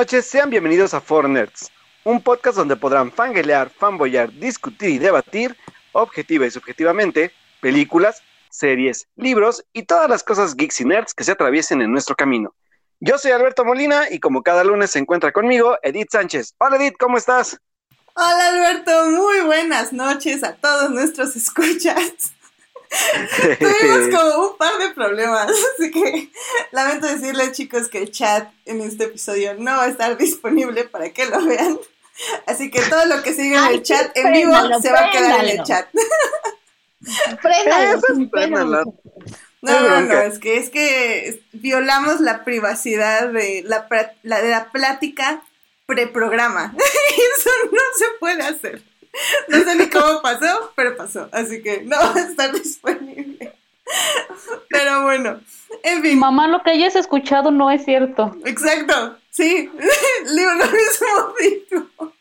Noches, sean bienvenidos a Four Nerds, un podcast donde podrán fanguelear, fanboyar, discutir y debatir, objetiva y subjetivamente, películas, series, libros y todas las cosas geeks y nerds que se atraviesen en nuestro camino. Yo soy Alberto Molina y como cada lunes se encuentra conmigo Edith Sánchez. Hola Edith, ¿cómo estás? Hola Alberto, muy buenas noches a todos nuestros escuchas. Tuvimos como un par de problemas, así que lamento decirles chicos que el chat en este episodio no va a estar disponible para que lo vean. Así que todo lo que sigue en el chat en vivo se va a quedar en el chat. Préndalo, No, no, no, es que, es que violamos la privacidad de la, de la plática preprograma. Eso no se puede hacer. No sé ni cómo pasó, pero pasó. Así que no va a estar disponible. Pero bueno, en fin. Mamá, lo que hayas escuchado no es cierto. Exacto, sí. Digo lo mismo digo.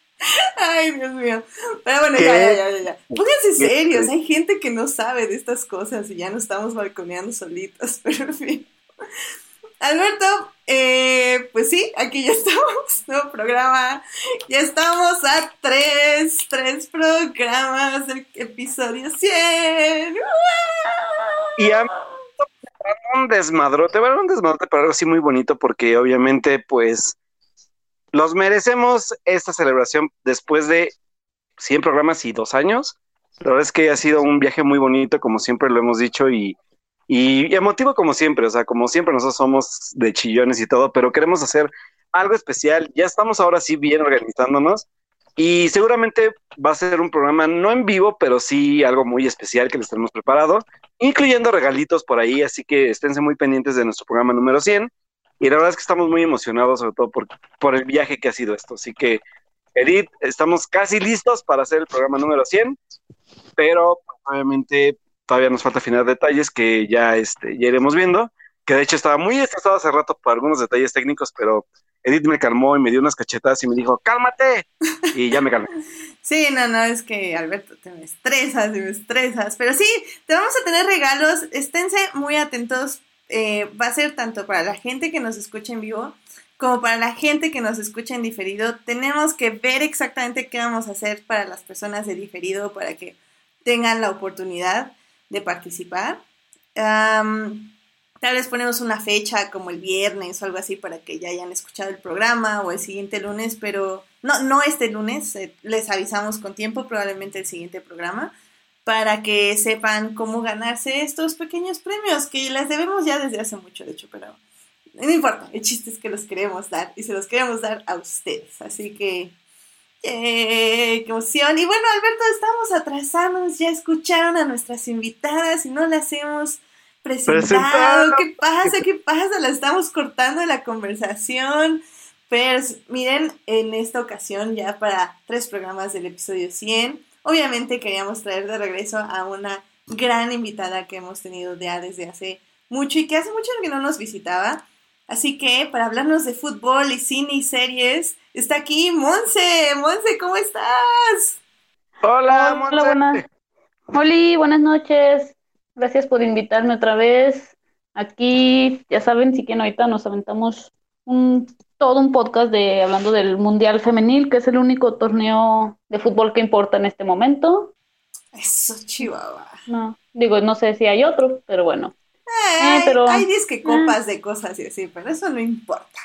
Ay, Dios mío. Pero bueno, ya, ya, ya, ya. Pónganse serios. Hay gente que no sabe de estas cosas y ya nos estamos balconeando solitos. Pero en fin. Alberto, eh, pues sí, aquí ya estamos, nuevo programa. Ya estamos a tres, tres programas, episodio 100. Y a un desmadrote, bueno, un desmadrote, pero algo así muy bonito porque obviamente pues los merecemos esta celebración después de 100 programas y dos años. La verdad es que ha sido un viaje muy bonito, como siempre lo hemos dicho, y y, emotivo como siempre, o sea, como siempre nosotros somos de chillones y todo, pero queremos hacer algo especial. Ya estamos ahora sí bien organizándonos y seguramente va a ser un programa no en vivo, pero sí algo muy especial que les tenemos preparado, incluyendo regalitos por ahí, así que esténse muy pendientes de nuestro programa número 100. Y la verdad es que estamos muy emocionados, sobre todo por, por el viaje que ha sido esto. Así que, Edith, estamos casi listos para hacer el programa número 100, pero pues, obviamente todavía nos falta afinar detalles que ya, este, iremos viendo, que de hecho estaba muy estresado hace rato por algunos detalles técnicos, pero Edith me calmó y me dio unas cachetadas y me dijo, cálmate, y ya me calmé. Sí, no, no, es que Alberto, te me estresas y me estresas, pero sí, te vamos a tener regalos, esténse muy atentos, eh, va a ser tanto para la gente que nos escucha en vivo, como para la gente que nos escucha en diferido, tenemos que ver exactamente qué vamos a hacer para las personas de diferido, para que tengan la oportunidad de participar. tal vez ponemos una fecha como el viernes o algo así para que ya hayan escuchado el programa o el siguiente lunes, pero no, no este lunes, eh, les avisamos con tiempo, probablemente el siguiente programa, para que sepan cómo ganarse estos pequeños premios que les debemos ya desde hace mucho, de hecho, pero no importa, el chiste es que los queremos dar y se los queremos dar a ustedes, así que ¡Qué emoción! Y bueno, Alberto, estamos atrasados. Ya escucharon a nuestras invitadas y no las hemos presentado. ¿Qué pasa? ¿Qué pasa? La estamos cortando la conversación. Pero miren, en esta ocasión, ya para tres programas del episodio 100, obviamente queríamos traer de regreso a una gran invitada que hemos tenido ya desde hace mucho y que hace mucho que no nos visitaba. Así que para hablarnos de fútbol y cine y series, está aquí Monse. Monse, ¿cómo estás? Hola, Monse. Hola, buenas. Hola, buenas noches. Gracias por invitarme otra vez. Aquí, ya saben, si quieren ahorita nos aventamos un, todo un podcast de hablando del Mundial Femenil, que es el único torneo de fútbol que importa en este momento. Eso, chihuahua. No, digo, no sé si hay otro, pero bueno. Eh, pero, hay disque copas de cosas y así, pero eso no importa.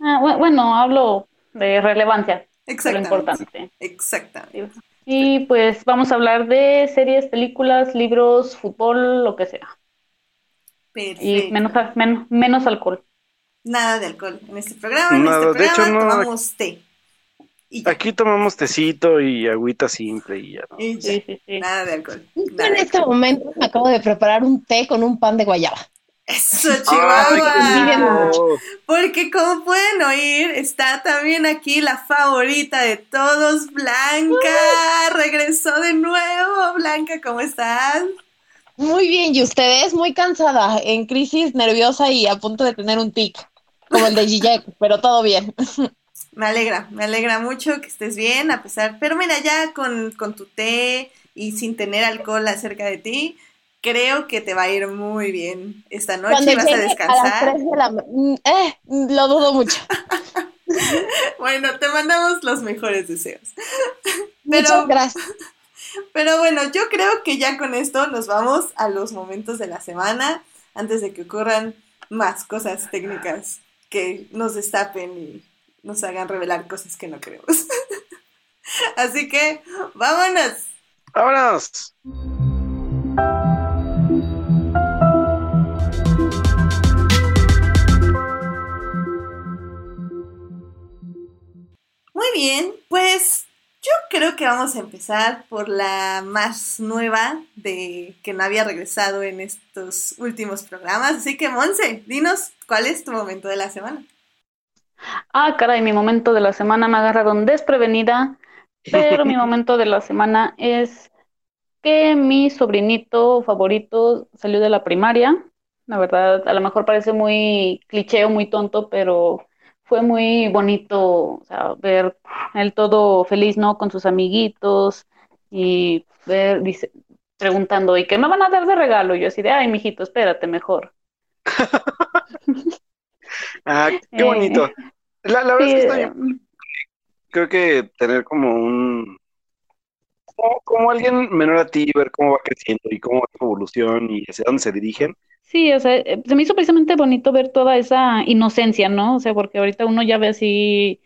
Ah, bueno, hablo de relevancia. Exactamente. Lo importante. Exactamente. Y pues vamos a hablar de series, películas, libros, fútbol, lo que sea. Perfecto. Y menos, menos, alcohol. Nada de alcohol en este programa. En este programa hecho, no, tomamos té. Aquí tomamos tecito y agüita simple y ya. Sí, sí, sí. Nada de alcohol. en este momento me acabo de preparar un té con un pan de guayaba. Eso, Chihuahua. Porque como pueden oír, está también aquí la favorita de todos, Blanca. Regresó de nuevo. Blanca, ¿cómo estás? Muy bien, y ustedes muy cansada, en crisis, nerviosa y a punto de tener un tic, como el de Gillette, pero todo bien. Me alegra, me alegra mucho que estés bien, a pesar, pero mira, ya con, tu té y sin tener alcohol acerca de ti, creo que te va a ir muy bien esta noche, vas a descansar. Mm, eh, lo dudo mucho. bueno, te mandamos los mejores deseos. Muchas gracias. Pero bueno, yo creo que ya con esto nos vamos a los momentos de la semana antes de que ocurran más cosas técnicas que nos destapen y nos hagan revelar cosas que no queremos. Así que, vámonos. ¡Vámonos! Muy bien, pues yo creo que vamos a empezar por la más nueva de que no había regresado en estos últimos programas. Así que, Monse, dinos cuál es tu momento de la semana. Ah, caray, mi momento de la semana me agarraron desprevenida, pero mi momento de la semana es que mi sobrinito favorito salió de la primaria. La verdad, a lo mejor parece muy cliché o muy tonto, pero fue muy bonito, o sea, ver él todo feliz, ¿no? Con sus amiguitos y ver, dice, preguntando, ¿y qué me van a dar de regalo? Y yo así de, ay, mijito, espérate mejor. ah, qué bonito. Eh, La, la verdad sí, es que está bien. Creo que tener como un... Como, como alguien menor a ti, ver cómo va creciendo y cómo va su evolución y hacia dónde se dirigen. Sí, o sea, eh, se me hizo precisamente bonito ver toda esa inocencia, ¿no? O sea, porque ahorita uno ya ve así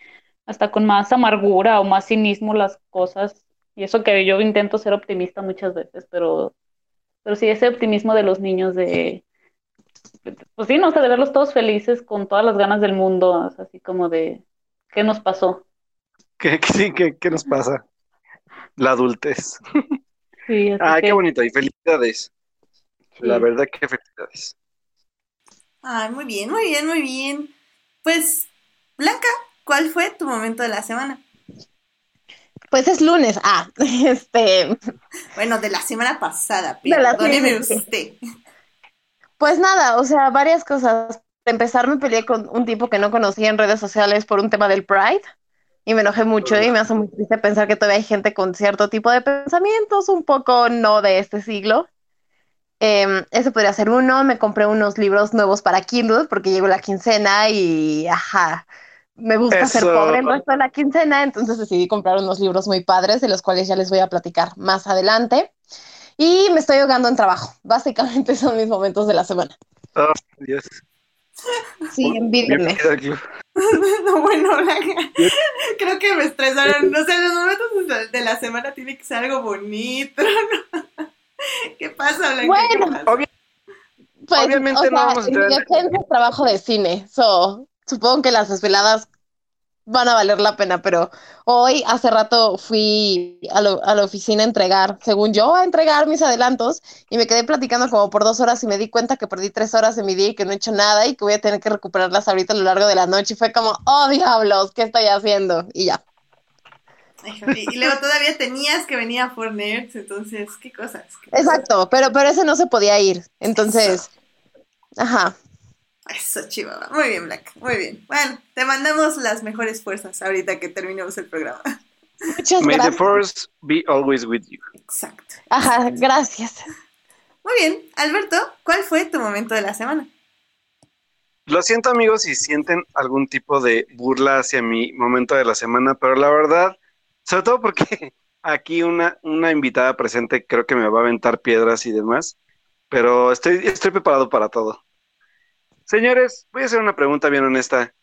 hasta con más amargura o más cinismo las cosas. Y eso que yo intento ser optimista muchas veces, pero, pero sí, ese optimismo de los niños de, pues sí, no, o sea, de verlos todos felices con todas las ganas del mundo, o sea, así como de, ¿qué nos pasó? ¿Qué, sí, qué, qué nos pasa? La adultez. Sí, así Ah, que, qué bonito. Y felicidades. La verdad que felicidades. Ay, muy bien, muy bien, muy bien. Pues, Blanca, ¿cuál fue tu momento de la semana? Pues es lunes. Ah, este. Bueno, de la semana pasada, De la perdóneme usted. Pues nada, o sea, varias cosas. Para empezar, me peleé con un tipo que no conocía en redes sociales por un tema del Pride y me enojé mucho y me hace muy triste pensar que todavía hay gente con cierto tipo de pensamientos, un poco no de este siglo. Em, ese podría ser uno. Me compré unos libros nuevos para Kindle porque llegó la quincena y, ajá, me gusta ser Eso. pobre el resto de la quincena, entonces decidí comprar unos libros muy padres de los cuales ya les voy a platicar más adelante. Y me estoy ahogando en trabajo. Básicamente son mis momentos de la semana. Oh, Dios. Sí, envídenme. No, bueno, Blanca, creo que me estresaron. No sé, los momentos de- la semana tiene que ser algo bonito. ¿no? ¿Qué pasa, Blanca? ¿Qué Bueno, pasa? Pues, Obviamente o no sea, vamos a en entrar defensa es trabajo de cine. So, supongo que las desveladas van a valer la pena, pero hoy, hace rato, fui a, lo- a la oficina a entregar, según yo, a entregar mis adelantos y me quedé platicando como por dos horas y me di cuenta que perdí tres horas de mi día y que no he hecho nada y que voy a tener que recuperarlas ahorita a lo largo de la noche. Y fue como, oh, diablos, ¿qué estoy haciendo? Y ya. Y luego todavía tenías que venir a For Nerds, entonces, ¿qué cosas? ¿Qué Exacto, pero, pero ese no se podía ir. Entonces, ajá. Eso, Chihuahua. Muy bien, Blanca. Muy bien. Bueno, te mandamos las mejores fuerzas ahorita que terminemos el programa. Muchas May the gracias. force be always with you. Exacto. Ajá, gracias. Muy bien. Alberto, ¿cuál fue tu momento de la semana? Lo siento amigos si sienten algún tipo de burla hacia mi momento de la semana, pero la verdad, sobre todo porque aquí una, una invitada presente creo que me va a aventar piedras y demás, pero estoy, estoy preparado para todo. Señores, voy a hacer una pregunta bien honesta.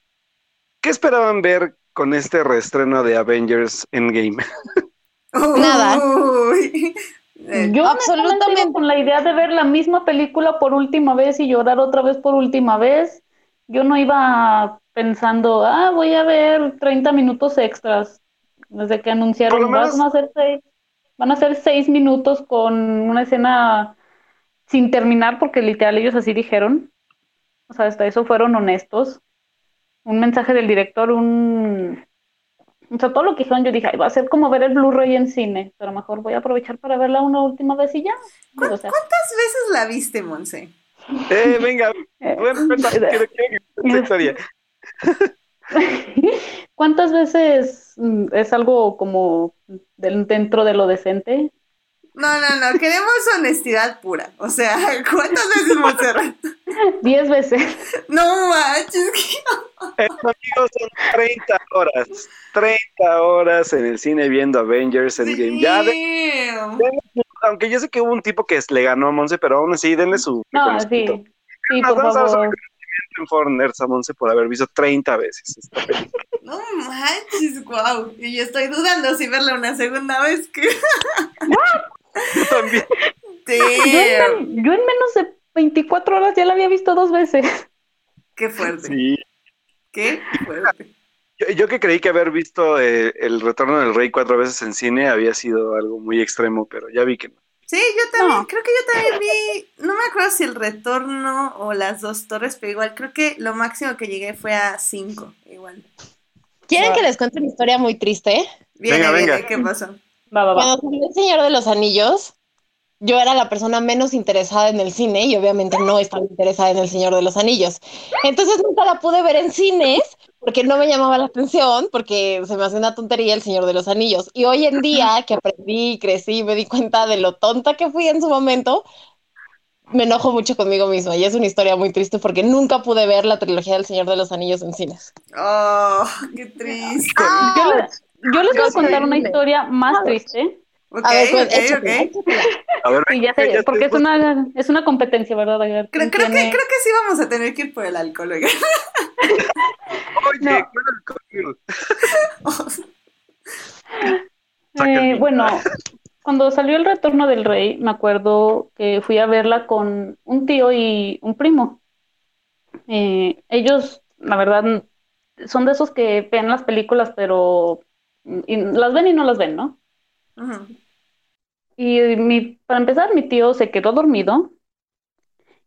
¿Qué esperaban ver con este reestreno de Avengers Endgame? Nada. Eh, Yo Absolutamente. con la idea de ver la misma película por última vez y llorar otra vez por última vez. Yo no iba pensando, ah, voy a ver 30 minutos extras. Desde que anunciaron, menos- van a ser seis, van a ser seis minutos con una escena sin terminar, porque literal ellos así dijeron. O sea, hasta eso fueron honestos. Un mensaje del director, un... O sea, todo lo que dijeron, yo dije, "Ay, va a ser como ver el Blu-ray en cine, pero mejor voy a aprovechar para verla una última vez y ya. Digo, o sea, ¿Cuántas veces la viste, Monse? Eh, venga, eh, bueno, historia. ¿Cuántas veces mm, es algo como del- dentro de lo decente? No, no, no. Queremos honestidad pura. O sea, ¿cuántas veces, Monserrat? Diez veces. No manches. amigos, son 30 horas. 30 horas en el cine viendo Avengers Endgame. Ya de- aunque yo sé que hubo un tipo que le ganó a Monse, pero aún así, denle su No, sí. Sí, Nos por vamos a favor. reconocimiento en For Nerds a Monse por haber visto 30 veces esta película. No manches, wow. Y yo estoy dudando si verla una segunda vez que. Yo también. Yo en, Damn. men- yo en menos de 24 horas ya la había visto dos veces. Qué fuerte. Sí. Qué fuerte. Yo, yo que creí que haber visto eh, El Retorno del Rey cuatro veces en cine había sido algo muy extremo, pero ya vi que no. Sí, yo también, No. creo que yo también vi, no me acuerdo si el retorno o las dos torres, pero igual creo que lo máximo que llegué fue a cinco, igual. ¿Quieren que les cuente una historia muy triste? Viene, Venga, viene, venga. ¿qué pasó? Va, va, va. Cuando salió El Señor de los Anillos, yo era la persona menos interesada en el cine y obviamente no estaba interesada en El Señor de los Anillos. Entonces nunca la pude ver en cines porque no me llamaba la atención, porque se me hace una tontería El Señor de los Anillos. Y hoy en día que aprendí, crecí y me di cuenta de lo tonta que fui en su momento, me enojo mucho conmigo misma y es una historia muy triste porque nunca pude ver la trilogía del Señor de los Anillos en cines. Oh, qué triste. Yo yo les voy a contar una historia más triste. Ok, A ver, pues, ok, échatela, ok. échatela. A ver, Sí, ya venga, sé, ya porque es una, es una competencia, ¿verdad? A ver, Creo, creo que, creo que sí vamos a tener que ir por el alcohol. Oye, el Eh, bueno, cuando salió El Retorno del Rey, me acuerdo que fui a verla con un tío y un primo. Eh, ellos, la verdad, son de esos que ven las películas, pero y las ven y no las ven, ¿no? Y mi, para empezar, mi tío se quedó dormido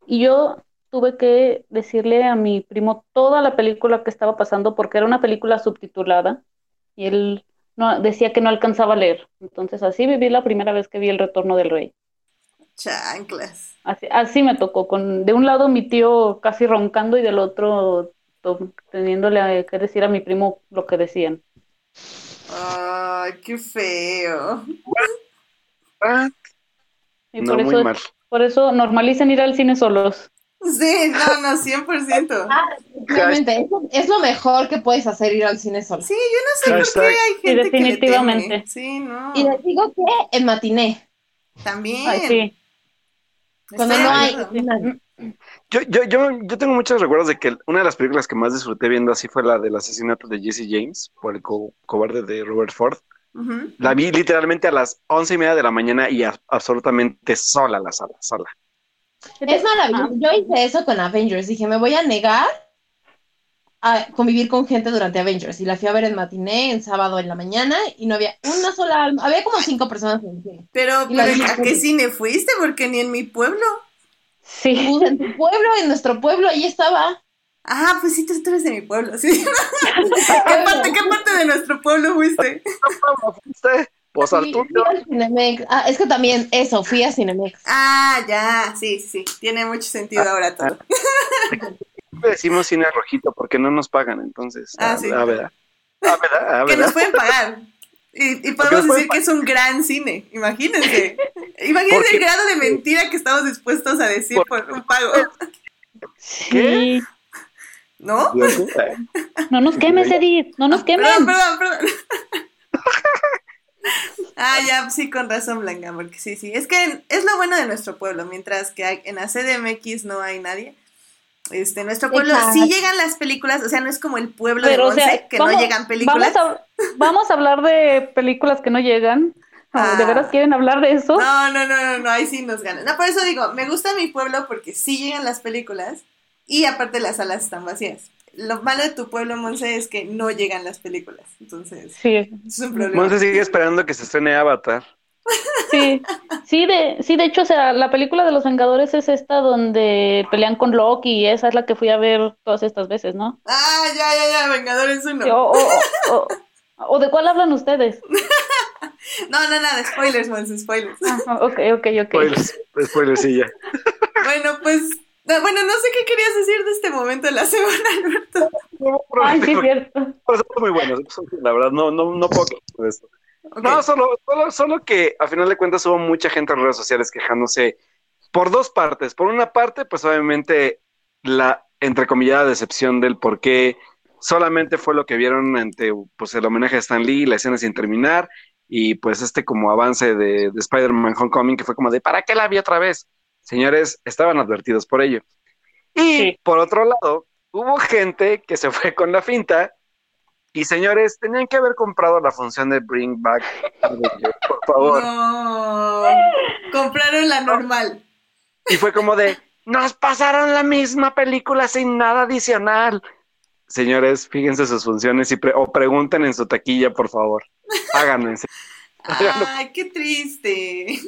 y yo tuve que decirle a mi primo toda la película que estaba pasando porque era una película subtitulada y él no, decía que no alcanzaba a leer. Entonces así viví la primera vez que vi El Retorno del Rey. Chanclas. Así, así me tocó, con de un lado mi tío casi roncando y del otro teniéndole que decir a mi primo lo que decían. Ay, qué feo. Ah, Y no, por muy eso, mal. por eso normalicen ir al cine solos. Sí, no, no, 100%. Ah, Realmente, es, lo- es lo mejor que puedes hacer ir al cine solo. Sí, yo no sé por qué hay gente que le definitivamente. teme. Sí, no. Y les digo que en matiné, También. Ay, sí. cuando no hay. Yo, yo, yo, yo tengo muchos recuerdos de que una de las películas que más disfruté viendo así fue la del asesinato de Jesse James por el co- cobarde de Robert Ford. La vi literalmente a las once y media de la mañana y absolutamente sola la sala, sola. Es maravilloso. Yo hice eso con Avengers. Dije, me voy a negar a convivir con gente durante Avengers. Y la fui a ver en matiné, en sábado en la mañana, y no había una sola alma. Había como cinco personas en el cine. Pero, ¿a qué cine fuiste? Porque ni en mi pueblo. Sí. En tu pueblo, en nuestro pueblo, ahí estaba. Ah, pues sí, tú, tú eres de mi pueblo, sí. ¿Qué parte, qué parte de nuestro pueblo fuiste? ¿Cómo fuiste? Pues al tuyo. fui al Cinemex. Ah, es que también eso, fui a Cinemex. Ah, ya, sí, sí, tiene mucho sentido ahora todo. Decimos cine rojito porque no nos pagan, entonces. Ah, a, sí. a ver. A ver, a Que ver. nos pueden pagar. Y, y podemos decir que es un gran cine, imagínense. Imagínense Porque- el grado de mentira que estamos dispuestos a decir por un pago, Sí. ¿no? No nos quemes, Edith. No nos quemen. Perdón, perdón, perdón. Ah, ya, sí, con razón, Blanca, porque sí, sí. Es que es lo bueno de nuestro pueblo, mientras que hay- en la CDMX no hay nadie. Este, nuestro pueblo Exacto. sí llegan las películas, o sea, no es como el pueblo Pero, de o sea, Monse, que vamos- no llegan películas. Vamos a, vamos a hablar de películas que no llegan. Ah. ¿De veras quieren hablar de eso? No, no, no, no, no, ahí sí nos ganan. No, por eso digo, me gusta mi pueblo porque sí llegan las películas y aparte las salas están vacías. Lo malo de tu pueblo, Monse, es que no llegan las películas. Entonces, Sí, es un problema. Monse sigue esperando que se estrene Avatar. Sí. Sí, de, sí, de hecho, o sea, la película de los Vengadores es esta donde pelean con Loki y esa es la que fui a ver todas estas veces, ¿no? Ah, ya, ya, ya, Vengadores 1. Sí, O, o, o- o- ¿o de cuál hablan ustedes? No, no, nada, spoilers, Monse, spoilers. Ah, ok, ok, ok. Spoilers, spoilers, sí, ya. Bueno, pues, no, bueno, no sé qué querías decir de este momento de la semana, Alberto. Ay, sí, cierto. Pero son muy buenos, la verdad, no, no, no puedo por esto. No, solo, solo, solo que a final de cuentas hubo mucha gente en redes sociales quejándose por dos partes. Por una parte, pues obviamente la entrecomillada decepción del por qué solamente fue lo que vieron ante pues, el homenaje a Stan Lee, la escena sin terminar, y pues este como avance de, de Spider-Man Homecoming, que fue como de, ¿para qué la vi otra vez? Señores, estaban advertidos por ello. Y por otro lado, hubo gente que se fue con la finta y señores, tenían que haber comprado la función de Bring Back, por favor. No, compraron la normal. Y fue como de, nos pasaron la misma película sin nada adicional. Señores, fíjense sus funciones y o pregunten en su taquilla, por favor. Háganlo. Ay, qué triste.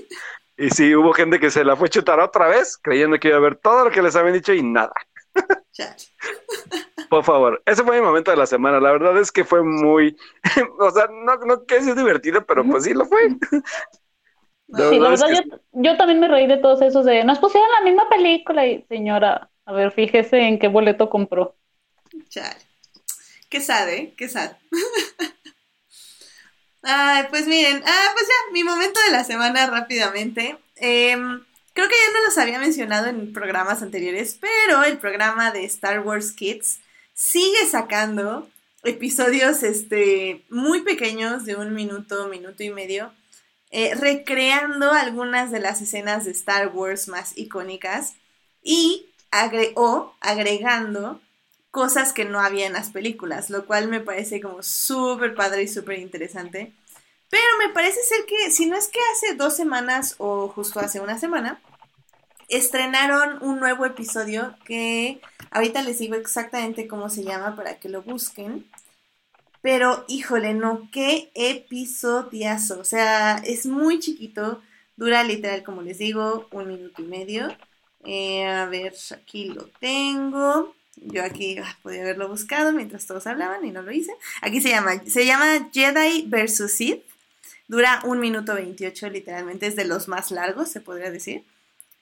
Y sí, hubo gente que se la fue a chutar otra vez, creyendo que iba a ver todo lo que les habían dicho y nada. Por favor, ese fue mi momento de la semana. La verdad es que fue muy, o sea, no, no que es divertido, pero pues sí lo fue. sí, la verdad, yo, también me reí de todos esos de, nos pusieron la misma película y señora, a ver, fíjese en qué boleto compró. Chale. Qué sad, ¿eh? Qué sad. Ay, pues miren, ah, pues ya, mi momento de la semana rápidamente. Em, creo que ya no los había mencionado en programas anteriores, pero el programa de Star Wars Kids sigue sacando episodios este, muy pequeños de un minuto, minuto y medio, eh, recreando algunas de las escenas de Star Wars más icónicas y o agregando cosas que no había en las películas, lo cual me parece como súper padre y súper interesante. Pero me parece ser que, si no es que hace dos semanas o justo hace una semana, estrenaron un nuevo episodio que ahorita les digo exactamente cómo se llama para que lo busquen. Pero híjole, no, qué episodiazo. O sea, es muy chiquito, dura literal, como les digo, un minuto y medio. Eh, a ver, aquí lo tengo. Yo aquí ah, podía haberlo buscado mientras todos hablaban y no lo hice. Aquí se llama, se llama Jedi vs. Sith. Dura un minuto 28, literalmente es de los más largos, se podría decir.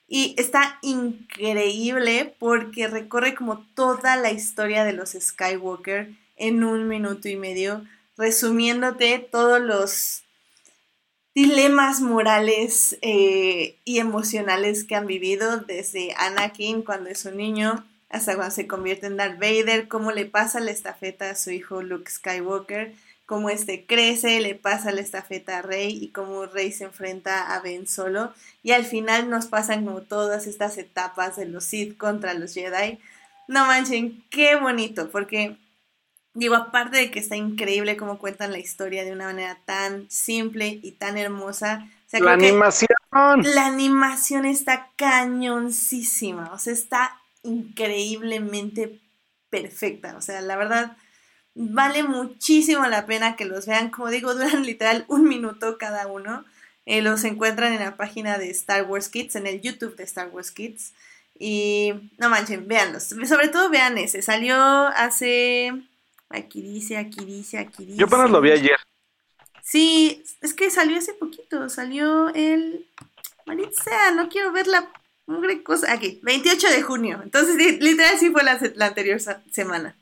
Y está increíble porque recorre como toda la historia de los Skywalker en un minuto y medio, resumiéndote todos los dilemas morales eh, y emocionales que han vivido desde Anakin cuando es un niño hasta cuando se convierte en Darth Vader, cómo le pasa la estafeta a su hijo Luke Skywalker, cómo este crece, le pasa la estafeta a Rey y cómo Rey se enfrenta a Ben Solo. Y al final nos pasan como todas estas etapas de los Sith contra los Jedi. No manchen, qué bonito, porque digo, aparte de que está increíble cómo cuentan la historia de una manera tan simple y tan hermosa. la animación. La animación está cañoncísima, o sea, está increíblemente perfecta. O sea, la verdad, vale muchísimo la pena que los vean. Como digo, duran literal un minuto cada uno. Eh, los encuentran en la página de Star Wars Kids, en el YouTube de Star Wars Kids. Y no manchen, véanlos. Sobre todo vean ese. Salió hace. Aquí dice, aquí dice, aquí dice. Yo apenas lo vi ayer. Sí, es que salió hace poquito. Salió el. Maritza, no quiero ver la cosa. Aquí, 28 de junio. Entonces, literal, sí fue la, anterior semana.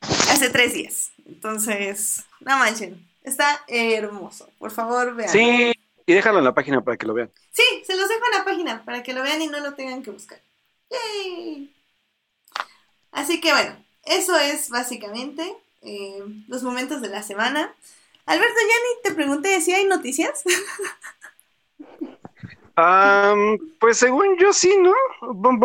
Hace tres días. Entonces, no manchen. Está hermoso. Por favor, vean. Sí, y déjalo en la página para que lo vean. Sí, se los dejo en la página para que lo vean y no lo tengan que buscar. ¡Yay! Así que bueno, eso es básicamente eh, los momentos de la semana. Alberto, ya ni te pregunté si hay noticias. pues según yo sí, ¿no?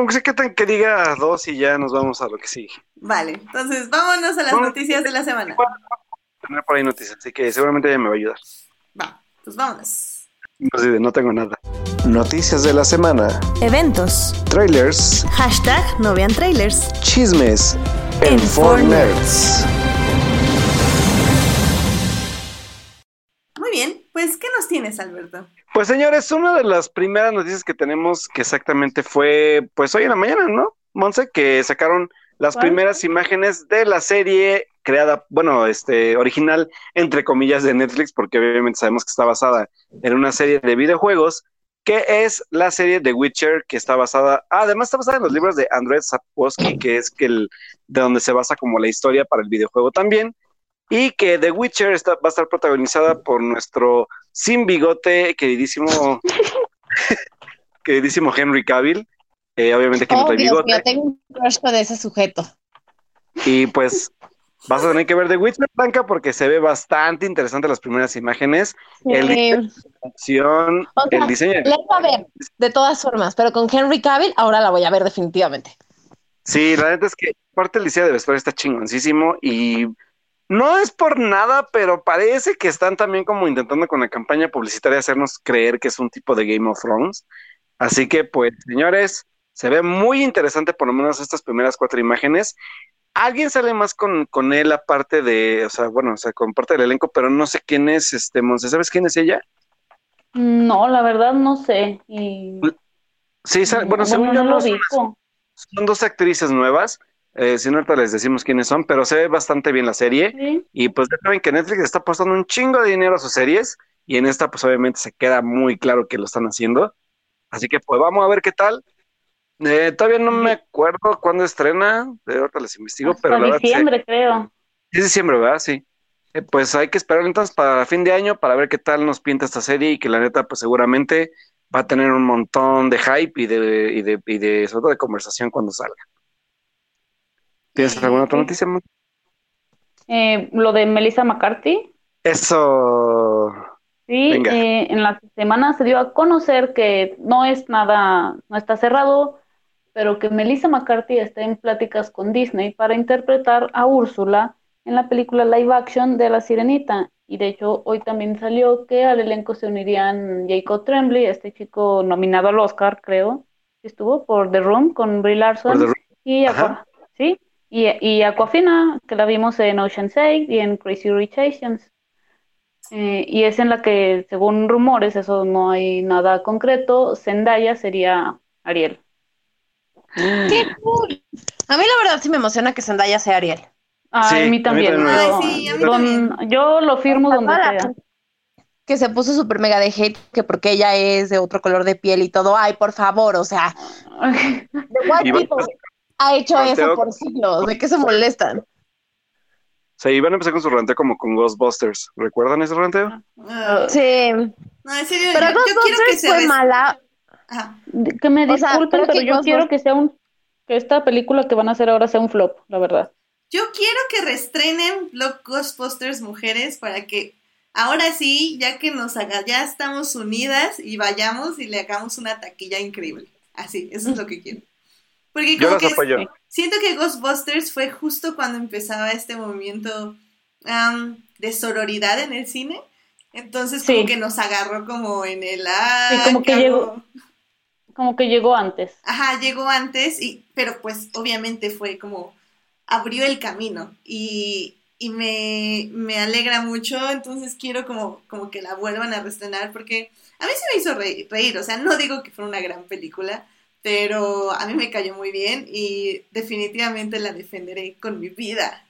Sé que, que diga dos y ya nos vamos a lo que sigue. Vale, entonces vámonos a las noticias de la semana. Tener por ahí noticias, así que seguramente ella me va a ayudar. Va, pues vámonos. No, no tengo nada. Noticias de la semana. Eventos. Trailers. Hashtag no vean trailers. Chismes. En, en Nerds. Muy bien, pues ¿qué nos tienes, Alberto? Pues señores, una de las primeras noticias que tenemos que exactamente fue, pues hoy en la mañana, ¿no? Monse, que sacaron las primeras imágenes de la serie creada, bueno, este, original, entre comillas, de Netflix, porque obviamente sabemos que está basada en una serie de videojuegos, que es la serie de Witcher, que está basada, además está basada en los libros de Andrzej Sapkowski, que es que el, de donde se basa como la historia para el videojuego también, y que The Witcher está, va a estar protagonizada por nuestro sin bigote, queridísimo, queridísimo Henry Cavill, eh, obviamente que no trae bigote. Yo tengo un crush de ese sujeto. Y pues Vas a tener que ver The Witcher Blanca porque se ve bastante interesante las primeras imágenes. El diseño, acción, o sea, el diseño. la iba a ver, de todas formas, pero con Henry Cavill ahora la voy a ver definitivamente. Sí, la neta es que aparte el diseño de vestuario está chingoncísimo y no es por nada, pero parece que están también como intentando con la campaña publicitaria hacernos creer que es un tipo de Game of Thrones. Así que, pues, señores, se ve muy interesante por lo menos estas primeras cuatro imágenes. Alguien sale más con, con él aparte de, o sea, bueno, o sea, con parte del elenco, pero no sé quién es, este, Monse, ¿sabes quién es ella? No, la verdad no sé. Y Sí, sale- bueno, según yo no lo son dos actrices nuevas, eh, si no ahorita les decimos quiénes son, pero se ve bastante bien la serie. Sí. Y pues ya saben que Netflix está apostando un chingo de dinero a sus series y en esta pues obviamente se queda muy claro que lo están haciendo. Así que pues vamos a ver qué tal. Eh, todavía no me acuerdo cuándo estrena, de ahorita les investigo, pero Hasta la verdad sí- diciembre, creo. es diciembre, ¿verdad? Sí. Eh, pues hay que esperar entonces para fin de año para ver qué tal nos pinta esta serie y que la neta pues seguramente va a tener un montón de hype y de, y de, y de sobre todo de conversación cuando salga. ¿Tienes alguna otra noticia? Eh, lo de Melissa McCarthy. Eso. Sí, eh, en la semana se dio a conocer que no es nada, no está cerrado, pero que Melissa McCarthy está en pláticas con Disney para interpretar a Úrsula en la película live action de La Sirenita. Y de hecho, hoy también salió que al elenco se unirían Jacob Tremblay, este chico nominado al Oscar, creo, que estuvo por The Room con Brie Larson, y, Ajá. Y, y Aquafina, que la vimos en Ocean's 8 y en Crazy Rich Asians. Eh, y es en la que, según rumores, eso no hay nada concreto, Zendaya sería Ariel. ¡Qué cool! A mí la verdad sí me emociona que Zendaya sea Ariel. Ah, Sí, a mí también. Ay, sí, a mí don- también. yo lo firmo donde sea. gente Que se puso súper mega de hate que porque ella es de otro color de piel y todo. Ay, por favor, o sea, The White People ha hecho Ranteo. eso por siglos. ¿De qué se molestan? O sea, iban a empezar con su ranteo como con Ghostbusters. ¿Recuerdan ese ranteo? Ah, Sí. no, en serio, Pero yo, yo quiero que Ghostbusters se fue mala. Ajá. que me O sea, disculpen, pero que yo quiero Ghostbusters- que sea un que esta película que van a hacer ahora sea un flop, la verdad. Yo quiero que restrenen Block Ghostbusters mujeres para que ahora sí, ya que nos haga, ya estamos unidas y vayamos y le hagamos una taquilla increíble. Así, eso es lo que quiero. Porque como que siento que Ghostbusters fue justo cuando empezaba este movimiento am, de sororidad en el cine. Entonces como Sí. que nos agarró como en el ah, Sí, como que ¿qué llegó-? Como que llegó antes. Ajá, llegó antes, y, pero pues obviamente fue como abrió el camino y, y me, me alegra mucho, entonces quiero como, como que la vuelvan a reestrenar porque a mí se me hizo reír, reír, o sea, no digo que fue una gran película, pero a mí me cayó muy bien y definitivamente la defenderé con mi vida.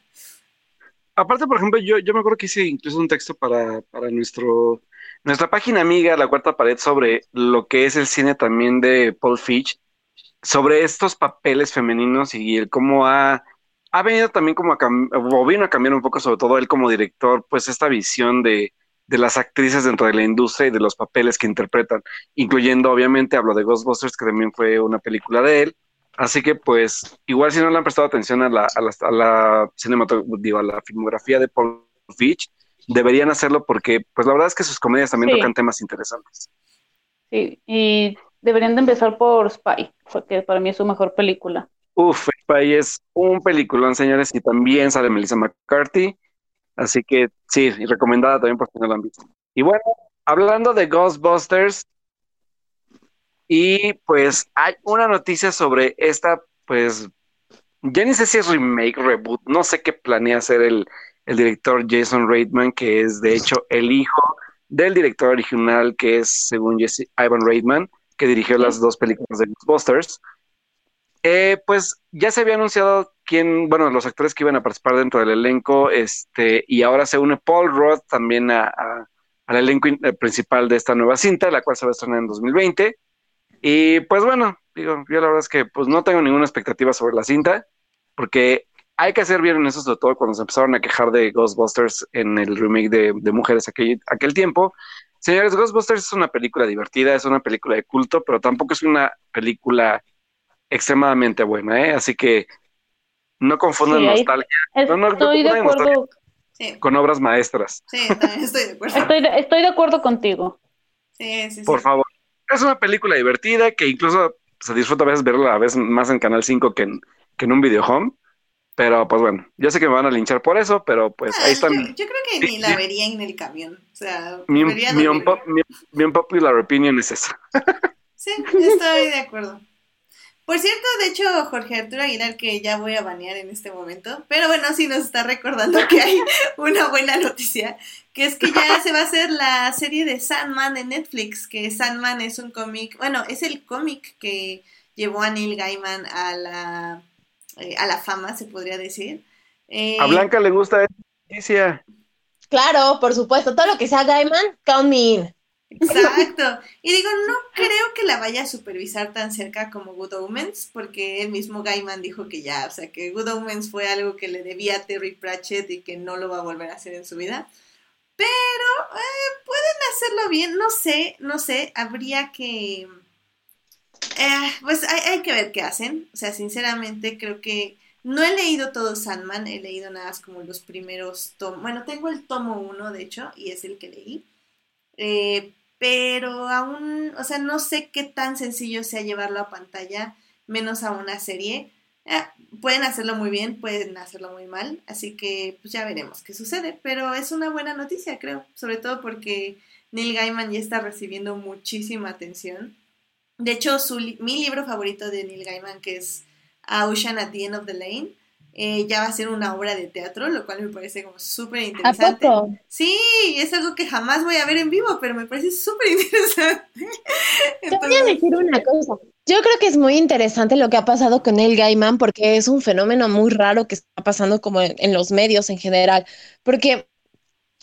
Aparte, por ejemplo, yo, yo me acuerdo que hice incluso un texto para, para nuestro, nuestra página amiga, La Cuarta Pared, sobre lo que es el cine también de Paul Fitch, sobre estos papeles femeninos y el cómo ha, ha venido también como a, o vino a cambiar un poco, sobre todo él como director, pues esta visión de, de las actrices dentro de la industria y de los papeles que interpretan, incluyendo obviamente, hablo de Ghostbusters, que también fue una película de él, Así que, pues, igual si no le han prestado atención a la, a la, a la cinematogra- digo, a la filmografía de Paul Fitch, deberían hacerlo porque, pues, la verdad es que sus comedias también Sí. tocan temas interesantes. Sí, y deberían de empezar por Spy, porque para mí es su mejor película. Uf, Spy es un peliculón, señores, y también sale Melissa McCarthy. Así que, sí, y recomendada también por si no la han visto. Y bueno, hablando de Ghostbusters, y pues hay una noticia sobre esta, pues, ya ni sé si es remake, reboot, no sé qué planea hacer el, el director Jason Reitman, que es de hecho el hijo del director original, que es, según Jesse, Ivan Reitman, que dirigió las dos películas de Ghostbusters. Eh, pues ya se había anunciado quién, bueno, los actores que iban a participar dentro del elenco, este, y ahora se une Paul Roth también a- a- al elenco eh, principal de esta nueva cinta, la cual se va a estrenar en 2020. Y pues bueno, digo, yo la verdad es que pues no tengo ninguna expectativa sobre la cinta, porque hay que ser bien en eso, sobre todo cuando se empezaron a quejar de Ghostbusters en el remake de, de Mujeres aquel, aquel tiempo. Señores, Ghostbusters es una película divertida, es una película de culto, pero tampoco es una película extremadamente buena, ¿eh? Así que No confundan Sí, ahí- nostalgia No, no, Estoy de no, no, no, acuerdo, Sí, con obras maestras, sí, también estoy de acuerdo. estoy de, estoy de acuerdo contigo. Sí, sí, sí. por favor. Es una película divertida que incluso se disfruta a veces verla a veces más en Canal 5 que en, que en un video home. Pero pues bueno, yo sé que me van a linchar por eso, pero pues Ah, ahí está yo, mi, yo creo que ni la vería en el camión. O sea, mi, mi dormirme. unpo- mi- mi unpopular opinion es esa. Sí, estoy de acuerdo. Por cierto, de hecho, Jorge Arturo Aguilar, que ya voy a banear en este momento, pero bueno, sí nos está recordando que hay una buena noticia, que es que ya se va a hacer la serie de Sandman en Netflix, que Sandman es un cómic, bueno, es el cómic que llevó a Neil Gaiman a la, eh, a la fama, se podría decir. Eh, A Blanca le gusta esa noticia. Claro, por supuesto, todo lo que sea Gaiman, count me in. Exacto. Y digo, no creo que la vaya a supervisar tan cerca como Good Omens, porque el mismo Gaiman dijo que ya, o sea, que Good Omens fue algo que le debía a Terry Pratchett y que no lo va a volver a hacer en su vida. Pero eh, pueden hacerlo bien, no sé, no sé, habría que... eh, pues hay, hay que ver qué hacen. O sea, sinceramente creo que no he leído todo Sandman, he leído nada más como los primeros tomos. Bueno, tengo el tomo uno, de hecho, y es el que leí. Eh, pero aún, o sea, no sé qué tan sencillo sea llevarlo a pantalla, menos a una serie. Eh, pueden hacerlo muy bien, pueden hacerlo muy mal, así que pues ya veremos qué sucede, pero es una buena noticia, creo, sobre todo porque Neil Gaiman ya está recibiendo muchísima atención. De hecho, su, mi libro favorito de Neil Gaiman, que es Ocean at the End of the Lane, eh, ya va a ser una obra de teatro, lo cual me parece como súper ¿A interesante. poco? Sí, es algo que jamás voy a ver en vivo, pero me parece súper interesante. Te voy a decir una cosa. Yo creo que es muy interesante lo que ha pasado con el Gaiman porque es un fenómeno muy raro que está pasando como en, en los medios en general. Porque,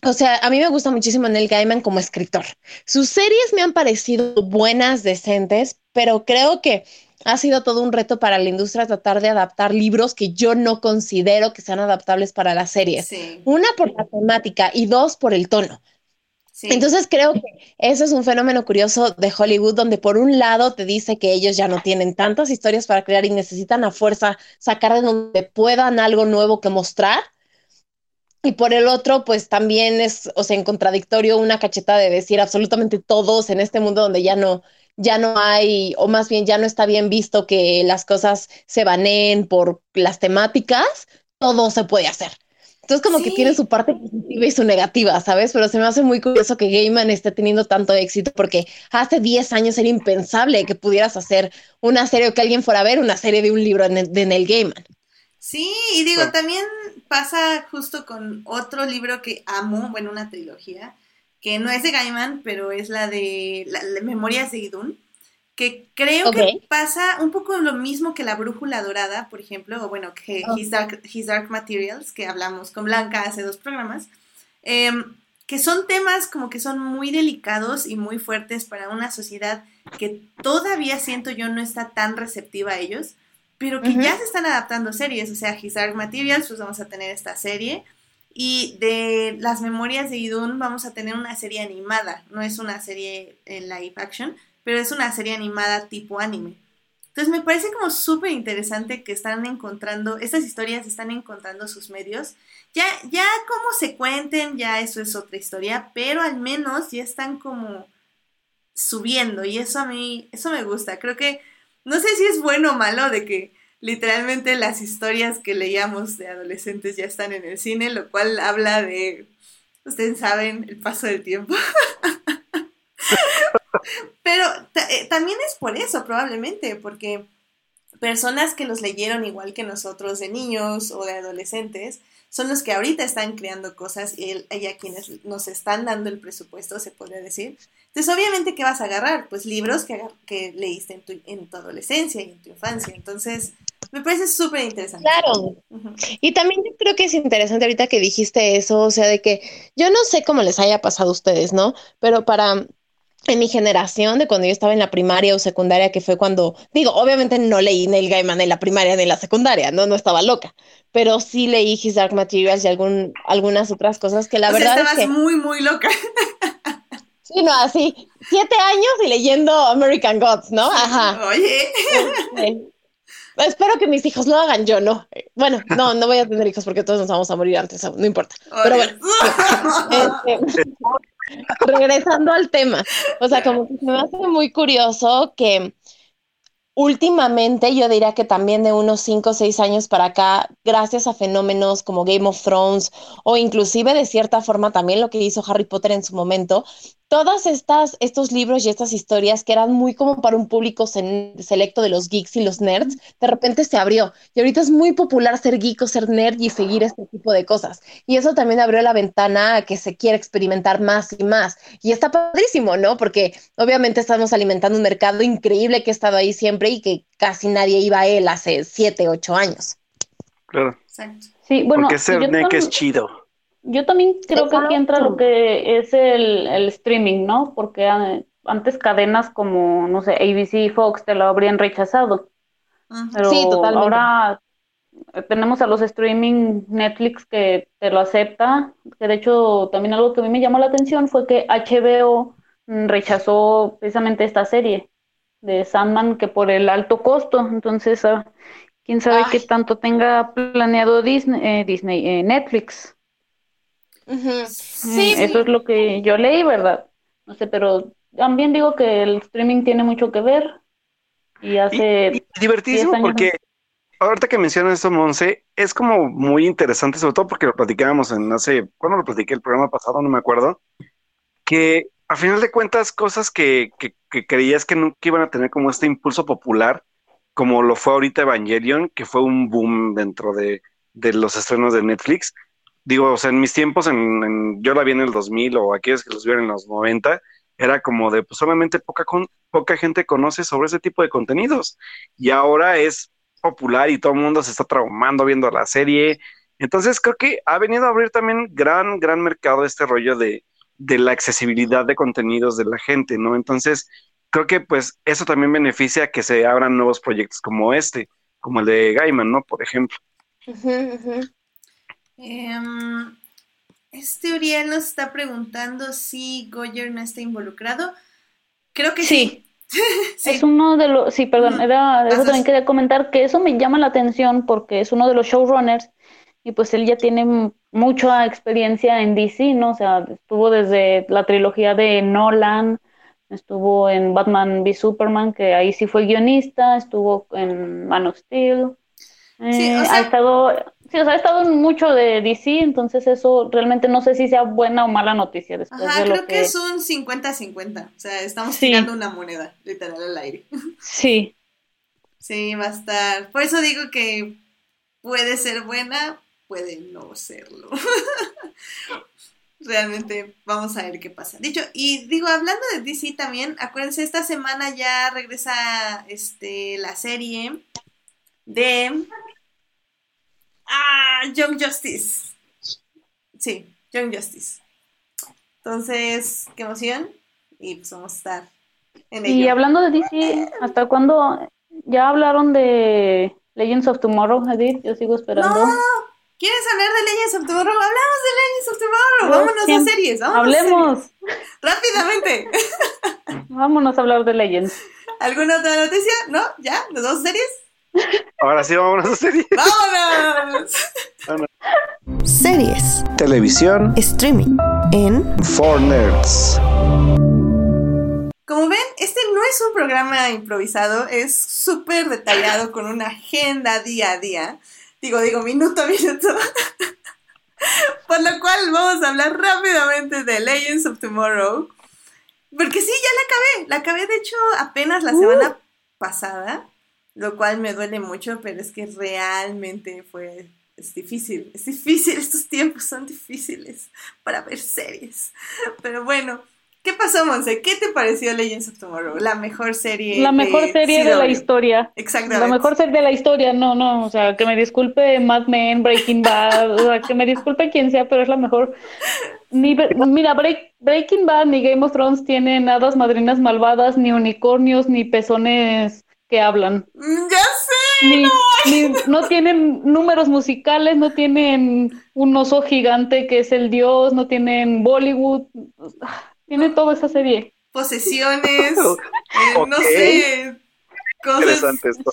o sea, a mí me gusta muchísimo Neil Gaiman como escritor. Sus series me han parecido buenas, decentes, pero creo que ha sido todo un reto para la industria tratar de adaptar libros que yo no considero que sean adaptables para las series. sí, Una por la temática y dos por el tono. sí. Entonces creo que eso es un fenómeno curioso de Hollywood, donde por un lado te dice que ellos ya no tienen tantas historias para crear y necesitan a fuerza sacar de donde puedan algo nuevo que mostrar. Y por el otro, pues también es, o sea, en contradictorio una cacheta de decir absolutamente todos en este mundo donde ya no, ya no hay, o más bien ya no está bien visto que las cosas se baneen por las temáticas, todo se puede hacer. Entonces como que tiene su parte positiva y su negativa, ¿sabes? Pero se me hace muy curioso que Gaiman esté teniendo tanto éxito porque hace 10 años era impensable que pudieras hacer una serie o que alguien fuera a ver una serie de un libro de de Neil Gaiman. Sí, y digo, Bueno. también pasa justo con otro libro que amo, bueno, una trilogía, que no es de Gaiman, pero es la de la- la Memorias de Idún, que creo que pasa un poco lo mismo que La Brújula Dorada, por ejemplo, o bueno, que. His, Dark, His Dark Materials, que hablamos con Blanca hace dos programas, em, que son temas como que son muy delicados y muy fuertes para una sociedad que todavía siento yo no está tan receptiva a ellos, pero que ya se están adaptando series, o sea, His Dark Materials, pues vamos a tener esta serie, y de las memorias de Idun vamos a tener una serie animada, no es una serie en live action, pero es una serie animada tipo anime. Entonces me parece como súper interesante que están encontrando, estas historias están encontrando sus medios. Ya, ya cómo se cuenten, ya eso es otra historia, pero al menos ya están como subiendo y eso a mí, eso me gusta. Creo que, no sé si es bueno o malo de que literalmente las historias que leíamos de adolescentes ya están en el cine, lo cual habla de, ustedes saben, el paso del tiempo. Pero eh, también es por eso, probablemente, porque personas que los leyeron igual que nosotros de niños o de adolescentes son los que ahorita están creando cosas y, el- y a quienes nos están dando el presupuesto, se podría decir. Entonces, obviamente, ¿qué vas a agarrar? Pues libros que, que leíste en tu, en tu adolescencia y en tu infancia. Entonces, me parece súper interesante. Claro. Y también yo creo que es interesante ahorita que dijiste eso, o sea, de que yo no sé cómo les haya pasado a ustedes, ¿no? Pero para en mi generación, de cuando yo estaba en la primaria o secundaria, que fue cuando, digo, obviamente no leí Neil Gaiman en la primaria ni en la secundaria, no, no estaba loca, pero sí leí His Dark Materials y algún, algunas otras cosas que la o sea, verdad es estabas que, muy, muy loca. sí, no, así, siete años y leyendo American Gods, ¿no? Ajá. Oye. Sí. espero que mis hijos lo hagan, yo no. Bueno, no, no voy a tener hijos porque todos nos vamos a morir antes, no importa. Pero bueno, este, regresando al tema, o sea, como que se me hace muy curioso que últimamente yo diría que también de unos 5 o 6 años para acá, gracias a fenómenos como Game of Thrones o inclusive de cierta forma también lo que hizo Harry Potter en su momento, todas estas estos libros y estas historias que eran muy como para un público selecto de los geeks y los nerds, de repente se abrió y ahorita es muy popular ser geek o ser nerd y seguir este tipo de cosas. Y eso también abrió la ventana a que se quiera experimentar más y más. Y está padrísimo, ¿no? Porque obviamente estamos alimentando un mercado increíble que ha estado ahí siempre y que casi nadie iba a él hace siete, ocho años. Claro. Exacto. Sí, bueno, Porque ser neck tam- es chido. Yo también creo que aquí entra lo que es el, el streaming, ¿no? Porque ah, antes cadenas como, no sé, ABC y Fox te lo habrían rechazado, Ujú. pero Sí, totalmente. ahora eh, tenemos a los streaming Netflix que te lo acepta, que de hecho también algo que a mí me llamó la atención fue que HBO mm, rechazó precisamente esta serie de Sandman que por el alto costo, entonces ah, quién sabe Ay. qué tanto tenga planeado Disney, eh, Disney, eh, Netflix. Mm, Sí, Eso es lo que yo leí, ¿verdad? No sé, pero también digo que el streaming tiene mucho que ver y hace... Y, y divertidísimo 10 años. porque ahorita que mencionas esto, Monse, es como muy interesante, sobre todo porque lo platicábamos en hace, ¿cuándo lo platiqué? El programa pasado, no me acuerdo, que a final de cuentas cosas que, que, que creías que nunca iban a tener como este impulso popular, como lo fue ahorita Evangelion, que fue un boom dentro de, de los estrenos de Netflix. Digo, o sea, en mis tiempos, en, en- yo la vi en el 2000 o aquellos que los vieron en los 90, era como de, pues solamente poca, con- poca gente conoce sobre ese tipo de contenidos. Y ahora es popular y todo el mundo se está traumando viendo la serie. Entonces creo que ha venido a abrir también gran, gran mercado este rollo de, de la accesibilidad de contenidos de la gente, ¿no? Entonces creo que pues eso también beneficia a que se abran nuevos proyectos como este, como el de Gaiman, ¿no? Por ejemplo. Em, este Uriel nos está preguntando si Goyer no está involucrado. Creo que sí. Sí. Es uno de los, sí, perdón, era, eso también quería comentar que eso me llama la atención porque es uno de los showrunners y pues él ya tiene mucha experiencia en DC, ¿no? O sea, estuvo desde la trilogía de Nolan, estuvo en Batman v Superman, que ahí sí fue guionista, estuvo en Man of Steel, Sí, o eh, sea- ha estado, sí, o sea, ha estado en mucho de DC, entonces eso realmente no sé si sea buena o mala noticia después Ajá, de lo creo que que, es un 50-50. O sea, estamos Sí. tirando una moneda, literal, al aire. sí. Sí, va a estar. Por eso digo que puede ser buena, puede no serlo. Realmente vamos a ver qué pasa. Dicho, y digo, hablando de DC también, acuérdense, esta semana ya regresa este la serie de ah, Young Justice. Sí, Young Justice. Entonces, qué emoción. Y pues vamos a estar en Y ello. hablando de DC, ¿hasta cuándo ya hablaron de Legends of Tomorrow, Edith? Yo sigo esperando. No, ¿Quieres hablar de Legends of Tomorrow? Hablamos de Legends of Tomorrow. No, Vámonos a series. Vámonos a Hablemos, series. Rápidamente. vámonos a hablar de Legends. ¿Alguna otra noticia? ¿No? ¿Ya? ¿Nos vamos a series? Ahora sí vamos a serie. ¡Vámonos! Series, Televisión streaming en for Nerds. Como ven, este no es un programa improvisado, es súper detallado con una agenda día a día. Digo, digo, minuto a minuto. Por lo cual vamos a hablar rápidamente de Legends of Tomorrow. Porque sí, ya la acabé. La acabé, de hecho, apenas la semana pasada. Lo cual me duele mucho, pero es que realmente fue... Es difícil, es difícil. Estos tiempos son difíciles para ver series. Pero bueno, ¿Qué pasó, Monse? ¿Qué te pareció Legends of Tomorrow? La mejor serie. La mejor de serie de la historia. Exactamente. La mejor serie de la historia, no, no, o sea, que me disculpe Mad Men, Breaking Bad, o sea, que me disculpe quien sea, pero es la mejor. Ni, mira, Break- Breaking Bad ni Game of Thrones tienen hadas madrinas malvadas, ni unicornios, ni pezones que hablan. Mm, Ya sé. Ni, ni- no tienen números musicales, no tienen un oso gigante que es el dios, no tienen Bollywood. Tiene toda esa serie. Posesiones. eh, No sé. Cosas. Esto.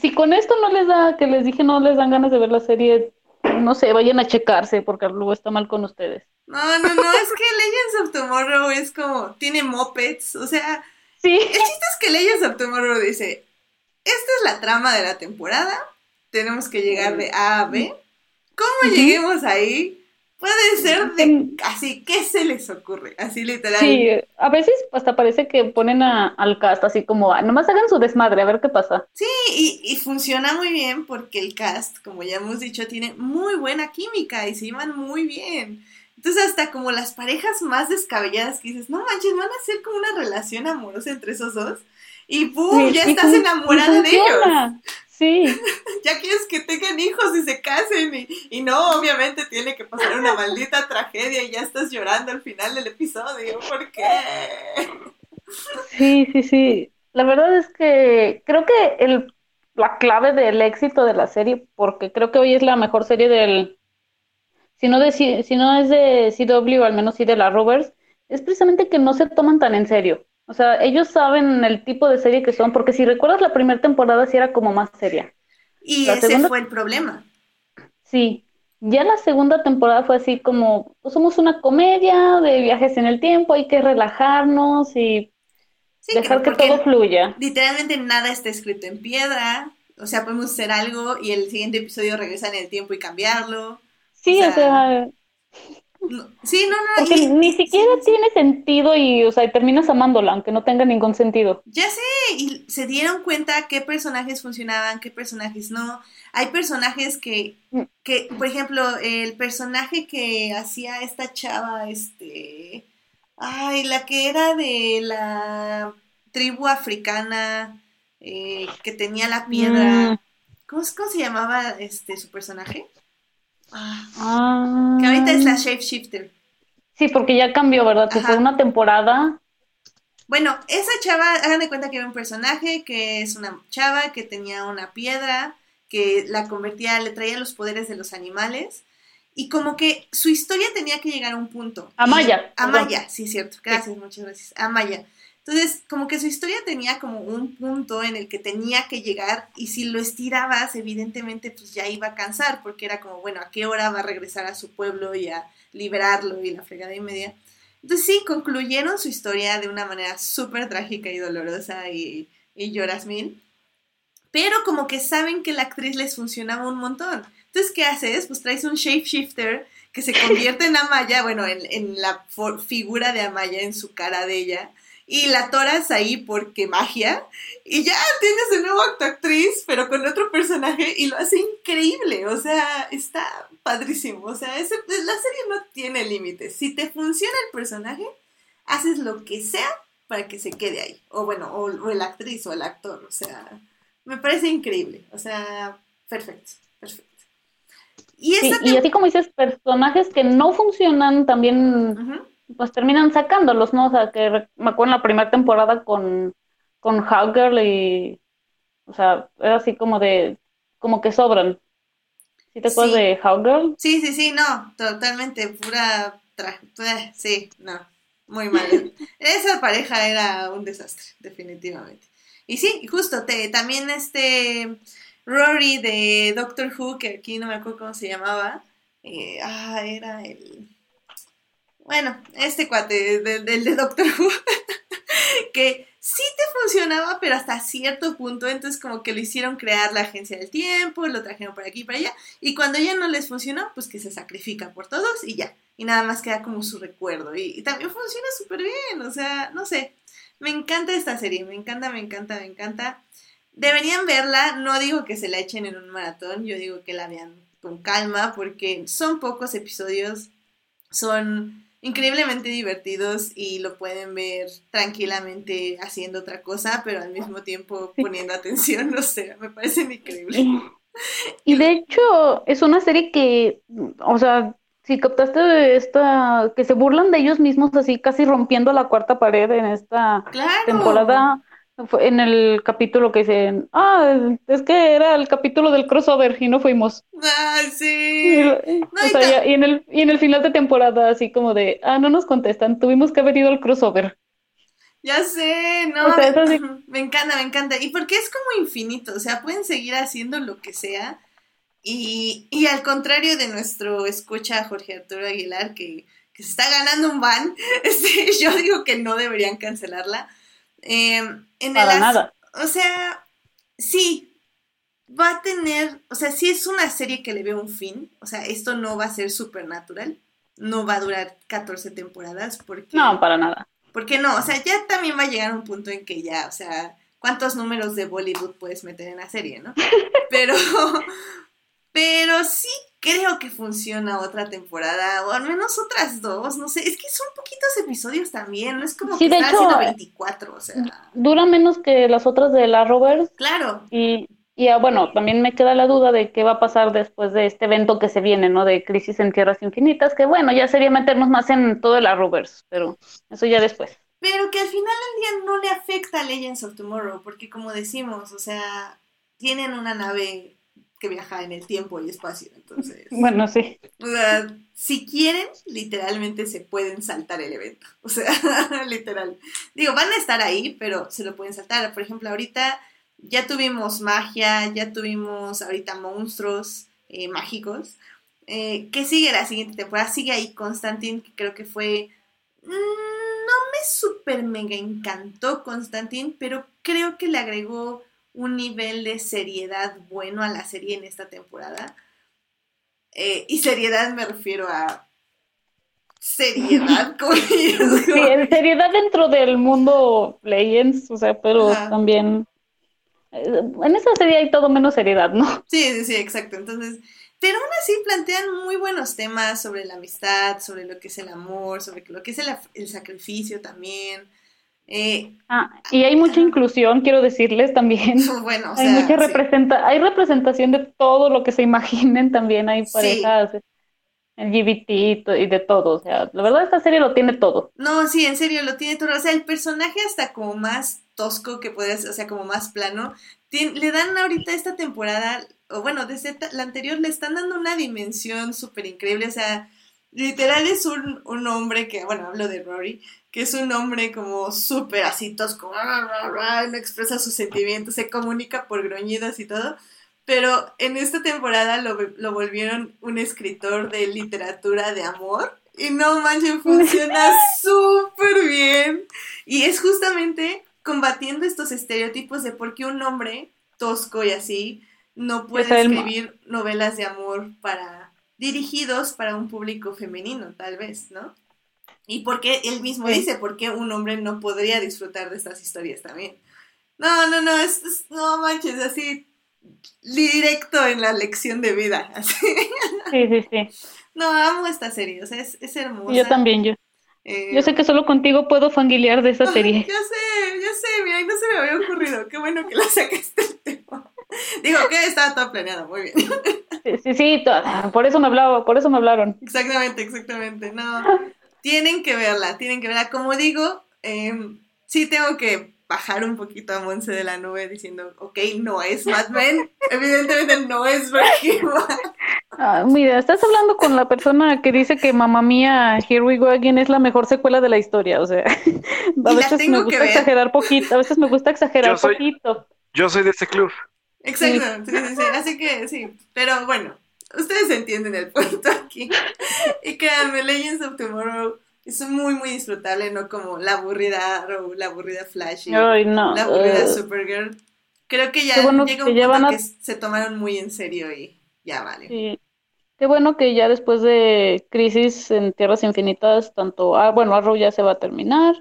si con esto no les da, que les dije, no les dan ganas de ver la serie, no sé, vayan a checarse porque luego está mal con ustedes. No, no, no, es que Legends of Tomorrow es como, tiene mopeds, o sea, Sí, el chiste es que Legends of Tomorrow dice, esta es la trama de la temporada, tenemos que llegar de A a B, ¿cómo lleguemos ahí? Puede ser de así, ¿qué se les ocurre? Así literal. sí, a veces hasta parece que ponen a- al cast así como, "Ah, nomás hagan su desmadre, a ver qué pasa. Sí, y, y funciona muy bien porque el cast, como ya hemos dicho, tiene muy buena química y se llevan muy bien. Entonces, hasta como las parejas más descabelladas que dices, no manches, van a ser como una relación amorosa entre esos dos. Y ¡pum! Sí, ya estás enamorada de ellos. Sí, Ya quieres que tengan hijos y se casen. Y, y no, obviamente tiene que pasar una maldita tragedia y ya estás llorando al final del episodio. ¿Por qué? sí, sí, sí. La verdad es que creo que el, la clave del éxito de la serie, porque creo que hoy es la mejor serie del, si no, de, si no es de CW, o al menos sí de la Rovers, es precisamente que no se toman tan en serio. O sea, ellos saben el tipo de serie que son, porque si recuerdas la primera temporada sí era como más seria. Y La ese segunda- fue el problema. Sí, ya la segunda temporada fue así como, pues somos una comedia de viajes en el tiempo, hay que relajarnos y Sí, dejar que todo fluya. literalmente nada está escrito en piedra. O sea, podemos hacer algo y el siguiente episodio regresar en el tiempo y cambiarlo. Sí, o o sea, sea, No- sí, no, no. porque y- ni siquiera sí, tiene sentido y, o sea, y terminas amándola, aunque no tenga ningún sentido. Ya sé, y se dieron cuenta qué personajes funcionaban, qué personajes no. Hay personajes que, Mm. que, por ejemplo, el personaje que hacía esta chava, este, ay, la que era de la tribu africana, eh, que tenía la piedra. Mm. ¿Cómo, cómo se llamaba este su personaje? Ah, Ah, que ahorita es la shapeshifter. Sí, porque ya cambió, ¿verdad? Que fue una temporada. Bueno, esa chava, hagan de cuenta que era un personaje que es una chava que tenía una piedra, que la convertía, le traía los poderes de los animales, y como que su historia tenía que llegar a un punto. Amaya, Amaya, sí, cierto. Gracias, muchas gracias. Amaya. Entonces, como que su historia tenía como un punto en el que tenía que llegar, y si lo estirabas, evidentemente, pues ya iba a cansar, porque era como, bueno, ¿a qué hora va a regresar a su pueblo y a liberarlo y la fregada y media? Entonces sí, concluyeron su historia de una manera súper trágica y dolorosa y, lloras mil. Pero como que saben que la actriz les funcionaba un montón. Entonces, ¿qué haces? Pues traes un shapeshifter que se convierte en Amaya, bueno, en, en la figura de Amaya en su cara de ella. Y la toras ahí porque magia. Y ya tienes de nuevo a tu actriz, pero con otro personaje y lo hace increíble. O sea, está padrísimo. O sea, ese- la serie no tiene límites. Si te funciona el personaje, haces lo que sea para que se quede ahí. O bueno, o, o la actriz o el actor. O sea, me parece increíble. O sea, perfecto, perfecto. Y Sí, y así como dices, personajes que no funcionan también Ujú. Pues terminan sacándolos, ¿no? O sea, que me acuerdo en la primera temporada con, con Hawkgirl y, o sea, era así como de, como que sobran. ¿Sí te acuerdas Sí. de Hawkgirl? Sí, sí, sí, no, totalmente, pura... tra- eh, Sí, no, muy mal. Esa pareja era un desastre, definitivamente. Y sí, justo, te, también este Rory de Doctor Who, que aquí no me acuerdo cómo se llamaba, eh, ah, era el... Bueno, este cuate del de, de Doctor Who, que sí te funcionaba, pero hasta cierto punto, entonces como que lo hicieron crear la agencia del tiempo, lo trajeron por aquí y para allá, y cuando ya no les funcionó, pues que se sacrifica por todos y ya. Y nada más queda como su recuerdo. Y, y también funciona súper bien. O sea, no sé. Me encanta esta serie. Me encanta, me encanta, me encanta. Deberían verla. No digo que se la echen en un maratón. Yo digo que la vean con calma porque son pocos episodios. Son increíblemente divertidos y lo pueden ver tranquilamente haciendo otra cosa, pero al mismo tiempo poniendo atención. No sé, me parecen increíbles. Y, de hecho, es una serie que, o sea, si captaste esta, que se burlan de ellos mismos así, casi rompiendo la cuarta pared en esta Claro. temporada, en el capítulo que dicen, ah, es que era el capítulo del crossover y no fuimos. Y, sí. o y sea, ta- ya- y en el, y en el final de temporada, así como de, ah, no nos contestan, tuvimos que haber ido al crossover. Ya sé, no, O sea, eso sí. me encanta, me encanta. Y porque es como infinito, o sea, pueden seguir haciendo lo que sea. Y, y al contrario de nuestro escucha Jorge Arturo Aguilar, que, que se está ganando un ban, este, yo digo que no deberían cancelarla. Eh, en Para nada. O sea, sí, va a tener, o sea, sí es una serie que le veo un fin. O sea, esto no va a ser supernatural. No va a durar 14 temporadas porque... No, para nada. Porque no, o sea, ya también va a llegar un punto en que ya, o sea, ¿cuántos números de Bollywood puedes meter en la serie, no? Pero, pero sí creo que funciona otra temporada, o al menos otras dos, no sé, es que son poquitos episodios también, no es como Sí, que de hecho, haciendo eh, 24, o sea, Dura menos que las otras de la Rovers claro, y, y ah, bueno, también me queda la duda de qué va a pasar después de este evento que se viene, ¿no? De Crisis en Tierras Infinitas, que bueno, ya sería meternos más en todo el Arrowverse, pero eso ya después. pero que al final del día no le afecta a Legends of Tomorrow, porque como decimos, o sea, tienen una nave que viaja en el tiempo y espacio, entonces... Bueno, sí. O sea, si quieren, literalmente se pueden saltar el evento. O sea, literal. Digo, van a estar ahí, pero se lo pueden saltar. Por ejemplo, ahorita ya tuvimos magia, ya tuvimos ahorita monstruos eh, mágicos. Eh, ¿Qué sigue la siguiente temporada? Sigue ahí Constantine, que creo que fue... mm, No me super mega encantó Constantine, pero creo que le agregó un nivel de seriedad bueno a la serie en esta temporada. Eh, y seriedad me refiero a seriedad, como Sí, en seriedad dentro del mundo Legends, o sea, pero Ajá. también eh, en esa serie hay todo menos seriedad, ¿no? Sí, sí, sí, exacto. Entonces, pero aún así plantean muy buenos temas sobre la amistad, sobre lo que es el amor, sobre lo que es el, el sacrificio también. Eh, Ah, y hay mucha Ajá. inclusión, quiero decirles también. bueno, o Hay mucha sí. representa hay representación de todo lo que se imaginen también, hay Sí. parejas LGBT y de todo, o sea, la verdad esta serie lo tiene todo. No, sí, en serio, lo tiene todo. O sea, el personaje hasta como más tosco que puede ser, o sea, como más plano. tien- le dan ahorita esta temporada, o bueno, desde la anterior le están dando una dimensión súper increíble. O sea, literal es un, un hombre que, bueno, hablo de Rory, que es un hombre como súper así tosco, no expresa sus sentimientos, se comunica por gruñidos y todo. Pero en esta temporada lo, lo volvieron un escritor de literatura de amor. Y no manchen, funciona súper bien. Y es justamente combatiendo estos estereotipos de por qué un hombre tosco y así no puede escribir novelas de amor para dirigidos para un público femenino, tal vez, ¿no? Y porque él mismo Sí. dice por qué un hombre no podría disfrutar de estas historias también. No, no, no, es, es- no manches, así directo en la lección de vida. Así. Sí, sí, sí. No, amo esta serie, o sea, es, es hermosa. Yo también, yo. Eh, Yo sé que solo contigo puedo fanguilear de esa serie. Ya sé, ya sé, mira, no se me había ocurrido. Qué bueno que la sacaste el tema. Digo que estaba todo planeado, muy bien. Sí, sí, sí, por eso me hablaba, por eso me hablaron. Exactamente, exactamente. No, tienen que verla, tienen que verla. Como digo, eh, sí tengo que bajar un poquito a Monse de la nube diciendo, ok, no es Mad Men, evidentemente no es Breaking Bad. Ah, mira, estás hablando con la persona que dice que Mamá Mía, Here We Go Again es la mejor secuela de la historia, o sea, a veces me gusta exagerar poquito, a veces me gusta exagerar Yo soy- poquito. Yo soy de ese club. Exacto, sí, sí, sí, así que sí, pero bueno, ustedes entienden el punto aquí. Y créanme, Legends of Tomorrow es muy, muy disfrutable, no como la aburrida Arrow, la aburrida Flash y Ay, no. la aburrida eh, Supergirl. Creo que ya bueno llega que un ya punto a- que se tomaron muy en serio y ya vale. sí. Qué bueno que ya después de Crisis en Tierras Infinitas, tanto, ah, bueno, Arrow ya se va a terminar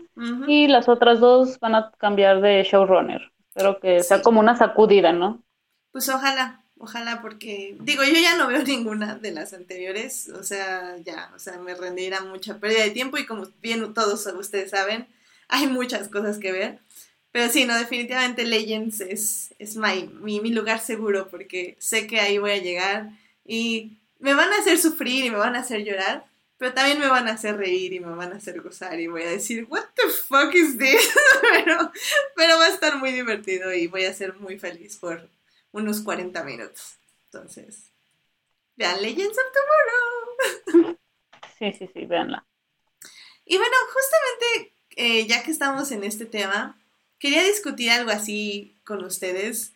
y las otras dos van a cambiar de showrunner. Espero que sea como una sacudida, ¿no? Pues ojalá, ojalá porque, digo, yo ya no veo ninguna de las anteriores, o sea, ya, o sea, me rendirá mucha pérdida de tiempo y como bien todos ustedes saben, hay muchas cosas que ver. Pero sí, no, definitivamente Legends es, es my- mi, mi lugar seguro porque sé que ahí voy a llegar y me van a hacer sufrir y me van a hacer llorar, pero también me van a hacer reír y me van a hacer gozar y voy a decir, what the fuck is this? pero, pero va a estar muy divertido y voy a ser muy feliz por unos 40 minutos. Entonces, vean Legends of Tomorrow. Sí, sí, sí, véanla. Y bueno, justamente eh, ya que estamos en este tema, quería discutir algo así con ustedes.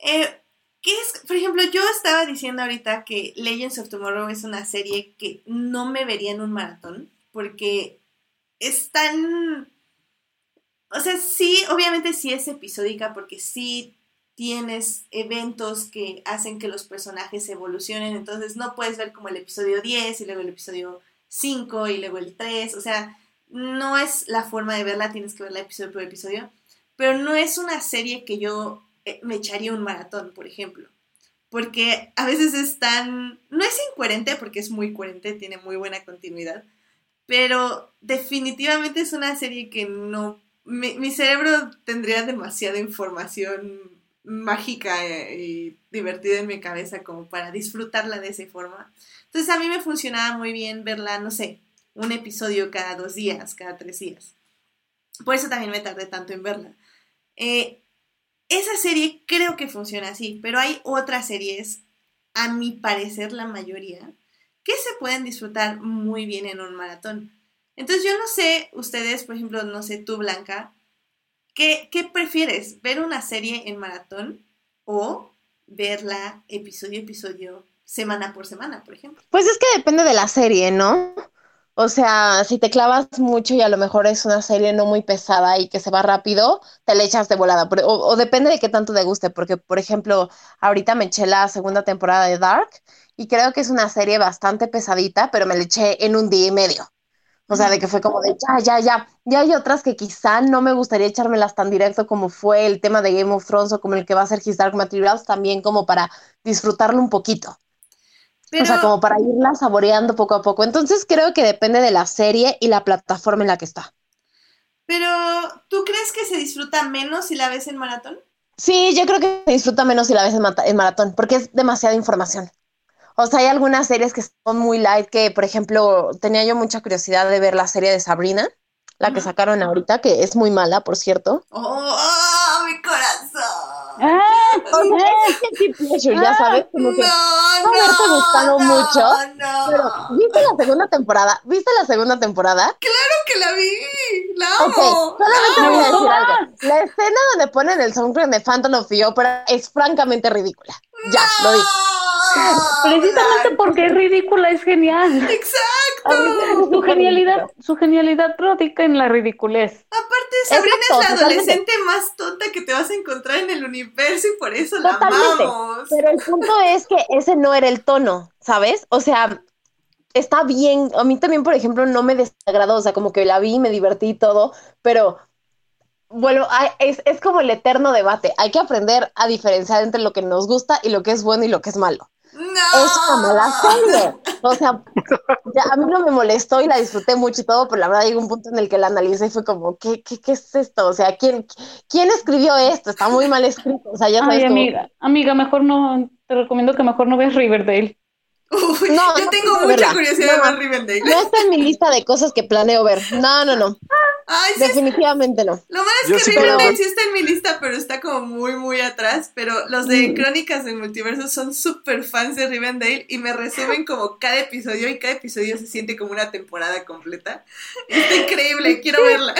Eh, ¿Qué es? Por ejemplo, yo estaba diciendo ahorita que Legends of Tomorrow es una serie que no me vería en un maratón, porque es tan... O sea, sí, obviamente sí es episódica, porque sí tienes eventos que hacen que los personajes evolucionen, entonces no puedes ver como el episodio 10 y luego el episodio 5 y luego el 3, o sea, no es la forma de verla, tienes que verla episodio por episodio, pero no es una serie que yo eh, me echaría un maratón, por ejemplo, porque a veces es tan, no es incoherente porque es muy coherente, tiene muy buena continuidad, pero definitivamente es una serie que no, mi, mi cerebro tendría demasiada información mágica eh, y divertida en mi cabeza como para disfrutarla de esa forma. Entonces a mí me funcionaba muy bien verla, no sé, un episodio cada dos días, cada tres días. Por eso también me tardé tanto en verla. Eh, esa serie creo que funciona así, pero hay otras series, a mi parecer la mayoría, que se pueden disfrutar muy bien en un maratón. Entonces yo no sé, ustedes, por ejemplo, no sé, tú Blanca, ¿qué, prefieres? ¿Ver una serie en maratón o verla episodio a episodio, semana por semana, por ejemplo? Pues es que depende de la serie, ¿no? O sea, si te clavas mucho y a lo mejor es una serie no muy pesada y que se va rápido, te le echas de volada. O, o depende de qué tanto te guste, porque, por ejemplo, ahorita me eché la segunda temporada de Dark y creo que es una serie bastante pesadita, pero me la eché en un día y medio. O sea, de que fue como de ya, ya, ya. Y hay otras que quizá no me gustaría echármelas tan directo como fue el tema de Game of Thrones o como el que va a ser His Dark Materials, también como para disfrutarlo un poquito. Pero, O sea, como para irla saboreando poco a poco. Entonces creo que depende de la serie y la plataforma en la que está. pero, ¿tú crees que se disfruta menos si la ves en maratón? Sí, yo creo que se disfruta menos si la ves en, en maratón, porque es demasiada información. O sea, hay algunas series que son muy light, que por ejemplo, tenía yo mucha curiosidad de ver la serie de Sabrina, la que Ujú. sacaron ahorita, que es muy mala, por cierto. ¡Oh, oh, mi corazón! ¡Ah! O sea, es guilty pleasure, ya sabes, como que no, no, gustado no, mucho, no. Pero, ¿viste la segunda temporada? ¿Viste la segunda temporada? Claro que la vi, la amo. solamente la voy a decir algo. La escena donde ponen el soundtrack de Phantom of the Opera es francamente ridícula. Ya, lo digo. Precisamente porque es ridícula, es genial. Exacto. Su genialidad, su genialidad radica en la ridiculez. Aparte, Sabrina Exacto, es la totalmente. adolescente más tonta que te vas a encontrar en el universo y por eso la Totalmente. amamos. Pero el punto es que ese no era el tono, ¿sabes? O sea, está bien. A mí también, por ejemplo, no me desagradó. O sea, como que la vi, me divertí y todo, pero bueno, es, es como el eterno debate. Hay que aprender a diferenciar entre lo que nos gusta y lo que es bueno y lo que es malo. No. Es una mala serie. O sea, ya a mí no me molestó y la disfruté mucho y todo, pero la verdad llegó un punto en el que la analicé y fue como, ¿qué, qué, qué es esto? O sea, ¿quién, ¿quién escribió esto? Está muy mal escrito. O sea, ya sabes Ay, amiga, amiga, mejor no, te recomiendo que mejor no veas Riverdale. Uy, No, yo no tengo mucha verla. curiosidad de No. ver Rivendell. No está en mi lista de cosas que planeo ver. No, no, no. Ay, sí, Definitivamente no. Lo malo es Yo que sí Riverdale creo- sí está en mi lista, pero está como muy, muy atrás. Pero los de Crónicas del Multiverso son súper fans de Rivendale y me resumen como cada episodio y cada episodio se siente como una temporada completa. Está increíble, quiero verla.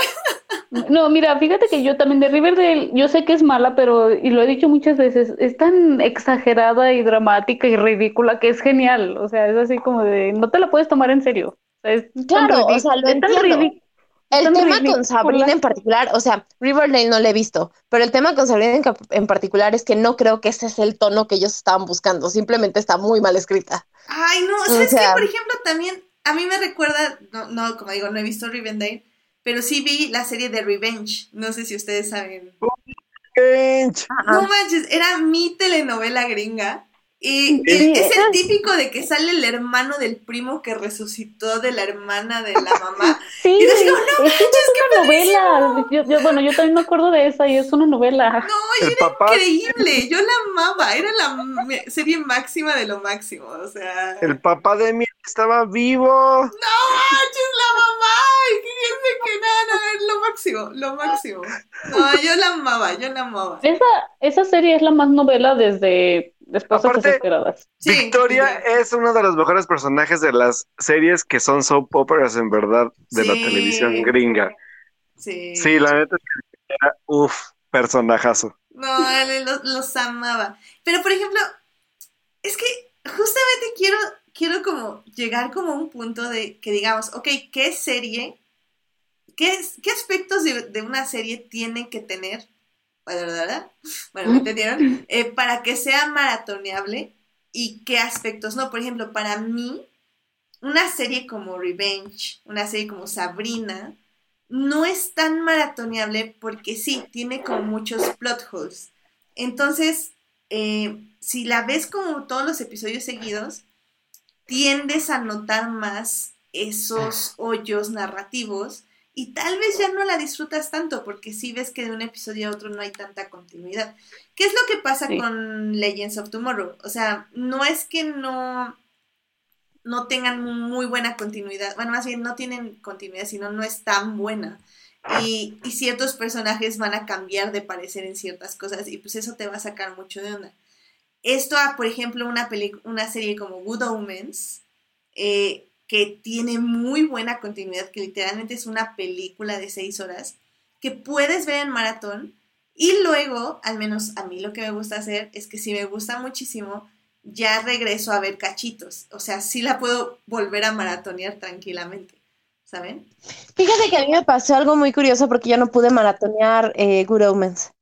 No, mira, fíjate que yo también de Riverdale, yo sé que es mala, pero, y lo he dicho muchas veces, es tan exagerada y dramática y ridícula que es genial. O sea, es así como de, no te la puedes tomar en serio. Es tan Claro, o sea, lo es tan entiendo. ridí- El tema con Sabrina en particular, o sea, Riverdale no lo he visto, pero el tema con Sabrina en, en particular es que no creo que ese es el tono que ellos estaban buscando, simplemente está muy mal escrita. Ay, no, O ¿sabes sea- qué? Por ejemplo, también a mí me recuerda, no, no, como digo, no he visto Rivendale, pero sí vi la serie de Revenge. No sé si ustedes saben. Kench. No manches, era mi telenovela gringa. Y, y Sí, es el típico de que sale el hermano del primo que resucitó de la hermana de la mamá. Sí, Y yo digo, no es que es una novela. Yo, yo- bueno, yo también me acuerdo de esa y es una novela. No, y El era papá, increíble. Yo la amaba. Era la serie máxima de lo máximo. O sea. el papá de mí estaba vivo. ¡No manches, la mamá! Y fíjense que nada, nada, es lo máximo, lo máximo. No, yo la amaba, yo la amaba. Esa, esa serie es la más novela desde Esposas Aparte- Desesperadas. Sí, Victoria sí. es uno de los mejores personajes de las series que son soap operas en verdad de la televisión gringa. Sí. Sí, la neta es que era, uff, personajazo. No, los, los amaba. Pero, por ejemplo, es que justamente quiero, quiero como llegar como a un punto de que digamos, ok, ¿qué serie? ¿Qué, qué aspectos de, de una serie tienen que tener? Bueno, ¿me entendieron? Eh, para que sea maratoneable y qué aspectos no. Por ejemplo, para mí, una serie como Revenge, una serie como Sabrina, no es tan maratoneable porque sí, tiene como muchos plot holes. Entonces, eh, si la ves como todos los episodios seguidos, tiendes a notar más esos hoyos narrativos y tal vez ya no la disfrutas tanto porque sí ves que de un episodio a otro no hay tanta continuidad. ¿Qué es lo que pasa Sí. con Legends of Tomorrow? O sea, no es que no no tengan muy buena continuidad, bueno, más bien no tienen continuidad, sino no es tan buena. Y, y ciertos personajes van a cambiar de parecer en ciertas cosas y pues eso te va a sacar mucho de onda. Esto, a, por ejemplo, una, peli- una serie como Good Omens, eh, que tiene muy buena continuidad, que literalmente es una película de seis horas, que puedes ver en maratón y luego, al menos a mí lo que me gusta hacer es que si me gusta muchísimo, ya regreso a ver cachitos. O sea, sí la puedo volver a maratonear tranquilamente, ¿saben? Fíjate que a mí me pasó algo muy curioso porque yo no pude maratonear eh, Good Omens.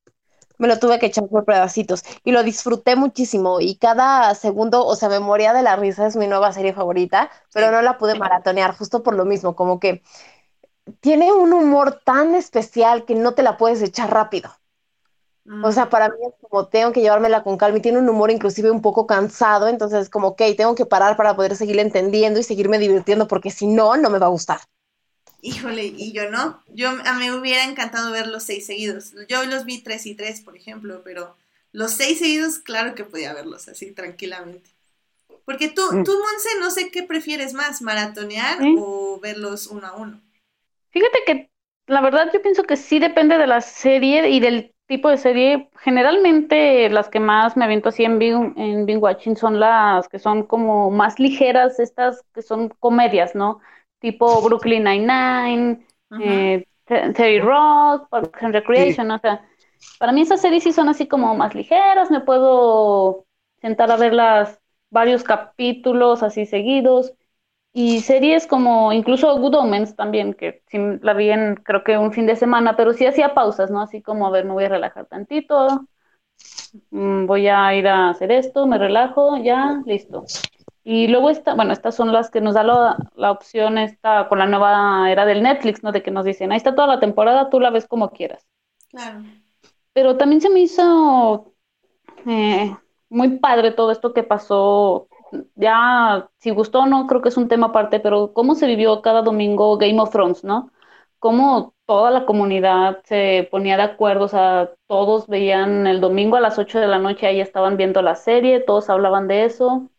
Me lo tuve que echar por pedacitos y lo disfruté muchísimo y cada segundo, o sea, me moría de la risa, es mi nueva serie favorita, pero no la pude maratonear justo por lo mismo, como que tiene un humor tan especial que no te la puedes echar rápido. O sea, para mí es como tengo que llevármela con calma y tiene un humor inclusive un poco cansado, entonces es como, ok, tengo que parar para poder seguirle entendiendo y seguirme divirtiendo porque si no, no me va a gustar. Híjole, y yo no. Yo a mí me hubiera encantado ver los seis seguidos. Yo los vi tres y tres, por ejemplo, pero los seis seguidos, claro que podía verlos así tranquilamente. Porque tú, Mm. tú, Monse, no sé qué prefieres más, maratonear ¿Sí? o verlos uno a uno. Fíjate que la verdad yo pienso que sí depende de la serie y del tipo de serie. Generalmente las que más me aviento así en Bing, en Bing Watching son las que son como más ligeras, estas que son comedias, ¿no? Tipo Brooklyn Nine-Nine, eh, Te- Terry Rock, Parks and Recreation, o sea, para mí esas series sí son así como más ligeras, me puedo sentar a verlas varios capítulos así seguidos. Y series como incluso Good Omens también, que sí la vi en creo que un fin de semana, pero sí hacía pausas, ¿no? Así como, a ver, me voy a relajar tantito, mm, voy a ir a hacer esto, me relajo, ya, listo. Y luego esta, bueno, estas son las que nos da la, la opción esta con la nueva era del Netflix, ¿no? De que nos dicen, ahí está toda la temporada, tú la ves como quieras. Claro. Pero también se me hizo eh, muy padre todo esto que pasó. Ya, si gustó o no, creo que es un tema aparte, pero cómo se vivió cada domingo Game of Thrones, ¿no? Cómo toda la comunidad se ponía de acuerdo, o sea, todos veían el domingo a las 8 de la noche, ahí estaban viendo la serie, todos hablaban de eso.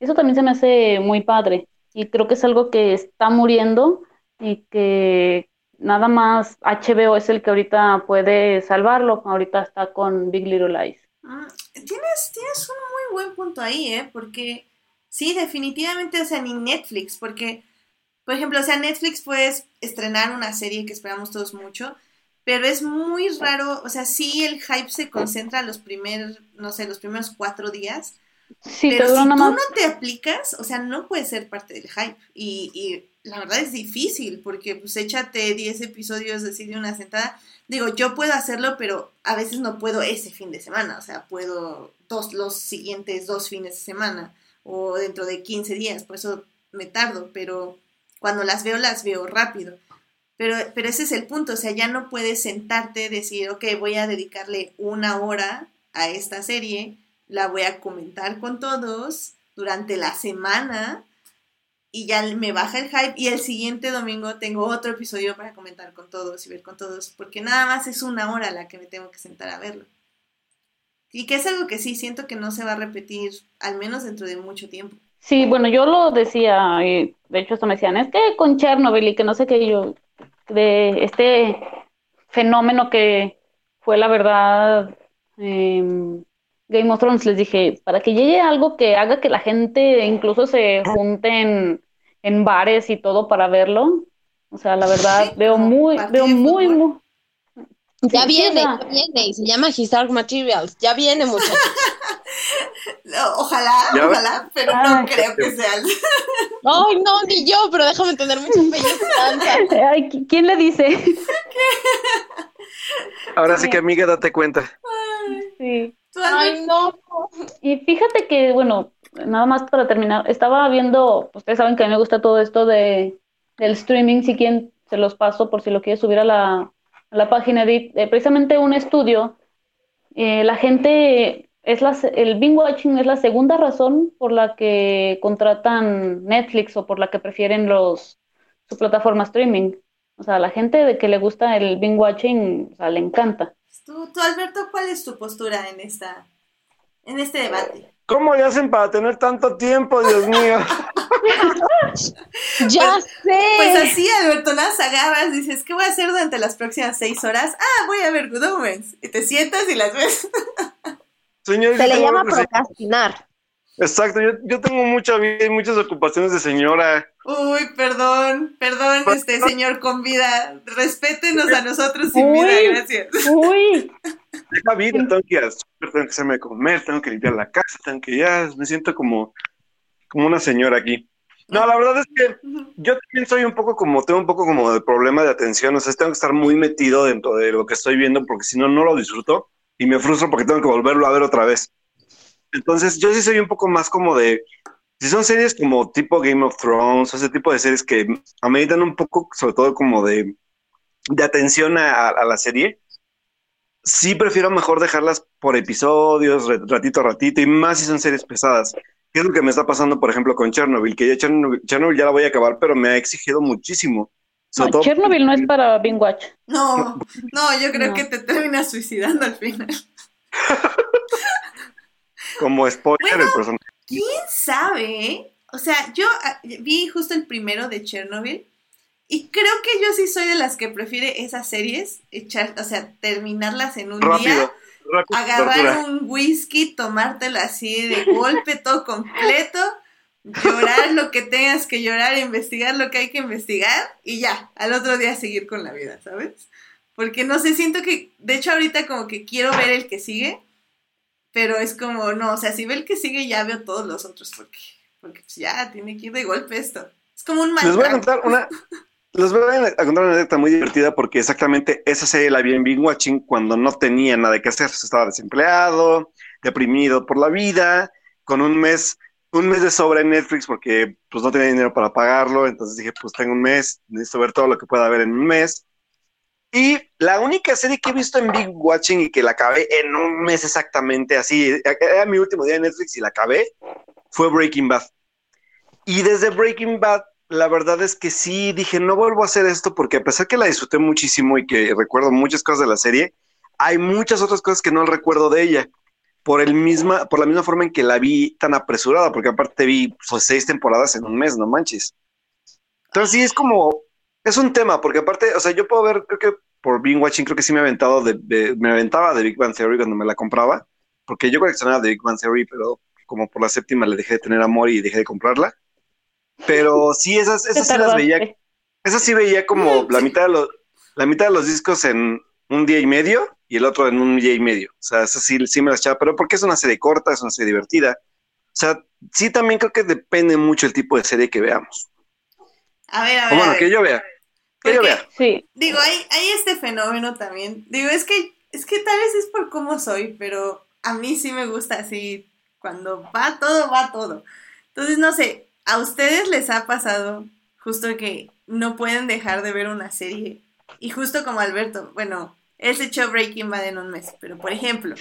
Eso también se me hace muy padre y creo que es algo que está muriendo y que nada más HBO es el que ahorita puede salvarlo. Ahorita está con Big Little Lies. Mm, Tienes, tienes un muy buen punto ahí, ¿eh? Porque sí, definitivamente, o sea, ni Netflix, porque, por ejemplo, o sea, Netflix puedes estrenar una serie que esperamos todos mucho, pero es muy raro, o sea, sí el hype se concentra los primeros, no sé, los primeros cuatro días, Sí, pero si tú no te aplicas, o sea, no puedes ser parte del hype. Y, y la verdad es difícil, porque pues échate 10 episodios así de una sentada. Digo, yo puedo hacerlo, pero a veces no puedo ese fin de semana. O sea, puedo dos, los siguientes dos fines de semana o dentro de 15 días. Por eso me tardo, pero cuando las veo, las veo rápido. Pero, pero ese es el punto, o sea, ya no puedes sentarte, decir, ok, voy a dedicarle una hora a esta serie, la voy a comentar con todos durante la semana y ya me baja el hype y el siguiente domingo tengo otro episodio para comentar con todos y ver con todos, porque nada más es una hora la que me tengo que sentar a verlo. Y que es algo que sí siento que no se va a repetir, al menos dentro de mucho tiempo. Sí, bueno, yo lo decía, de hecho hasta me decían, es que con Chernobyl y que no sé qué, yo, de este fenómeno que fue la verdad em, Game of Thrones, les dije, para que llegue algo que haga que la gente incluso se junte en, en bares y todo para verlo, O sea, la verdad, Sí, veo muy, veo muy, muy... Ya Sí, viene, ya viene, y se llama His Dark Materials. Ya viene, muchachos. No, ojalá, Ya ojalá, pero no Ay. creo que sea. Ay, no, ni yo, pero déjame tener mucha fe y esperanza. Ay, ¿qui- ¿quién le dice? Ahora sí que, amiga, date cuenta. Sí. Ay, no. Y fíjate que, bueno, nada más para terminar, estaba viendo, ustedes saben que a mí me gusta todo esto de del streaming, si quieren se los paso por si lo quiere subir a la, a la página de eh, precisamente un estudio. eh, la gente es la, el binge watching es la segunda razón por la que contratan Netflix o por la que prefieren los su plataforma streaming. O sea, la gente de que le gusta el binge watching, o sea, le encanta. Tú, tú, Alberto, ¿cuál es tu postura en esta, en este debate? ¿Cómo le hacen para tener tanto tiempo, Dios mío? Ya sé. Pues así, Alberto, las agarras, dices, ¿qué voy a hacer durante las próximas seis horas? Ah, voy a ver Good Omens. Y te sientas y las ves. Señor, Se le llama procrastinar. Exacto, yo, yo tengo mucha vida y muchas ocupaciones de señora. Uy, perdón, perdón, este señor con vida. Respétenos a nosotros sin Uy. vida, gracias. Uy, Deja vida, tengo que ir al tengo que hacerme de comer, tengo que limpiar la casa, tengo que ya, me siento como, como una señora aquí. No, la verdad es que yo también soy un poco como, tengo un poco como de problema de atención, o sea, tengo que estar muy metido dentro de lo que estoy viendo porque si no, no lo disfruto y me frustro porque tengo que volverlo a ver otra vez. Entonces, yo sí soy un poco más como de, si son series como tipo Game of Thrones, o ese tipo de series que ameritan un poco, sobre todo como de, de atención a, a la serie, sí prefiero mejor dejarlas por episodios, ratito a ratito, y más si son series pesadas. ¿Qué es lo que me está pasando, por ejemplo, con Chernobyl? Que ya Chernobyl, Chernobyl ya la voy a acabar, pero me ha exigido muchísimo. No, todo Chernobyl no es para binge watch. No, no, yo creo No. que te terminas suicidando al final. como spoiler Bueno. el personaje. ¿Quién sabe? eh? O sea, yo ah, vi justo el primero de Chernobyl y creo que yo sí soy de las que prefiere esas series, echar, o sea, terminarlas en un día, Rápido. agarrar tortura. un whisky, tomártelo así de golpe, todo completo, llorar lo que tengas que llorar, investigar lo que hay que investigar y ya, al otro día seguir con la vida, ¿sabes? Porque no sé, siento que, de hecho ahorita como que quiero ver el que sigue, pero es como, no, o sea, si veo el que sigue ya veo todos los otros, porque, porque pues ya tiene que ir de golpe esto. Es como un mal Les voy a contar una. Les voy a contar una anécdota muy divertida porque exactamente esa serie la vi en Bing Watching cuando no tenía nada que hacer. Estaba desempleado, deprimido por la vida, con un mes, un mes de sobra en Netflix porque pues no tenía dinero para pagarlo. Entonces dije, pues tengo un mes, necesito ver todo lo que pueda ver en un mes. Y la única serie que he visto en Big Watching y que la acabé en un mes exactamente así, era mi último día en Netflix y la acabé, fue Breaking Bad. Y desde Breaking Bad, la verdad es que sí dije, no vuelvo a hacer esto porque a pesar que la disfruté muchísimo y que recuerdo muchas cosas de la serie, hay muchas otras cosas que no recuerdo de ella. Por, el misma, por la misma forma en que la vi tan apresurada, porque aparte vi pues, seis temporadas en un mes, no manches. Entonces sí es como, es un tema, porque aparte, o sea, yo puedo ver, creo que por Being Watching, creo que sí me he aventado de, de- me aventaba de Big Bang Theory cuando me la compraba, porque yo coleccionaba de Big Bang Theory, pero como por la séptima le dejé de tener amor y dejé de comprarla. Pero sí, esas, esas sí las veía, esas sí veía como la mitad de los, la mitad de los discos en un día y medio y el otro en un día y medio. O sea, esas sí, sí me las echaba, pero porque es una serie corta, es una serie divertida. O sea, sí también creo que depende mucho el tipo de serie que veamos. A ver, a O ver. a bueno, ver. que yo vea. Que yo vea. Sí, Digo, hay, hay este fenómeno también. Digo, es que, es que tal vez es por cómo soy, pero a mí sí me gusta así. Cuando va todo, va todo. Entonces, no sé, ¿a ustedes les ha pasado justo que no pueden dejar de ver una serie? Y justo como Alberto, bueno, él se echó Breaking Bad en un mes, pero por ejemplo,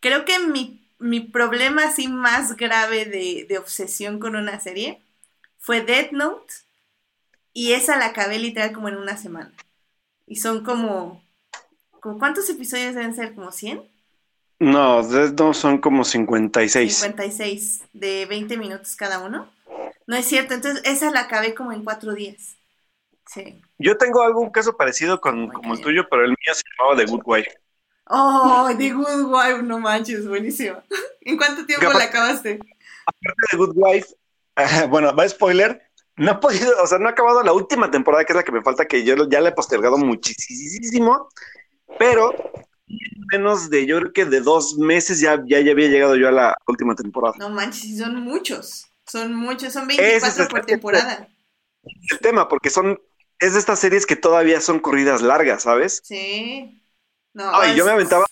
creo que mi, mi problema así más grave de, de obsesión con una serie fue Death Note. Y esa la acabé literal como en una semana. Y son como, como ¿cuántos episodios deben ser? ¿Como 100? No, de- no son como 56. 56 de 20 minutos cada uno. No es cierto, entonces esa la acabé como en cuatro días. Sí. Yo tengo algún caso parecido con, como el tuyo, pero el mío se llamaba The Good Wife. Oh, The Good Wife, no manches, buenísimo. ¿En cuánto tiempo Capaz- la acabaste? Aparte de Good Wife, bueno, va spoiler, no he podido, o sea, no he acabado la última temporada, que es la que me falta, que yo ya la he postergado muchísimo, pero menos de, yo creo que de dos meses ya, ya, ya había llegado yo a la última temporada. No manches, son muchos, son muchos, son 24 por temporada. El tema, porque son, es de estas series que todavía son corridas largas, ¿sabes? Sí. No, Ay, yo me aventaba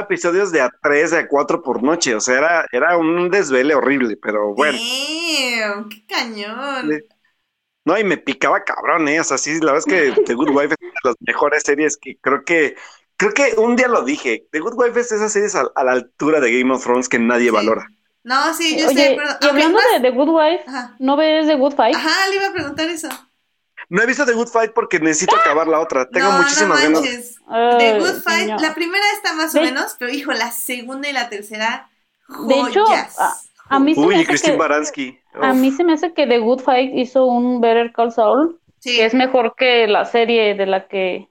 episodios de a tres, de a cuatro por noche, o sea, era, era un desvele horrible, pero bueno. ¡Qué cañón! No, y me picaba cabrón, ¿eh? O sea, sí, la verdad es que The Good Wife es una de las mejores series que creo que, creo que un día lo dije, The Good Wife es esa serie a, la altura de Game of Thrones que nadie valora. No, sí, yo estoy de acuerdo. Y hablando de The Good Wife, ¿no ves The Good Fight? Ajá, le iba a preguntar eso. No he visto The Good Fight porque necesito acabar la otra. Tengo muchísimas no ganas. The Good Fight, la primera está más o menos, pero hijo, la segunda y la tercera, joyas. De hecho, a, mí se Uy, me Christine Baranski. A mí se me hace que The Good Fight hizo un Better Call Saul, que es mejor que la serie de la que,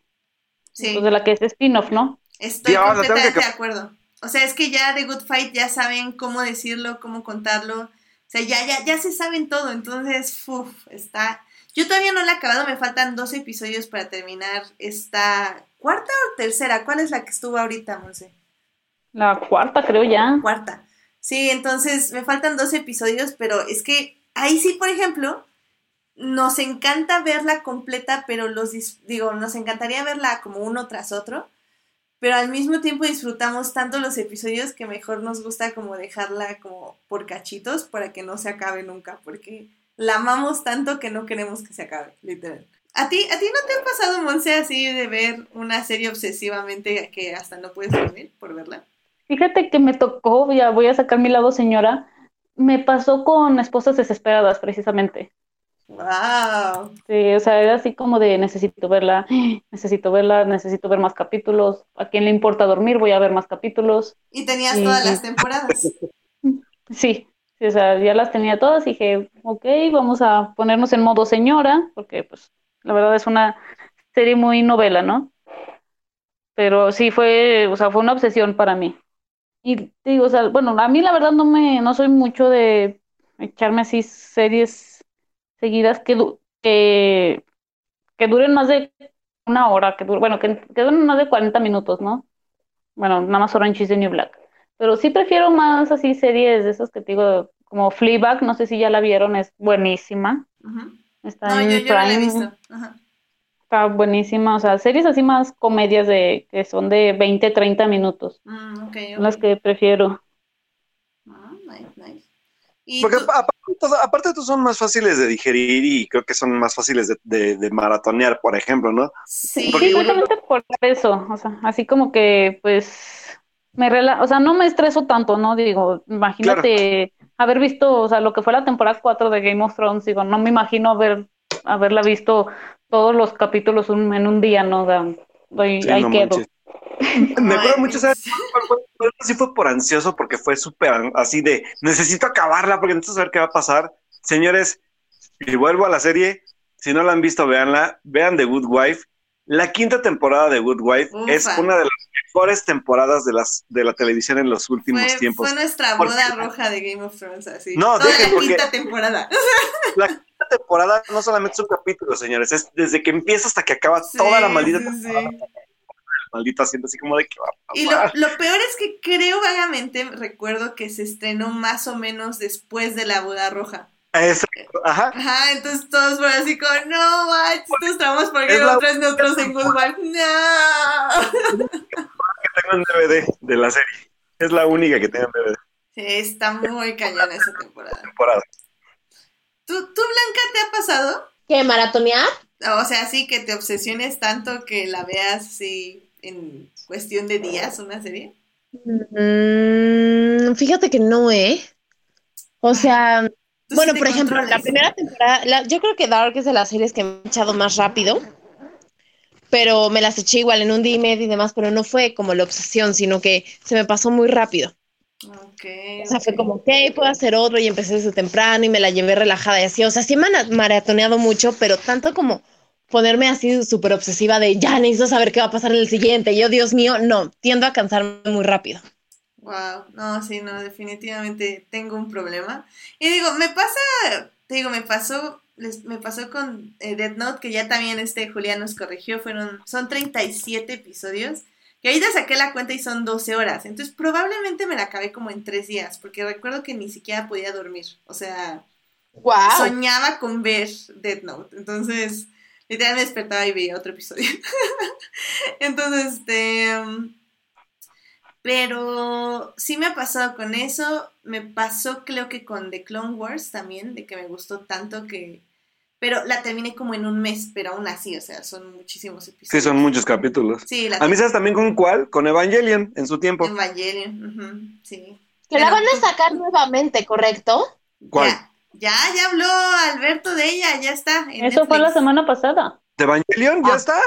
pues, de la que es spin-off, ¿no? Estoy completamente de acuerdo. O sea, es que ya The Good Fight ya saben cómo decirlo, cómo contarlo. O sea, ya, ya, ya se saben todo. Entonces, uff, está yo todavía no la he acabado, me faltan dos episodios para terminar esta cuarta o tercera. ¿Cuál es la que estuvo ahorita, Monse? La cuarta, creo ya. Cuarta. Sí, entonces me faltan dos episodios, pero es que ahí sí, por ejemplo, nos encanta verla completa, pero los digo, nos encantaría verla como uno tras otro, pero al mismo tiempo disfrutamos tanto los episodios que mejor nos gusta como dejarla como por cachitos para que no se acabe nunca, porque la amamos tanto que no queremos que se acabe, literal. ¿A ti, ¿A ti no te ha pasado, Monse, así de ver una serie obsesivamente que hasta no puedes dormir por verla? Fíjate que me tocó, ya voy a sacar mi lado señora, me pasó con Esposas Desesperadas, precisamente. ¡Wow! Sí, o sea, era así como de necesito verla, necesito verla, necesito ver más capítulos. ¿A quién le importa dormir? Voy a ver más capítulos. ¿Y tenías todas las temporadas? Sí, o sea, ya las tenía todas y dije, ok, vamos a ponernos en modo señora, porque pues la verdad es una serie muy novela, ¿no? Pero sí fue, o sea, fue una obsesión para mí. Y digo, o sea, bueno, a mí la verdad no me, no soy mucho de echarme así series seguidas que, que, que duren más de una hora, que bueno, que, que duren más de 40 minutos, ¿no? Bueno, nada más Orange is the New Black. Pero sí prefiero más así series de esas que te digo, como Fleabag, no sé si ya la vieron, es buenísima. Está no, yo, yo la he visto. Está buenísima, o sea, series así más comedias de que son de 20, 30 minutos. Mm, Las que prefiero. Ah, nice, nice. Porque aparte, de son más fáciles de digerir y creo que son más fáciles de, de, maratonear, por ejemplo, ¿no? Sí, sí justamente por eso, o sea, así como que pues me rela o sea, no me estreso tanto, ¿no? Digo, imagínate haber visto, o sea, lo que fue la temporada 4 de Game of Thrones, digo, no me imagino haber haberla visto todos los capítulos en un día, ¿no? ahí quedo. me acuerdo mucho, ¿sabes? Sí fue por ansioso porque fue súper así de, necesito acabarla porque necesito saber qué va a pasar. Señores, y vuelvo a la serie, si no la han visto, véanla, vean The Good Wife. La quinta temporada de Good Wife es una de las mejores temporadas de las de la televisión en los últimos tiempos. Fue nuestra boda roja de Game of Thrones, así. No, Toda la quinta temporada. La quinta temporada no solamente es un capítulo, señores, es desde que empieza hasta que acaba toda la maldita temporada. Maldita siendo así como de que va Y lo, lo, peor es que creo vagamente, recuerdo que se estrenó más o menos después de la boda roja. Exacto, ajá. Ajá, entonces todos fueron así como, no, manches, todos estamos porque nosotros nosotros en Good Wife, no. tengo en DVD de la serie. Es la única que tengo en DVD. Sí, está muy cañón esa temporada. temporada. ¿Tú, ¿Tú, Blanca, te ha pasado? ¿Qué, maratonear? O sea, sí, que te obsesiones tanto que la veas así en cuestión de días una serie. Mm, fíjate que no, ¿eh? O sea, bueno, por ejemplo, la primera temporada, yo creo que Dark es de las series que me he echado más rápido, pero me las eché igual en un día y medio y demás, pero no fue como la obsesión, sino que se me pasó muy rápido. Okay, o sea, fue como, ok, puedo hacer otro y empecé desde temprano y me la llevé relajada y así. O sea, sí me han maratoneado mucho, pero tanto como ponerme así súper obsesiva de ya necesito saber qué va a pasar en el siguiente. Yo, Dios mío, no, tiendo a cansarme muy rápido. Wow, no, sí, no, definitivamente tengo un problema. Y digo, me pasa, te digo, me pasó les, me pasó con eh, Death Note, que ya también este Julián nos corrigió, fueron, son 37 episodios, que ahorita saqué la cuenta y son 12 horas, entonces probablemente me la acabé como en 3 días, porque recuerdo que ni siquiera podía dormir, o sea, Wow. soñaba con ver Death Note, entonces literal me despertaba y veía otro episodio. entonces, este... Pero sí me ha pasado con eso, me pasó creo que con The Clone Wars también, de que me gustó tanto que... Pero la terminé como en un mes, pero aún así, o sea, son muchísimos episodios. Sí, son muchos capítulos. Sí, la A mí, ¿sabes también con cuál? Con Evangelion en su tiempo. Evangelion, sí. Que la van a sacar nuevamente, ¿correcto? ¿Cuál? Ya, ya, ya habló Alberto de ella, ya está. en Eso fue la semana pasada. ¿De Evangelion? ¿Ya Ah. está?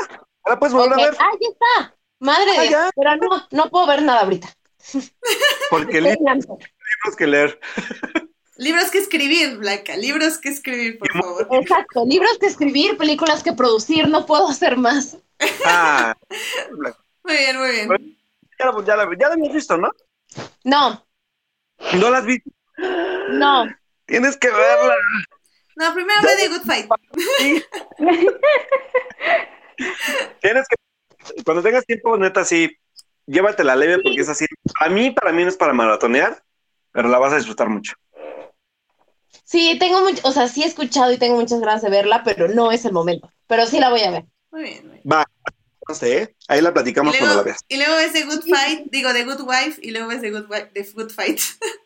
Ahora puedes volver a ver. Ah, ya está. Madre Ah, de. Pero no, no puedo ver nada ahorita. Porque li- libros que leer. Libros que escribir, Blanca, libros que escribir, por favor. Exacto. Libros que escribir, películas que producir, no puedo hacer más. Ah, Muy bien, muy bien. ya, la- ya, la- ya la habías visto, ¿no? No, No la has visto. no. Tienes que verla. No, primero ve The Good Fight. Tienes que. Cuando tengas tiempo, neta, sí, llévatela leve porque es así. A mí, para mí no es para maratonear, pero la vas a disfrutar mucho. Sí, tengo mucho, o sea, sí he escuchado y tengo muchas ganas de verla, pero no es el momento. Pero sí la voy a ver. Muy bien, muy bien. Va, no sé, ¿eh? ahí la platicamos cuando la luego, veas. y luego ves The Good Fight, digo The Good Wife, y luego ves The Good, Wi- The Good Fight.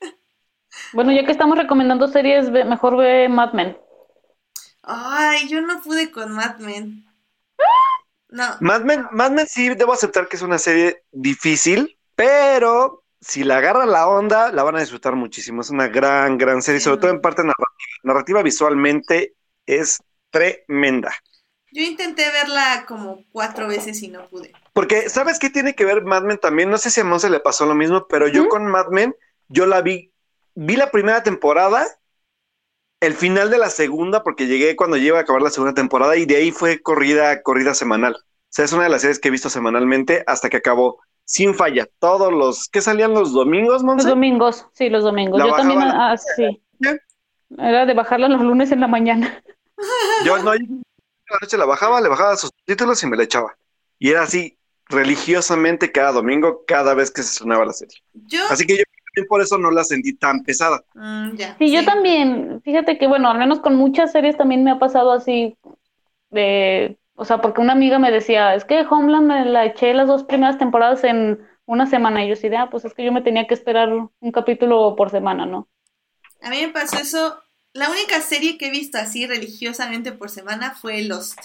Bueno, ya que estamos recomendando series, ve- mejor ve Mad Men. Ay, yo no pude con Mad Men. No, Mad Men, Mad Men sí debo aceptar que es una serie difícil, pero si la agarra la onda, la van a disfrutar muchísimo. Es una gran, gran serie, Sí, sobre todo en parte narrativa. Narrativa visualmente es tremenda. yo intenté verla como cuatro veces y no pude. Porque, ¿sabes qué tiene que ver Mad Men también? No sé si a Monse le pasó lo mismo, pero yo ¿Mm? con Mad Men, yo la vi, vi la primera temporada, el final de la segunda, porque llegué cuando llegué a acabar la segunda temporada y de ahí fue corrida, corrida semanal. O sea, es una de las series que he visto semanalmente hasta que acabó sin falla. Todos los, ¿qué salían los domingos, Los Monse? domingos, sí, los domingos. La Yo también, ah, sí. Era de bajarla los lunes en la mañana. Yo no, yo la noche la bajaba, le bajaba sus títulos y me la echaba. Y era así religiosamente cada domingo, cada vez que se sonaba la serie. Yo, Así que yo también por eso no la sentí tan pesada. mm, ya. Sí, yo también, fíjate que bueno, al menos con muchas series también me ha pasado así de, o sea, porque una amiga me decía, es que Homeland me la eché las dos primeras temporadas en una semana y yo decía, ah, pues es que yo me tenía que esperar un capítulo por semana, ¿no? A mí me pasó eso. La única serie que he visto así religiosamente por semana fue Lost,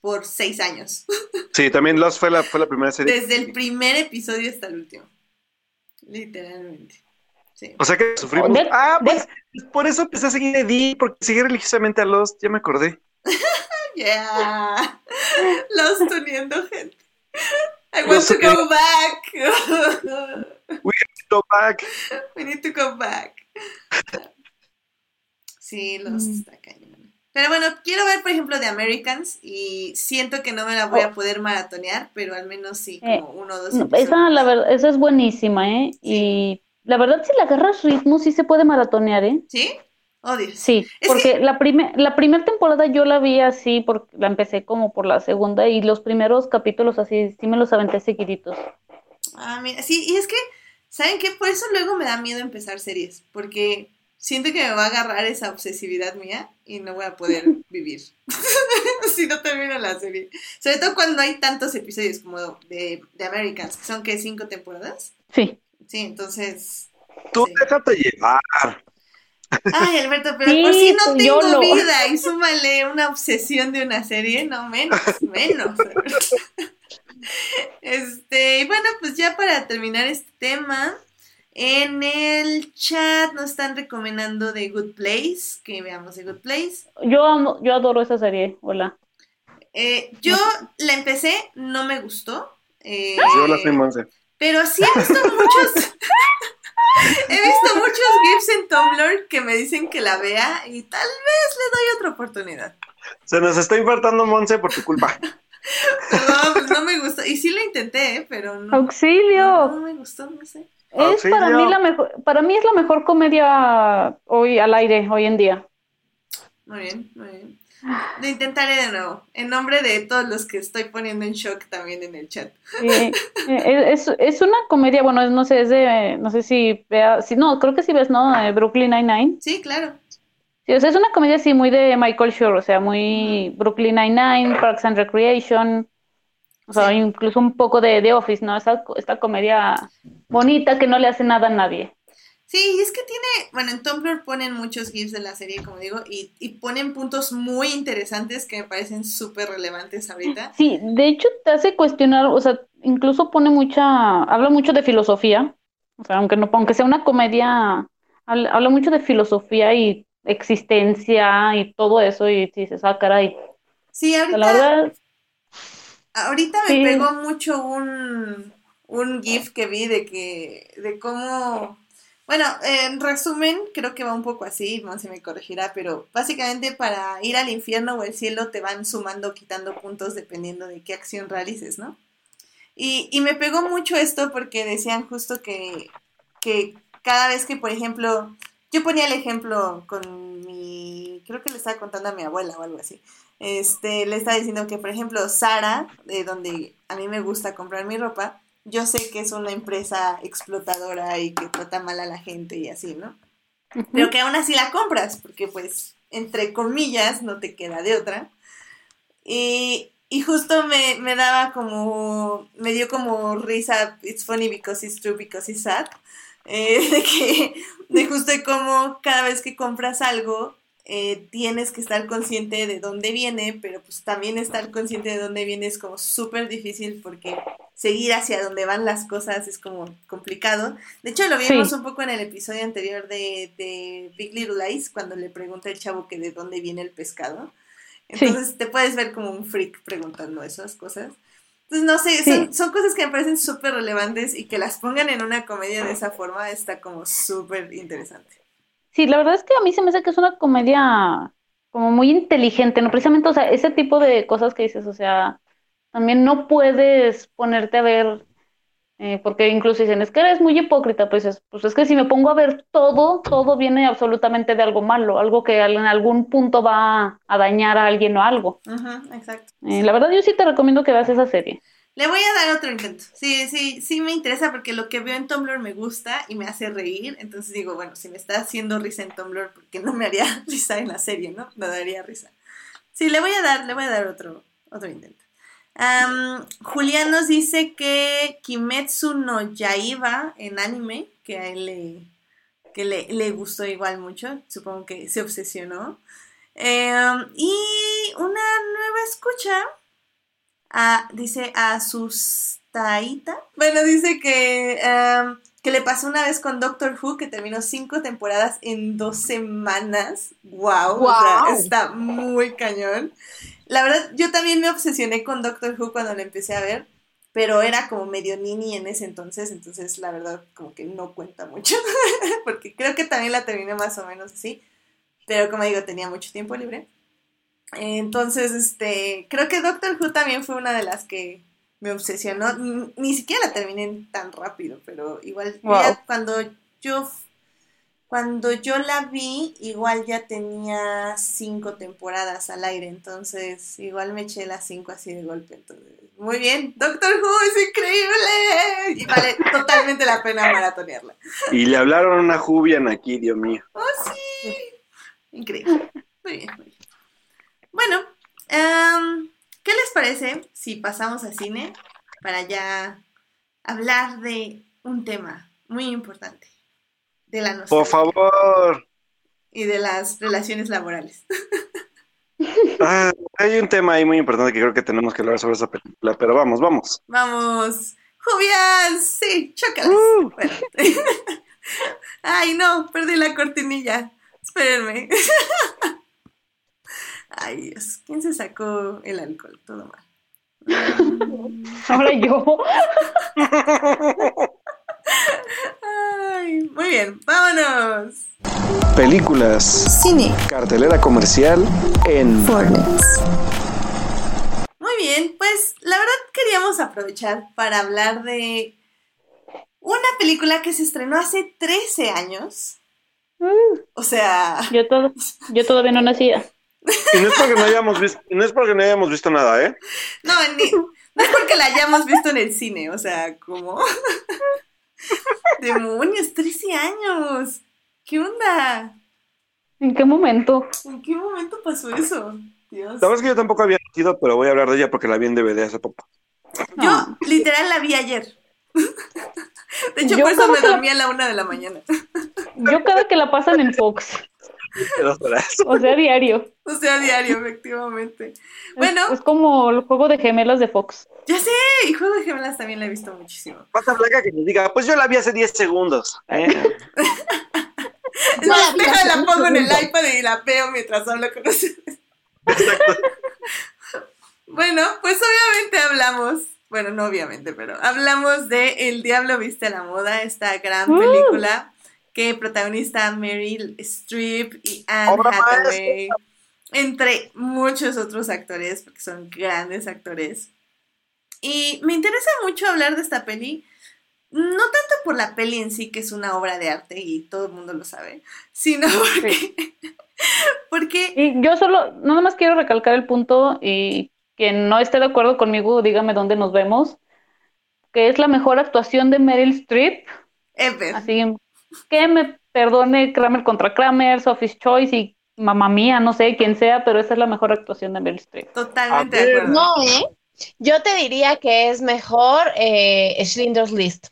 por seis años. Sí, también Lost fue la, fue la primera serie. Desde el primer episodio hasta el último. Literalmente. Sí. O sea que sufrimos. De- ah, de- pues por eso empecé a seguir a Eddie, porque seguí religiosamente a Lost, ya me acordé. Yeah. Lost uniendo gente. I want Lost to go back. Go back. We need to go back. Sí, Lost Mm. está cañón. Pero bueno, quiero ver, por ejemplo, The Americans y siento que no me la voy a poder maratonear, pero al menos sí, Oh. Eh, como uno o dos No, esa, la verdad, esa es buenísima, ¿eh? Y la verdad, si le agarras ritmo, sí se puede maratonear, ¿eh? ¿Sí? Dios. Sí, Es porque la primer, la primera temporada yo la vi así, porque la empecé como por la segunda y los primeros capítulos así, sí me los aventé seguiditos. Ah, mira, sí, y es que, ¿saben qué? Por eso luego me da miedo empezar series, porque siento que me va a agarrar esa obsesividad mía y no voy a poder vivir si no termino la serie. Sobre todo cuando hay tantos episodios como de, de Americans, que son que cinco temporadas. Sí. Sí, entonces... Tú Sí. déjate llevar. Ay, Alberto, pero Sí, por si no tengo YOLO. vida y súmale una obsesión de una serie, no menos, menos. Este, y bueno, pues ya para terminar este tema, en el chat nos están recomendando The Good Place, que veamos The Good Place. Yo amo- yo adoro esa serie, hola. Eh, yo la empecé, no me gustó. eh, Yo la soy Monse. Pero sí he visto muchos. he visto muchos GIFs en Tumblr que me dicen que la vea y tal vez le doy otra oportunidad. Se nos está infartando Monse por tu culpa. No, pues no me gustó. Y sí lo intenté, ¿eh? pero no. ¡Auxilio! No, no me gustó, no sé. Es para mí la mejor, para mí es la mejor comedia hoy al aire, hoy en día. muy bien, muy bien. Lo intentaré de nuevo, en nombre de todos los que estoy poniendo en shock también en el chat. Eh, es, es una comedia, bueno, es- no sé, es de, no sé si vea, si, no, creo que sí ves, ¿no? Eh, Brooklyn Nine-Nine. Sí, claro. Sí, o sea, es una comedia así muy de Michael Schur, o sea, muy Brooklyn Nine-Nine, Parks and Recreation, o sea, Sí. incluso un poco de The Office, ¿no? Esta, esta comedia bonita que no le hace nada a nadie. Sí, y es que tiene, bueno, en Tumblr ponen muchos GIFs de la serie, como digo, y, y ponen puntos muy interesantes que me parecen súper relevantes ahorita. Sí, de hecho te hace cuestionar, o sea, incluso pone mucha, habla mucho de filosofía, o sea, aunque no, aunque sea una comedia, habla, habla mucho de filosofía y existencia y todo eso, y dices, ah, caray, Sí, la ahorita, verdad, ahorita me Sí. pegó mucho un, un GIF que vi de que, de cómo, bueno, en resumen, creo que va un poco así, no se me corregirá, pero básicamente para ir al infierno o el cielo te van sumando, quitando puntos dependiendo de qué acción realices, ¿no? Y, y me pegó mucho esto porque decían justo que, que cada vez que, por ejemplo, yo ponía el ejemplo con mi, creo que le estaba contando a mi abuela o algo así. Este, le estaba diciendo que, por ejemplo, Sara, de donde a mí me gusta comprar mi ropa, yo sé que es una empresa explotadora y que trata mal a la gente y así, ¿no? Pero que aún así la compras, porque pues, entre comillas, no te queda de otra. Y, y justo me, me daba como, me dio como risa, it's funny because it's true, because it's sad, eh, de que, de justo de cómo cada vez que compras algo, eh, tienes que estar consciente de dónde viene, pero pues también estar consciente de dónde viene es como súper difícil porque seguir hacia dónde van las cosas es como complicado. De hecho, lo vimos Sí. un poco en el episodio anterior de, de Big Little Lies, cuando le pregunta el chavo que de dónde viene el pescado. Sí. Entonces te puedes ver como un freak preguntando esas cosas. Entonces, no sé, Sí. son, son cosas que me parecen súper relevantes y que las pongan en una comedia de esa forma está como súper interesante. Sí, la verdad es que a mí se me hace que es una comedia como muy inteligente, ¿no? Precisamente, o sea, ese tipo de cosas que dices, o sea, también no puedes ponerte a ver, eh, porque incluso dicen, es que eres muy hipócrita, pues es, pues es que si me pongo a ver todo, todo viene absolutamente de algo malo, algo que en algún punto va a dañar a alguien o algo. Ujú, exacto. Eh, la verdad, yo sí te recomiendo que veas esa serie. Le voy a dar otro intento. Sí, sí, sí me interesa porque lo que veo en Tumblr me gusta y me hace reír. Entonces digo, bueno, si me está haciendo risa en Tumblr, ¿por qué no me haría risa en la serie, no? Me daría risa. Sí, le voy a dar, le voy a dar otro, otro intento. Am, Julián nos dice que Kimetsu no Yaiba en anime, que a él le, que le gustó igual mucho, supongo que se obsesionó. Em, y una nueva escucha a- dice Asustaita. Bueno, dice que, em, que le pasó una vez con Doctor Who que terminó cinco temporadas en dos semanas. ¡Wow! O sea, Guau. está muy cañón. La verdad, yo también me obsesioné con Doctor Who cuando la empecé a ver, pero era como medio nini en ese entonces, entonces la verdad como que no cuenta mucho, porque creo que también la terminé más o menos así, pero como digo, tenía mucho tiempo libre. Entonces, este, creo que Doctor Who también fue una de las que me obsesionó. Ni siquiera la terminé tan rápido, pero igual Wow. ya cuando yo cuando yo la vi, igual ya tenía cinco temporadas al aire, entonces igual me eché las cinco así de golpe. Entonces, muy bien, Doctor Who es increíble y vale totalmente la pena maratonearla. Y le hablaron a una Jubian aquí, Dios mío. ¡Oh, sí! Increíble. Muy bien, muy bien. Bueno, em, ¿qué les parece si pasamos al cine para ya hablar de un tema muy importante? De la Por nostalgia favor. y de las relaciones laborales. Ah, hay un tema ahí muy importante que creo que tenemos que hablar sobre esa película, pero vamos, vamos. Vamos. Jubian, sí, chócalas. Uh. Bueno. Ay, no, perdí la cortinilla. Espérenme. Ay, Dios, ¿quién se sacó el alcohol? Todo mal. Ahora yo. Ay, muy bien, vámonos. Películas. Cine. Cartelera comercial en Fornex. Muy bien, pues la verdad queríamos aprovechar para hablar de una película que se estrenó hace 13 años. O sea, Yo, todo, yo todavía no nacía. Y no es porque no hayamos visto, no es porque no hayamos visto nada, ¿eh? No, ni- no es porque la hayamos visto en el cine, o sea, como... Demonios, 13 años. ¿Qué onda? ¿En qué momento? ¿En qué momento pasó eso? Dios. La verdad es que yo tampoco había nacido, pero voy a hablar de ella porque la vi en DVD hace poco. Yo Ah. literal la vi ayer. De hecho, Yo por eso me la- dormí a la una de la mañana. Yo cada que la pasan en Fox, Dos horas. o sea, diario. O sea, diario, efectivamente. Bueno, Es, como el juego de gemelas de Fox. ya sé, y Juego de Gemelas también la he visto muchísimo. Pasa Blanca que me diga, pues yo la vi hace 10 segundos. ¿eh? Deja, la pongo en el iPad y la veo mientras hablo con ustedes. Bueno, pues obviamente hablamos, bueno, no obviamente, pero hablamos de El Diablo Viste a la Moda, esta gran ¡Uh! película que protagoniza Meryl Streep y Anne Obra Hathaway, entre muchos otros actores, porque son grandes actores. Y me interesa mucho hablar de esta peli, no tanto por la peli en sí, que es una obra de arte y todo el mundo lo sabe, sino porque, porque Y yo solo, nada más quiero recalcar el punto y que no esté de acuerdo conmigo, dígame dónde nos vemos, que es la mejor actuación de Meryl Streep, Ever. así que me perdone Kramer contra Kramer, Sophie's Choice y mamá mía, no sé quién sea, pero esa es la mejor actuación de Meryl Streep. Totalmente de acuerdo. No, ¿eh? Yo te diría que es mejor eh, Schindler's List.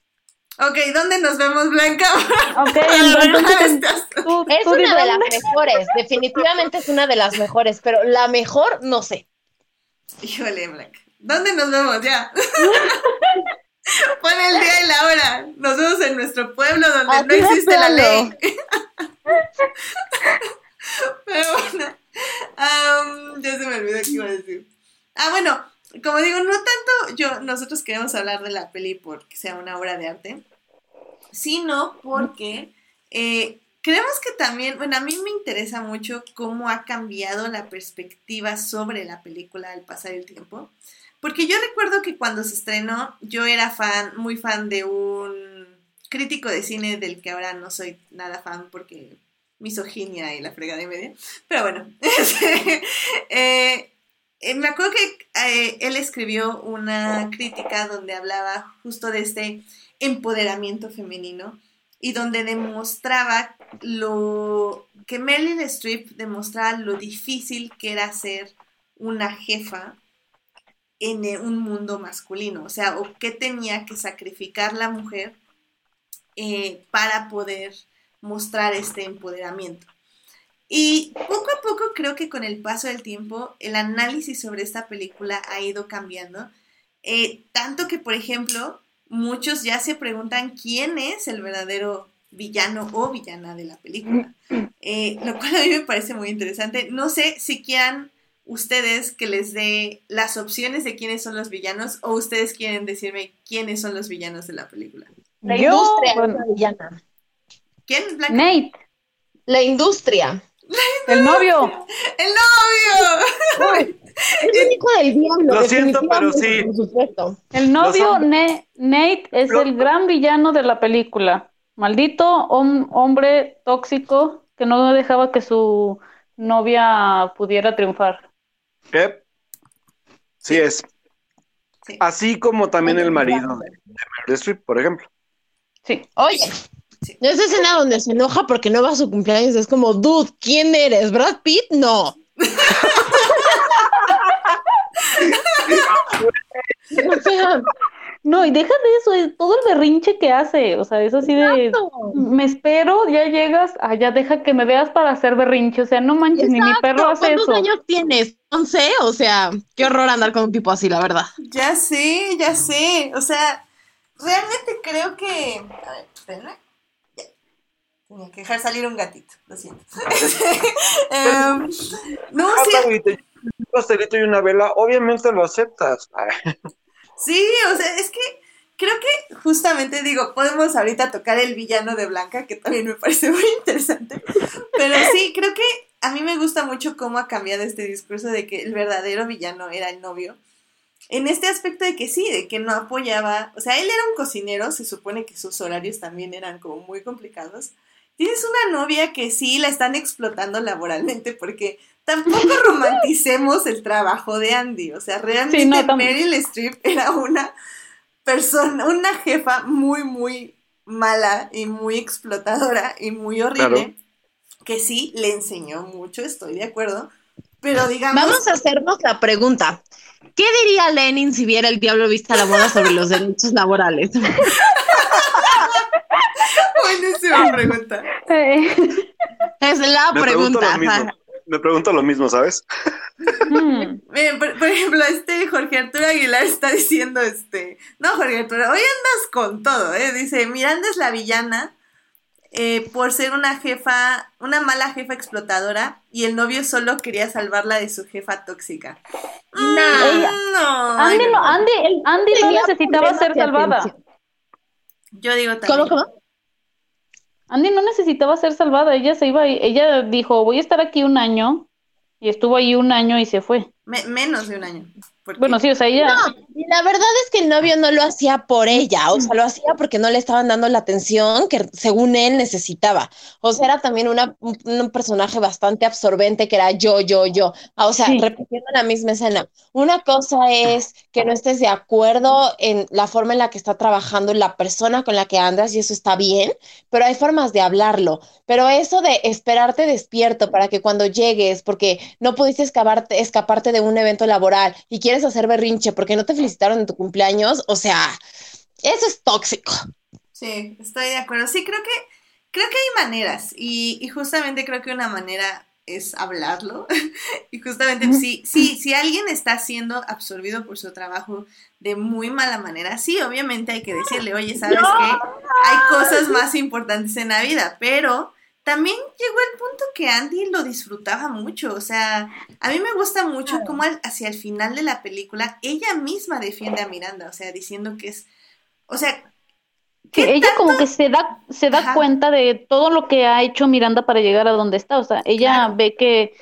Ok, ¿dónde nos vemos, Blanca? Ok, entonces tú, Es tú una de las mejores, definitivamente es una de las mejores, pero la mejor no sé. Híjole, Blanca. ¿Dónde nos vemos ya? Pon el día y la hora. Nos vemos en nuestro pueblo donde Así no existe la ley. Pero bueno, ya se me olvidó qué iba a decir. Ah, bueno, como digo, no tanto yo, nosotros queremos hablar de la peli porque sea una obra de arte, sino porque eh, creemos que también, bueno, a mí me interesa mucho cómo ha cambiado la perspectiva sobre la película al pasar el tiempo. Porque yo recuerdo que cuando se estrenó, yo era fan, muy fan de un crítico de cine del que ahora no soy nada fan porque misoginia y la fregada y media. Pero bueno, este, eh, eh, me acuerdo que eh, él escribió una crítica donde hablaba justo de este empoderamiento femenino y donde demostraba lo que Meryl Streep demostraba lo difícil que era ser una jefa en eh, un mundo masculino, o sea, o qué tenía que sacrificar la mujer eh, para poder mostrar este empoderamiento. Y poco a poco creo que con el paso del tiempo el análisis sobre esta película ha ido cambiando, eh, tanto que, por ejemplo, muchos ya se preguntan quién es el verdadero villano o villana de la película, eh, lo cual a mí me parece muy interesante. No sé si quieran ustedes que les dé las opciones de quiénes son los villanos o ustedes quieren decirme quiénes son los villanos de la película. La Yo, industria bueno. es la villana. ¿Quién? Blanca? Nate, La industria. el novio. ¡El novio! Es el hijo del diablo. Lo siento, pero sí. Por supuesto. El novio Ne- Nate es Lo- el gran villano de la película. Maldito hom- hombre tóxico que no dejaba que su novia pudiera triunfar. ¿Qué? Sí es. Sí. Así como también el marido de, de Meryl Streep, por ejemplo. Sí. Oye, Sí. esa escena donde se enoja porque no va a su cumpleaños es como, dude, ¿quién eres? ¿Brad Pitt? No. o sea, No, y deja de eso, es todo el berrinche que hace. O sea, es así de. Me espero, ya llegas, ah, ya deja que me veas para hacer berrinche. O sea, no manches, ni mi perro hace ¿cuántos eso. años tienes? 11, o sea, qué horror andar con un tipo así, la verdad. Ya sé, ya sé. O sea, realmente creo que. A ver, espérenme. Ya. Tenía que dejar salir un gatito, lo siento. Em, no, sí, Pastelito y- un pastelito y una vela, obviamente lo aceptas. Sí, o sea, es que creo que justamente digo, podemos ahorita tocar el villano de Blanca, que también me parece muy interesante. Pero sí, creo que a mí me gusta mucho cómo ha cambiado este discurso de que el verdadero villano era el novio. En este aspecto de que sí, de que no apoyaba, o sea, él era un cocinero, se supone que sus horarios también eran como muy complicados. Tienes una novia que sí la están explotando laboralmente porque tampoco romanticemos el trabajo de Andy. O sea, realmente Sí, no, Meryl Streep era una persona, una jefa muy, muy mala y muy explotadora y muy horrible. Claro. Que sí le enseñó mucho, estoy de acuerdo. Pero digamos. Vamos a hacernos la pregunta. ¿Qué diría Lenin si viera el diablo vista la moda sobre los derechos laborales? Buenísima pregunta. Eh, Es la Me pregunto pregunta. Me pregunto lo mismo, ¿sabes? mm, Miren, por, por ejemplo, este Jorge Arturo Aguilar está diciendo, este, no Jorge Arturo, hoy andas con todo, ¿eh? Dice, Miranda es la villana eh, por ser una jefa, una mala jefa explotadora y el novio solo quería salvarla de su jefa tóxica. Mm, Nah. no, Andy, no, Andy, Andy no necesitaba ser salvada. atención. Yo digo también. ¿Cómo, cómo? Andy no necesitaba ser salvada, ella se iba, ella dijo, voy a estar aquí un año, y estuvo ahí un año y se fue. Me- menos de un año. porque- Bueno, sí, o sea, ella, No, y la verdad es que el novio no lo hacía por ella, o sea, lo hacía porque no le estaban dando la atención que según él necesitaba. O sea, era también una, un, un personaje bastante absorbente que era yo, yo, yo. Ah, O sea, Sí. repitiendo la misma escena. Una cosa es que no estés de acuerdo en la forma en la que está trabajando la persona con la que andas y eso está bien, pero hay formas de hablarlo. Pero eso de esperarte despierto para que cuando llegues, porque no pudiste escaparte, escaparte de un evento laboral y quieres hacer berrinche porque no te felicitaron en tu cumpleaños, o sea, eso es tóxico. Sí, estoy de acuerdo. Sí, creo que, creo que hay maneras y, y justamente creo que una manera es hablarlo. y justamente sí, sí, si alguien está siendo absorbido por su trabajo de muy mala manera, sí, obviamente hay que decirle, oye, ¿sabes qué? Hay cosas más importantes en la vida, pero también llegó el punto que Andy lo disfrutaba mucho. O sea, a mí me gusta mucho cómo hacia el final de la película ella misma defiende a Miranda, o sea, diciendo que es, o sea, que ¿qué ella tanto- como que se da, se da Ajá. cuenta de todo lo que ha hecho Miranda para llegar a donde está, o sea, ella Claro. ve que,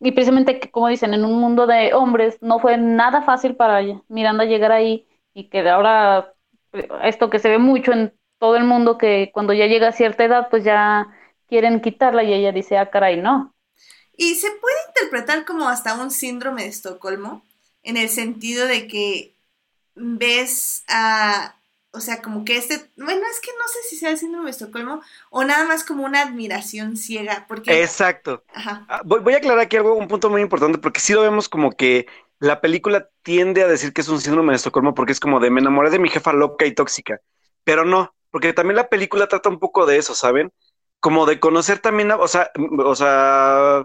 y precisamente que como dicen, en un mundo de hombres no fue nada fácil para Miranda llegar ahí y que ahora eh, esto que se ve mucho en todo el mundo que cuando ya llega a cierta edad pues ya quieren quitarla y ella dice, ah, caray, no. Y se puede interpretar como hasta un síndrome de Estocolmo, en el sentido de que ves a, o sea, como que este, bueno, es que no sé si sea el síndrome de Estocolmo o nada más como una admiración ciega, porque, Exacto. ajá, Ah, Voy, voy a aclarar aquí algo, un punto muy importante, porque sí lo vemos como que la película tiende a decir que es un síndrome de Estocolmo porque es como de me enamoré de mi jefa loca y tóxica, pero no, porque también la película trata un poco de eso, ¿saben? Como de conocer también, o sea, o sea,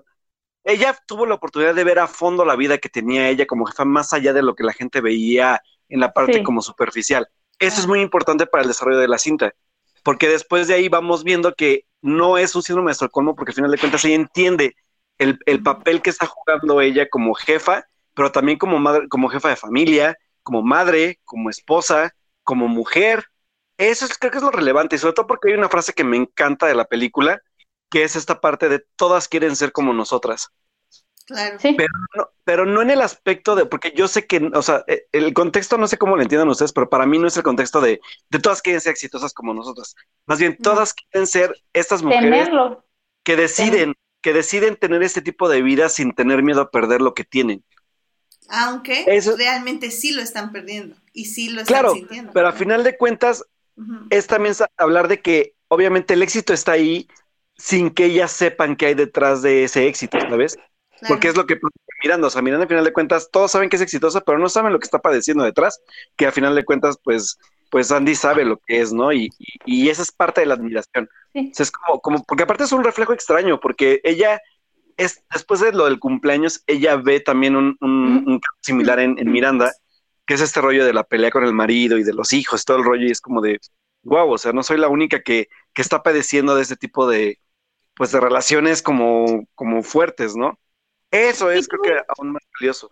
ella tuvo la oportunidad de ver a fondo la vida que tenía ella como jefa, más allá de lo que la gente veía en la parte Sí. como superficial. Eso es muy importante para el desarrollo de la cinta, porque después de ahí vamos viendo que no es un síndrome de Estocolmo, porque al final de cuentas ella entiende el, el papel que está jugando ella como jefa, pero también como madre, como jefa de familia, como madre, como esposa, como mujer. Eso es, creo que es lo relevante, y sobre todo porque hay una frase que me encanta de la película, que es esta parte de todas quieren ser como nosotras. claro. Sí, Pero no, pero no en el aspecto de, porque yo sé que, o sea, eh, el contexto no sé cómo lo entiendan ustedes, pero para mí no es el contexto de, de todas quieren ser exitosas como nosotras. Más bien, todas quieren ser estas mujeres tenerlo. que deciden, que deciden tener este tipo de vida sin tener miedo a perder lo que tienen. Aunque Eso- realmente sí lo están perdiendo y sí lo están Claro, sintiendo. pero a final de cuentas Es también hablar de que obviamente el éxito está ahí sin que ellas sepan qué hay detrás de ese éxito, ¿sabes? Claro. Porque es lo que pasa con Miranda, o sea, Miranda al final de cuentas todos saben que es exitosa, pero no saben lo que está padeciendo detrás, que al final de cuentas pues pues Andy sabe lo que es, ¿no? Y, y, y esa es parte de la admiración. Sí. O sea, es como, como, porque aparte es un reflejo extraño, porque ella es, después de lo del cumpleaños, ella ve también un, un, un caso similar en, en Miranda, que es este rollo de la pelea con el marido y de los hijos, todo el rollo, y es como de, wow, o sea, no soy la única que, que está padeciendo de este tipo de, pues, de relaciones como, como fuertes, ¿no? Eso es, creo que aún más valioso.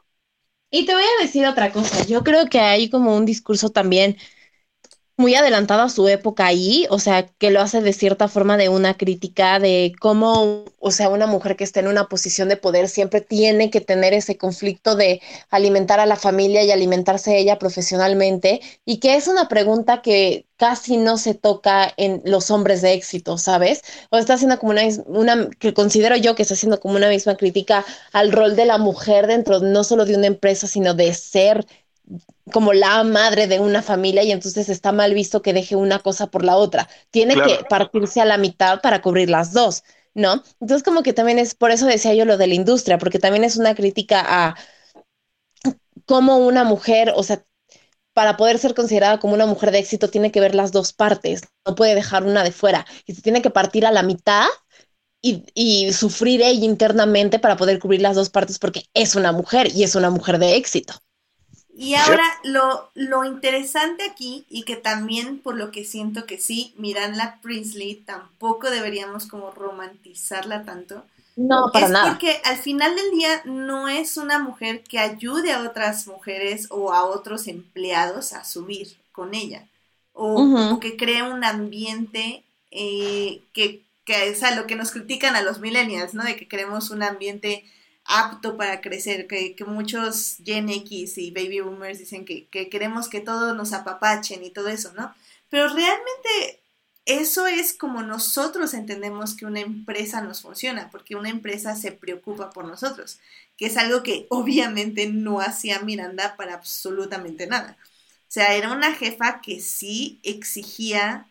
Y te voy a decir otra cosa, yo creo que hay como un discurso también muy adelantado a su época ahí, o sea, que lo hace de cierta forma de una crítica de cómo, o sea, una mujer que está en una posición de poder siempre tiene que tener ese conflicto de alimentar a la familia y alimentarse ella profesionalmente, y que es una pregunta que casi no se toca en los hombres de éxito, ¿sabes? O está haciendo como una, una que considero yo que está haciendo como una misma crítica al rol de la mujer dentro no solo de una empresa, sino de ser como la madre de una familia y entonces está mal visto que deje una cosa por la otra. Tiene que partirse a la mitad para cubrir las dos, ¿no? Entonces como que también es, por eso decía yo lo de la industria, porque también es una crítica a cómo una mujer, o sea, para poder ser considerada como una mujer de éxito tiene que ver las dos partes, no puede dejar una de fuera y se tiene que partir a la mitad y, y, sufrir ella internamente para poder cubrir las dos partes porque es una mujer y es una mujer de éxito. Y ahora lo, lo interesante aquí, y que también por lo que siento que sí, Miranda Priestley tampoco deberíamos como romantizarla tanto. No, para es nada. Porque al final del día no es una mujer que ayude a otras mujeres o a otros empleados a subir con ella. O, o que cree un ambiente eh, que, que, o sea, lo que nos critican a los millennials, ¿no? De que queremos un ambiente apto para crecer, que, muchos Gen X y Baby Boomers dicen que, queremos que todos nos apapachen y todo eso, ¿no? Pero realmente eso es como nosotros entendemos que una empresa nos funciona, porque una empresa se preocupa por nosotros, que es algo que obviamente no hacía Miranda para absolutamente nada. O sea, era una jefa que sí exigía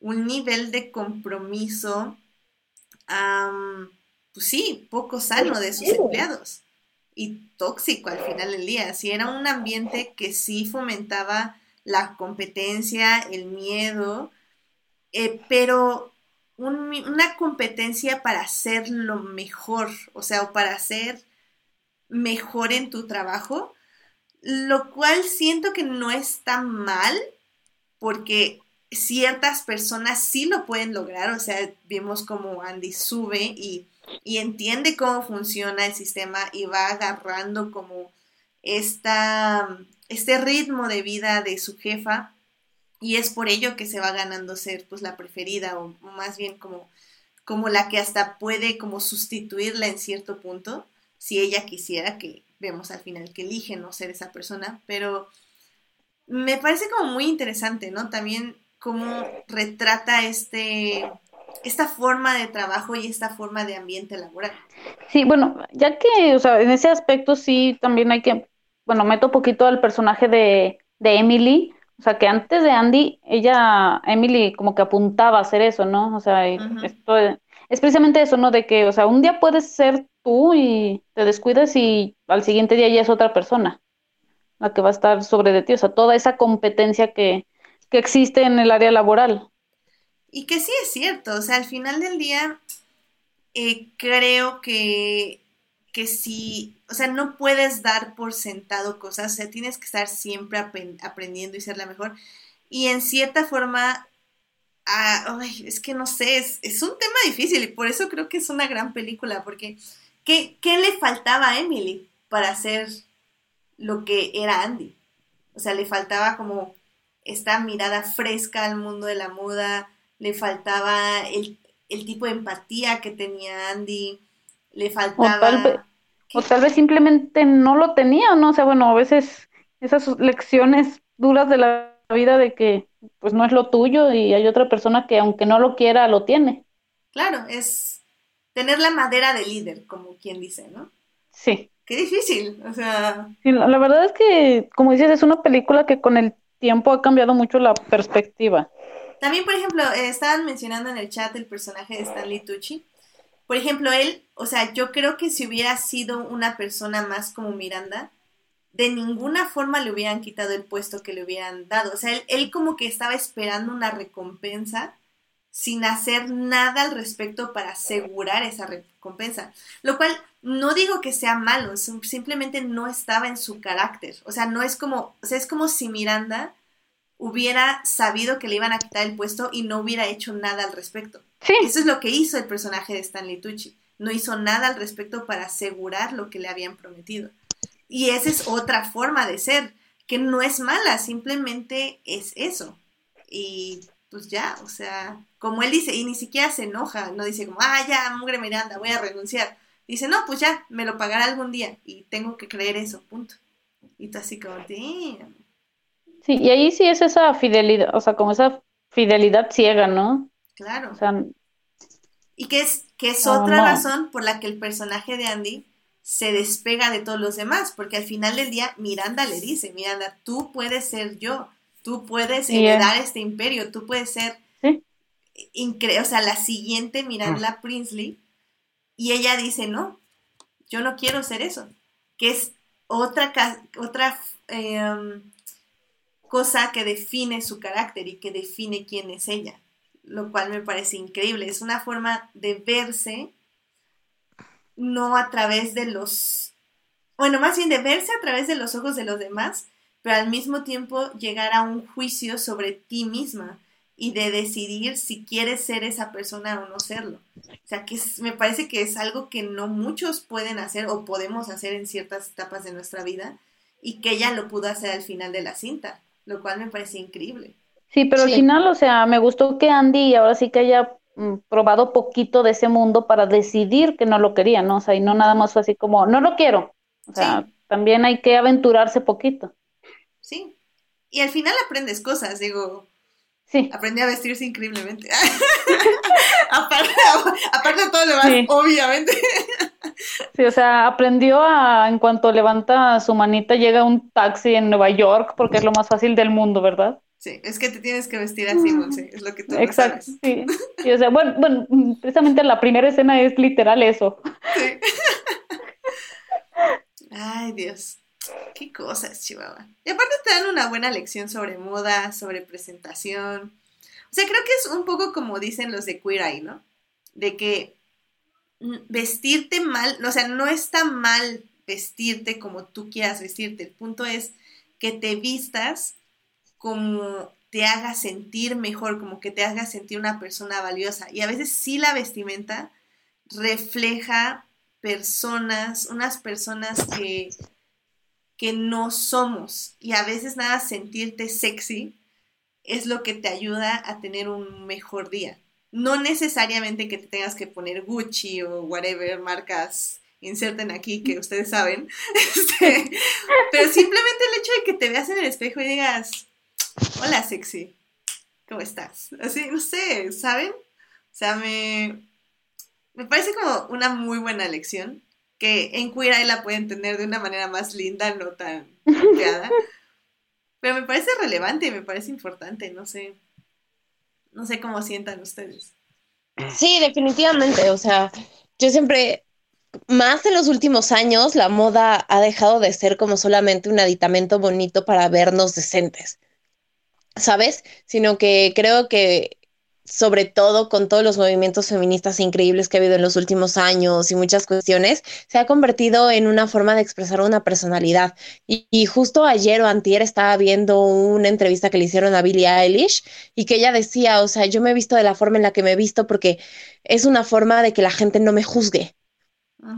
un nivel de compromiso pues sí, poco sano de sus empleados. Y tóxico al final del día. Si era un ambiente que sí fomentaba la competencia, el miedo, eh, pero una competencia para hacer lo mejor, o sea, para ser mejor en tu trabajo, lo cual siento que no está mal, porque ciertas personas sí lo pueden lograr, o sea, vemos como Andy sube y y entiende cómo funciona el sistema y va agarrando como esta, este ritmo de vida de su jefa y es por ello que se va ganando ser pues la preferida o, más bien como, como la que hasta puede como sustituirla en cierto punto si ella quisiera que vemos al final que elige no ser esa persona. Pero me parece como muy interesante no también cómo retrata este esta forma de trabajo y esta forma de ambiente laboral. Sí, bueno, ya que, o sea, en ese aspecto sí también hay que, bueno, meto un poquito al personaje de, de Emily, o sea, que antes de Andy, ella, Emily, como que apuntaba a hacer eso, ¿no? O sea, esto es precisamente eso, ¿no? De que, o sea, un día puedes ser tú y te descuidas y al siguiente día ya es otra persona la que va a estar sobre de ti, o sea, toda esa competencia que, que existe en el área laboral. Y que sí es cierto, o sea, al final del día eh, creo que, que sí, o sea, no puedes dar por sentado cosas, o sea, tienes que estar siempre aprendiendo y ser la mejor. Y en cierta forma, ah, es que no sé, es, es, un tema difícil y por eso creo que es una gran película, porque ¿qué, ¿qué le faltaba a Emily para hacer lo que era Andy? O sea, le faltaba como esta mirada fresca al mundo de la moda, le faltaba el, tipo de empatía que tenía Andy, le faltaba... O tal, vez, simplemente no lo tenía, ¿no? O sea, bueno, a veces esas lecciones duras de la vida de que pues no es lo tuyo y hay otra persona que aunque no lo quiera, lo tiene. Claro, es tener la madera de líder, como quien dice, ¿no? Sí. Qué difícil, o sea... la verdad es que, como dices, es una película que con el tiempo ha cambiado mucho la perspectiva. También, por ejemplo, eh, estaban mencionando en el chat el personaje de Stanley Tucci. Por ejemplo, él, o sea, yo creo que si hubiera sido una persona más como Miranda, de ninguna forma le hubieran quitado el puesto que le hubieran dado. O sea, él, él como que estaba esperando una recompensa sin hacer nada al respecto para asegurar esa recompensa. Lo cual no digo que sea malo, simplemente no estaba en su carácter. O sea, no es como, o sea, es como si Miranda hubiera sabido que le iban a quitar el puesto y no hubiera hecho nada al respecto. Eso es lo que hizo el personaje de Stanley Tucci. No hizo nada al respecto para asegurar lo que le habían prometido. Y esa es otra forma de ser, que no es mala, simplemente es eso. y pues ya, o sea, como él dice, y ni siquiera se enoja, no dice como, ah, ya, mugre Miranda, voy a renunciar. Dice, no, pues ya, me lo pagará algún día y tengo que creer eso, punto. Y tú así como, damn. Sí, y ahí sí es esa fidelidad, o sea, como esa fidelidad ciega, ¿no? Claro. O sea, Y que es, que es otra no. razón por la que el personaje de Andy se despega de todos los demás, porque al final del día Miranda le dice, Miranda, tú puedes ser yo, tú puedes Sí, eh. heredar este imperio, tú puedes ser, Sí. o sea, la siguiente Miranda Princely, y ella dice, no, yo no quiero ser eso, que es otra, otra em, cosa que define su carácter y que define quién es ella lo cual me parece increíble. Es una forma de verse no a través de los, bueno, más bien de verse a través de los ojos de los demás, pero al mismo tiempo llegar a un juicio sobre ti misma y de decidir si quieres ser esa persona o no serlo. O sea, que me parece que es algo que no muchos pueden hacer o podemos hacer en ciertas etapas de nuestra vida y que ella lo pudo hacer al final de la cinta, lo cual me parece increíble. Sí, pero al final, o sea, me gustó que Andy ahora sí que haya mm, probado poquito de ese mundo para decidir que no lo quería, ¿no? O sea, y no nada más fue así como, no lo quiero. O sea, Sí. también hay que aventurarse poquito. Sí. Y al final aprendes cosas, digo, Sí, aprendí a vestirse increíblemente. aparte, aparte de todo lo demás, Sí. obviamente. Sí, o sea, aprendió a, en cuanto levanta su manita, llega un taxi en Nueva York porque es lo más fácil del mundo, ¿verdad? Sí, es que te tienes que vestir así, Monse, es lo que tú Exacto, sabes. sí. Sí, o sea, bueno, bueno, precisamente la primera escena es literal eso. Sí. Ay, Dios. Qué cosas, Chihuahua. Y aparte te dan una buena lección sobre moda, sobre presentación. O sea, creo que es un poco como dicen los de Queer Eye, ¿no? De que vestirte mal, o sea, no está mal vestirte como tú quieras vestirte. El punto es que te vistas como te haga sentir mejor, como que te haga sentir una persona valiosa. Y a veces sí la vestimenta refleja personas, unas personas que, que no somos. Y a veces nada, sentirte sexy es lo que te ayuda a tener un mejor día. No necesariamente que te tengas que poner Gucci o whatever marcas inserten aquí que ustedes saben. Este, pero simplemente el hecho de que te veas en el espejo y digas, hola sexy, ¿cómo estás? Así, no sé, ¿saben? O sea, me, me parece como una muy buena lección que en Queer la pueden tener de una manera más linda, no tan golpeada. Pero me parece relevante me parece importante, no sé. No sé cómo sientan ustedes. Sí, definitivamente. O sea, yo siempre, más en los últimos años, la moda ha dejado de ser como solamente un aditamento bonito para vernos decentes, ¿sabes? Sino que creo que, sobre todo con todos los movimientos feministas increíbles que ha habido en los últimos años y muchas cuestiones, se ha convertido en una forma de expresar una personalidad. Y, y justo ayer o antier estaba viendo una entrevista que le hicieron a Billie Eilish y que ella decía, o sea, yo me he visto de la forma en la que me he visto porque es una forma de que la gente no me juzgue.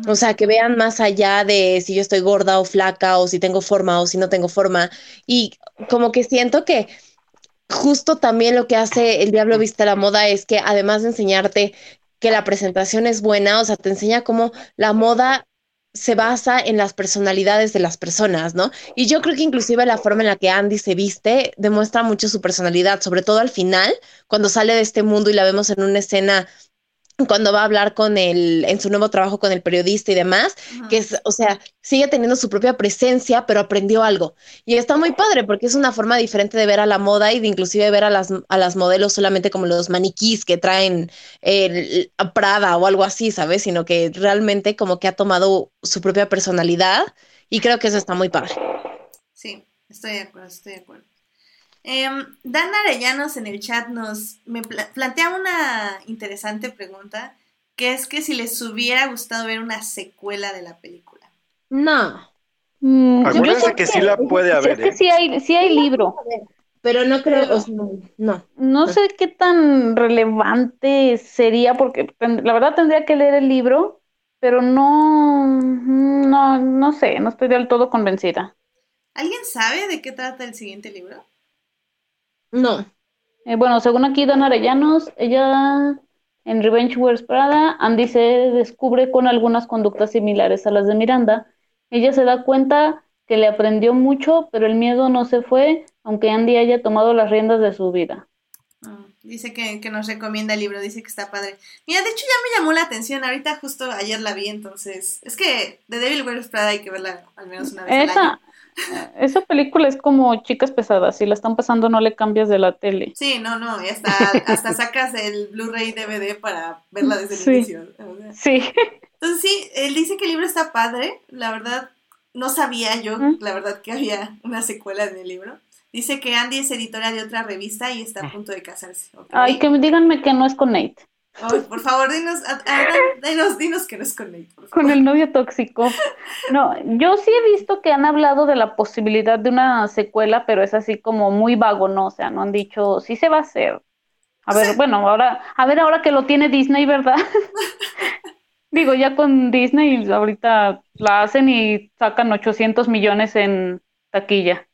O sea, que vean más allá de si yo estoy gorda o flaca o si tengo forma o si no tengo forma. Y como que siento que justo también lo que hace El Diablo Viste la Moda es que además de enseñarte que la presentación es buena, o sea, te enseña cómo la moda se basa en las personalidades de las personas, ¿no? Y yo creo que inclusive la forma en la que Andy se viste demuestra mucho su personalidad, sobre todo al final, cuando sale de este mundo y la vemos en una escena cuando va a hablar con el, en su nuevo trabajo con el periodista y demás, que es, o sea, sigue teniendo su propia presencia, pero aprendió algo. Y está muy padre porque es una forma diferente de ver a la moda y de inclusive ver a las, a las modelos solamente como los maniquís que traen el, a Prada o algo así, ¿sabes? Sino que realmente como que ha tomado su propia personalidad y creo que eso está muy padre. Sí, estoy de acuerdo, estoy de acuerdo. Em, Dan Arellanos en el chat nos me pla- plantea una interesante pregunta, que es que si les hubiera gustado ver una secuela de la película. No, Mm, yo Acuérdense creo que sí la puede haber, Es que ¿eh? sí hay, sí hay libro. pero no creo, Pero- o sea, no. No sé qué tan relevante sería, porque la verdad tendría que leer el libro, pero no, no, no sé, no estoy del todo convencida. ¿Alguien sabe de qué trata el siguiente libro? No. Eh, bueno, según aquí Dan Arellanos, ella en Revenge Wears Prada, Andy se descubre con algunas conductas similares a las de Miranda. Ella se da cuenta que le aprendió mucho, pero el miedo no se fue, aunque Andy haya tomado las riendas de su vida. Ah, dice que, que nos recomienda el libro, dice que está padre. Mira, de hecho ya me llamó la atención, ahorita justo ayer la vi, entonces, es que The Devil Wears Prada hay que verla al menos una vez al Esa, año. Esa película es como chicas pesadas, si la están pasando no le cambias de la tele. Sí, no, no, y hasta, hasta sacas el Blu-ray DVD para verla desde el Sí. inicio. o sea. Sí, Entonces sí, él dice que el libro está padre, la verdad no sabía yo, Mm. la verdad que había una secuela en el libro. Dice que Andy es editora de otra revista y está a punto de casarse. ay, que díganme que no es con Nate, Por favor, dinos, a- a- dinos, dinos que no es con por favor. con el novio tóxico. No, yo sí he visto que han hablado de la posibilidad de una secuela, pero es así como muy vago, ¿no? O sea, no han dicho, sí se va a hacer. A ver, bueno, ahora, a ver ahora que lo tiene Disney, ¿verdad? Digo, ya con Disney ahorita la hacen y sacan 800 millones en taquilla.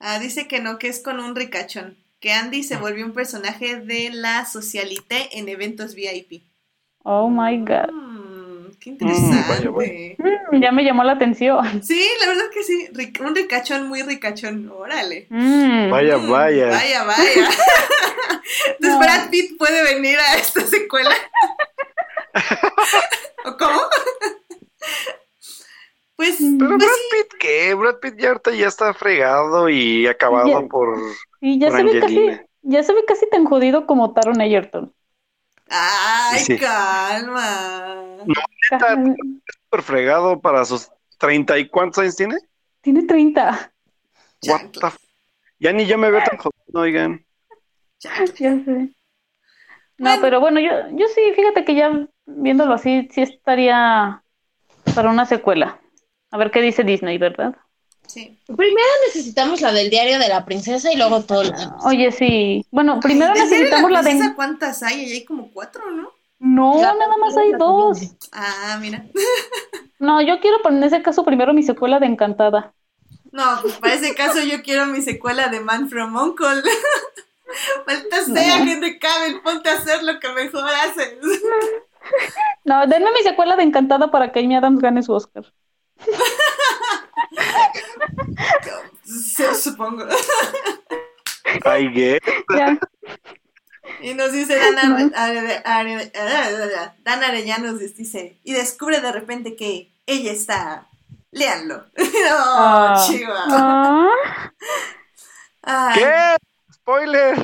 Ah, dice que no, que es con un ricachón. Que Andy se volvió un personaje de la socialité en eventos VIP. Oh my God. Mm, qué vaya, interesante. vaya. Mm, ya me llamó la atención. Sí, la verdad que sí. ric- un ricachón muy ricachón. Órale. Mm. Vaya, Mm, vaya. Vaya, vaya. Entonces No. Brad Pitt puede venir a esta secuela. ¿O cómo? Pues, Pero pues Brad sí. Pitt, ¿qué? Brad Pitt ya ahorita ya está fregado y acabado Ya. por, Y ya se ve casi, ya se ve casi tan jodido como Taron Egerton. Ay, Sí. calma. Está por fregado para sus treinta y cuántos años tiene? Tiene 30. What the f- Ya ni yo me veo tan jodido, oigan. chanclas. Ya sé. No, Bueno. pero bueno, yo, yo sí, fíjate que ya viéndolo así, sí estaría para una secuela. A ver qué dice Disney, ¿verdad? Sí. Primero necesitamos la del diario de la princesa y luego todo lo demás. Oye, sí. Bueno, primero ¿de necesitamos la de... princesa ¿Cuántas hay? Ahí hay como cuatro, ¿no? No, La- nada más hay dos. Ah, mira. No, yo quiero poner en ese caso primero mi secuela de Encantada. No, pues para ese caso yo quiero mi secuela de Man from Uncle. Maldita sea, Henry Cavill, ponte a hacer lo que mejor haces. No, denme mi secuela de Encantada para que Amy Adams gane su Oscar. Sí, supongo. Guess. Ya. Y nos dice Dan, Are- Are- Are- Are- Dan Arellanos, dice, y descubre de repente que ella está... Léanlo. No, Ah. chiva. Ah, Ay, ¿Qué? Spoiler.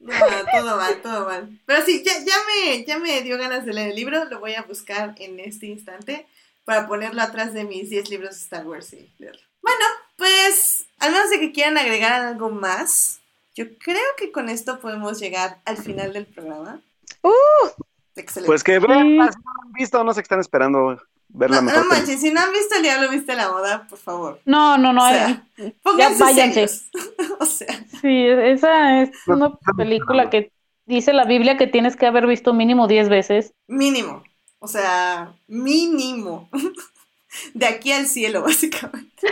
no, todo mal, todo mal. Pero sí, ya, ya, me, ya me dio ganas de leer el libro, lo voy a buscar en este instante para ponerlo atrás de mis 10 libros de Star Wars y leerlo. Bueno, pues, al menos de que quieran agregar algo más, yo creo que con esto podemos llegar al final del programa. Excelente. Pues que vean, si no han visto, no sé qué están esperando ver la no, mejor no película. manches, si no han visto el diablo, viste la moda, por favor. no, no, no. O eh, sea, Pónganse váyanse. o sea, Sí, esa es una película que dice la Biblia que tienes que haber visto mínimo 10 veces. mínimo. O sea, mínimo. De aquí al cielo, básicamente.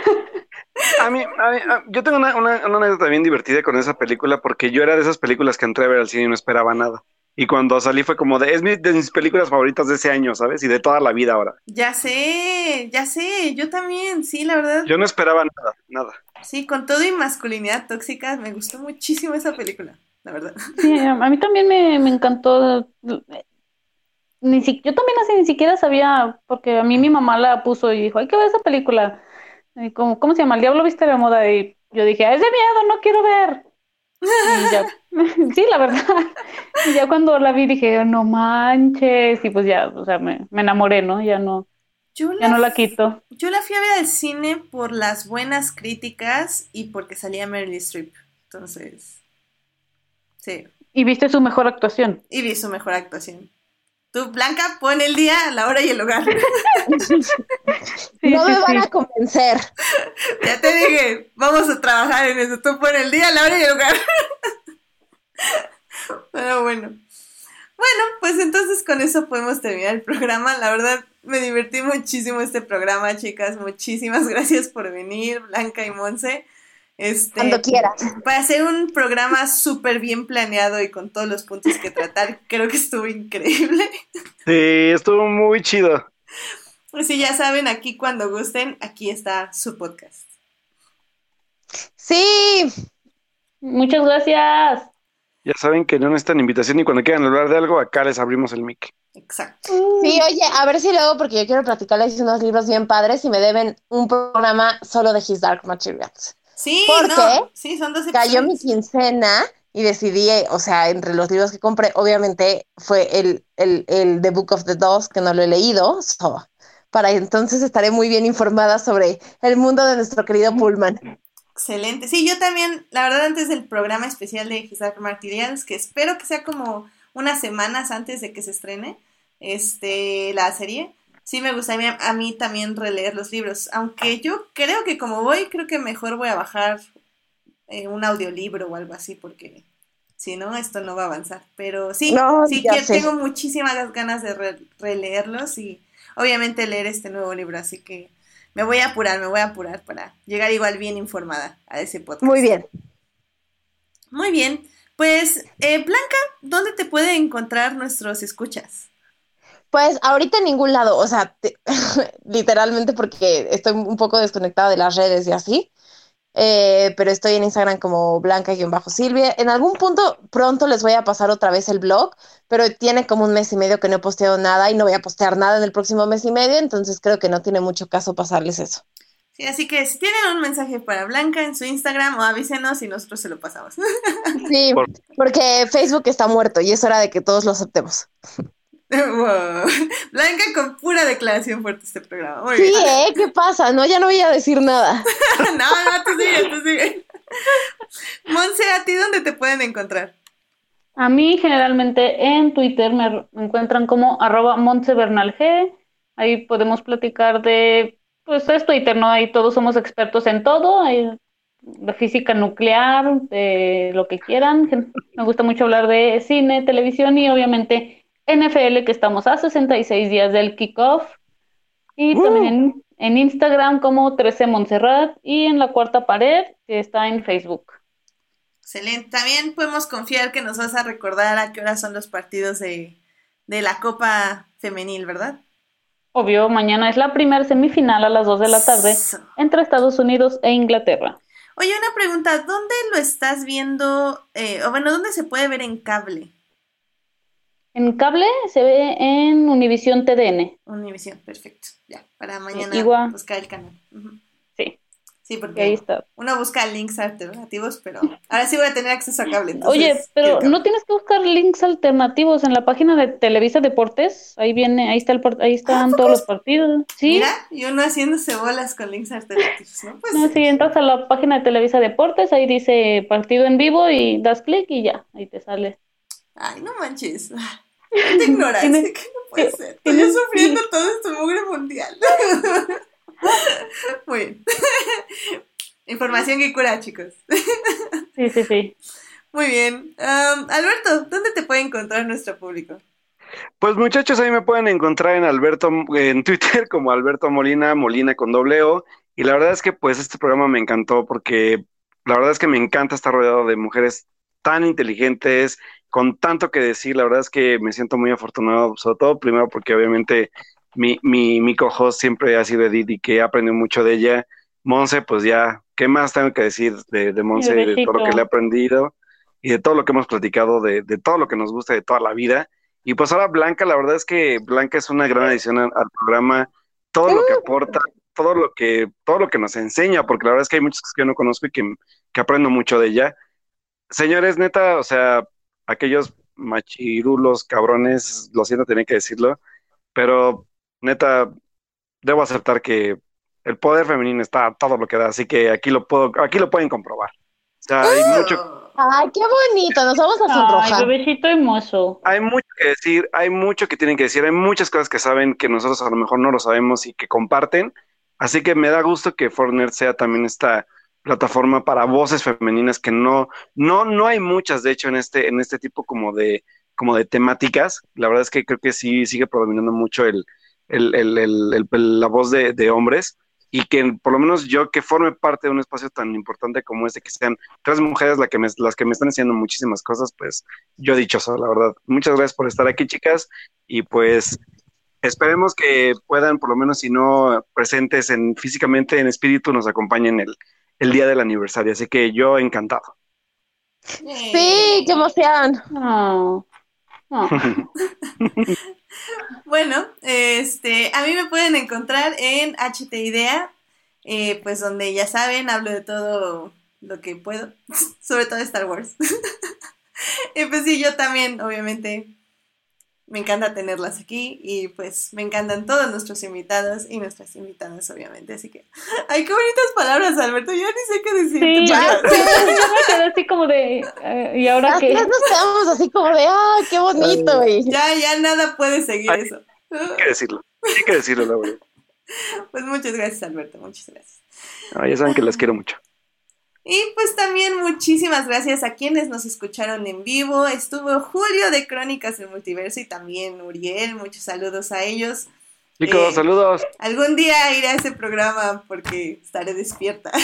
A mí, a mí- a- yo tengo una, una, una anécdota bien divertida con esa película porque yo era de esas películas que entré a ver al cine y no esperaba nada. Y cuando salí fue como de, es mi- de mis películas favoritas de ese año, ¿sabes? Y de toda la vida ahora. Ya sé, ya sé, yo también, sí, la verdad. Yo no esperaba nada, nada. Sí, con todo y masculinidad tóxica, me gustó muchísimo esa película, la verdad. Sí, a a mí también me, me encantó. Ni si, yo también así ni siquiera sabía, porque a mí mi mamá la puso y dijo, hay que ver esa película. Y como, ¿cómo se llama? El diablo viste la moda. Y yo dije, "Ah, es de miedo, no quiero ver. Y ya, sí, la verdad. Y ya cuando la vi dije, no manches. Y pues ya, o sea, me, me enamoré, ¿no? Ya no, Yo ya no la quito. Yo la fui a ver al cine por las buenas críticas y porque salía Meryl Streep. Entonces, sí. Y viste su mejor actuación. Y vi su mejor actuación. Tú, Blanca, pon el día, la hora y el lugar. Sí, no me van a convencer. ya te dije, vamos a trabajar en eso. Tú pon el día, la hora y el lugar. Pero bueno. Bueno, pues entonces con eso podemos terminar el programa. La verdad, me divertí muchísimo este programa, chicas. Muchísimas gracias por venir, Blanca y Monse. Este, Cuando quieras. Para hacer un programa súper bien planeado y con todos los puntos que tratar, creo que estuvo increíble. Sí, estuvo muy chido. Pues sí, ya saben, aquí cuando gusten, aquí está su podcast. Sí, Muchas gracias. Ya saben que no necesitan invitación y cuando quieran hablar de algo, acá les abrimos el mic. Exacto. sí, oye, a ver si luego, porque yo quiero platicarles unos libros bien padres y me deben un programa solo de His Dark Materials. Sí, ¿Por no. Sí, son dos Cayó mi quincena y decidí, o sea, entre los libros que compré, obviamente fue el, el, el The Book of the Dolls, que no lo he leído, so, para entonces estaré muy bien informada sobre el mundo de nuestro querido Pullman. Excelente. Sí, yo también, la verdad, antes del programa especial de His Dark Materials, que espero que sea como unas semanas antes de que se estrene este, la serie, sí me gustaría a mí también releer los libros. Aunque yo creo que como voy, creo que mejor voy a bajar eh, un audiolibro o algo así, porque si no, esto no va a avanzar. Pero sí, No, sí que sé. tengo muchísimas ganas de re- releerlos y obviamente leer este nuevo libro, así que me voy a apurar, me voy a apurar para llegar igual bien informada a ese podcast. Muy bien. Muy bien. Pues, eh, Blanca, ¿dónde te puede encontrar nuestros escuchas? Pues ahorita en ningún lado, o sea, te- literalmente porque estoy un poco desconectada de las redes y así, Eh, pero estoy en Instagram como blanca-silvia. En algún punto pronto les voy a pasar otra vez el blog, pero tiene como un mes y medio que no he posteado nada y no voy a postear nada en el próximo mes y medio, entonces creo que no tiene mucho caso pasarles eso. Sí, así que si tienen un mensaje para Blanca en su Instagram o avísenos y nosotros se lo pasamos. Sí, Por- porque Facebook está muerto y es hora de que todos lo aceptemos. Wow. Blanca con pura declaración fuerte este programa. Muy Sí, bien. ¿eh? ¿Qué pasa? No, ya no voy a decir nada. no, no, tú sigue, tú sigue. Monse, ¿a ti dónde te pueden encontrar? A mí generalmente en Twitter me encuentran como arroba montsebernalg. Ahí podemos platicar de, pues es Twitter, ¿no? Ahí todos somos expertos en todo, hay de física nuclear, de lo que quieran. Me gusta mucho hablar de cine, televisión y obviamente NFL, que estamos a 66 días del kickoff. Y Uh. también en, en Instagram como 13 Montserrat y en la cuarta pared, que está en Facebook. Excelente. También podemos confiar que nos vas a recordar a qué hora son los partidos de, de la Copa Femenil, ¿verdad? Obvio, mañana es la primera semifinal a las 2 de la tarde entre Estados Unidos e Inglaterra. Oye, una pregunta, ¿dónde lo estás viendo? eh, o bueno, ¿dónde se puede ver en cable? En cable se ve en Univisión TDN. Univisión, perfecto. Ya, para mañana igual. buscar el canal. Sí, Sí, y ahí porque está. uno busca links alternativos, pero ahora sí voy a tener acceso a cable. entonces Oye, pero no tienes que buscar links alternativos en la página de Televisa Deportes. Ahí viene, ahí está el ahí están todos los partidos. Sí, Mira, y uno haciéndose bolas con links alternativos, ¿no? Pues no, si entras a la página de Televisa Deportes, ahí dice partido en vivo y das clic y ya, ahí te sale. Ay, no manches. Tanta ignorancia Tienes- que no puede ser. Estoy tienes- sufriendo todo este mugre mundial. Muy bien. Información que cura, chicos. Sí, sí, sí. Muy bien. Alberto, ¿dónde te puede encontrar nuestro público? Pues muchachos, ahí me pueden encontrar en Alberto, en Twitter como Alberto Molina, Molina con doble O. Y la verdad es que pues este programa me encantó porque la verdad es que me encanta estar rodeado de mujeres tan inteligentes, con tanto que decir. La verdad es que me siento muy afortunado, sobre todo primero porque obviamente mi, mi, mi cojo siempre ha sido Edith y que he aprendido mucho de ella. Monse, pues ya, ¿qué más tengo que decir de, de Monse y de todo lo que le he aprendido y de todo lo que hemos platicado, de, de todo lo que nos gusta de toda la vida? Y pues ahora Blanca, la verdad es que Blanca es una gran adición al, al programa, todo lo que aporta, todo lo que, todo lo que nos enseña, porque la verdad es que hay muchas cosas que yo no conozco y que, que aprendo mucho de ella. Señores, neta, o sea, aquellos machirulos, cabrones, lo siento, tenía que decirlo, pero neta, debo aceptar que el poder femenino está a todo lo que da, así que aquí lo puedo, aquí lo pueden comprobar. O sea, hay mucho, Ay, qué bonito, nos vamos a Ay, sonrojar. bebecito hermoso. hay mucho que decir, hay mucho que tienen que decir, hay muchas cosas que saben que nosotros a lo mejor no lo sabemos y que comparten. Así que me da gusto que Fortnite sea también esta plataforma para voces femeninas que no, no, no hay muchas, de hecho, en este, en este tipo como de, como de temáticas. La verdad es que creo que sí sigue predominando mucho el, el, el, la voz de, de hombres. y que por lo menos yo que forme parte de un espacio tan importante como este, que sean tres mujeres las que me, las que me están haciendo muchísimas cosas, pues yo dichoso, la verdad. Muchas gracias por estar aquí, chicas, y pues esperemos que puedan, por lo menos si no presentes en físicamente, en espíritu, nos acompañen el, el día del aniversario. Así que yo encantado. Sí, qué emoción. No. No. Bueno, este, a mí me pueden encontrar en HT Idea, eh, pues donde ya saben, hablo de todo lo que puedo, sobre todo de Star Wars. y pues sí, yo también, obviamente, me encanta tenerlas aquí y pues me encantan todos nuestros invitados y nuestras invitadas, obviamente. Así que, ay, qué bonitas palabras, Alberto. Yo ni sé qué decir. Sí, yo, me quedé así como de. eh, ¿Y ahora qué? nos quedamos así como de, ah, qué bonito. Y ya, ya nada puede seguir Ay. eso. Hay que decirlo, hay que decirlo, la verdad. Pues muchas gracias, Alberto, muchas gracias. No, ya saben que las quiero mucho. Y pues también muchísimas gracias a quienes nos escucharon en vivo. Estuvo Julio de Crónicas del Multiverso y también Uriel. Muchos saludos a ellos. Chicos, Eh, saludos. Algún día iré a ese programa porque estaré despierta.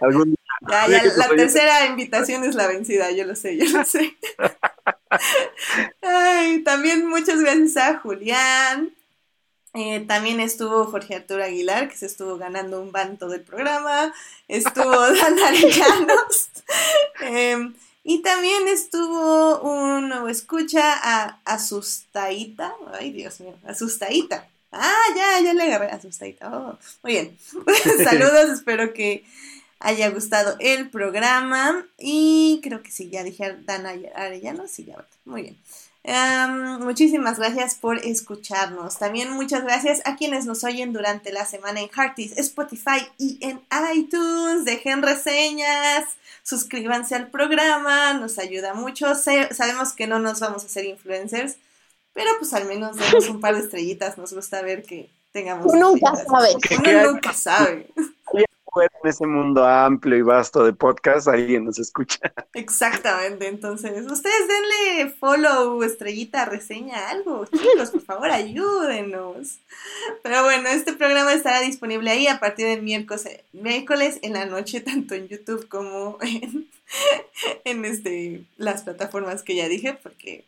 Algún Ya, ya, la soy- tercera invitación es la vencida, yo lo sé, yo lo sé. Ay, también muchas gracias a Julián. Eh, también estuvo Jorge Arturo Aguilar, que se estuvo ganando un banto del programa. Estuvo Dan Arellanos. Em, y también estuvo un nuevo escucha a Asustaita. Ay, Dios mío, Asustaita. Ah, ya, ya le agarré Asustaita. Oh, muy bien. Saludos, espero que haya gustado el programa. Y creo que sí, ya dije a Dan Arellano. Sí, ya, muy bien. Em, muchísimas gracias por escucharnos. También muchas gracias a quienes nos oyen durante la semana en Hearties, Spotify y en iTunes. Dejen reseñas, suscríbanse al programa, nos ayuda mucho. Sabemos que no nos vamos a hacer influencers, pero pues al menos demos un par de estrellitas. Nos gusta ver que tengamos. Uno nunca sabe. Uno nunca sabe. en ese mundo amplio y vasto de podcast, alguien nos escucha. Exactamente, entonces ustedes denle follow, estrellita, reseña, algo, chicos, por favor, ayúdenos. Pero bueno, este programa estará disponible ahí a partir del miércoles, miércoles en la noche, tanto en YouTube como en, en este, las plataformas que ya dije, porque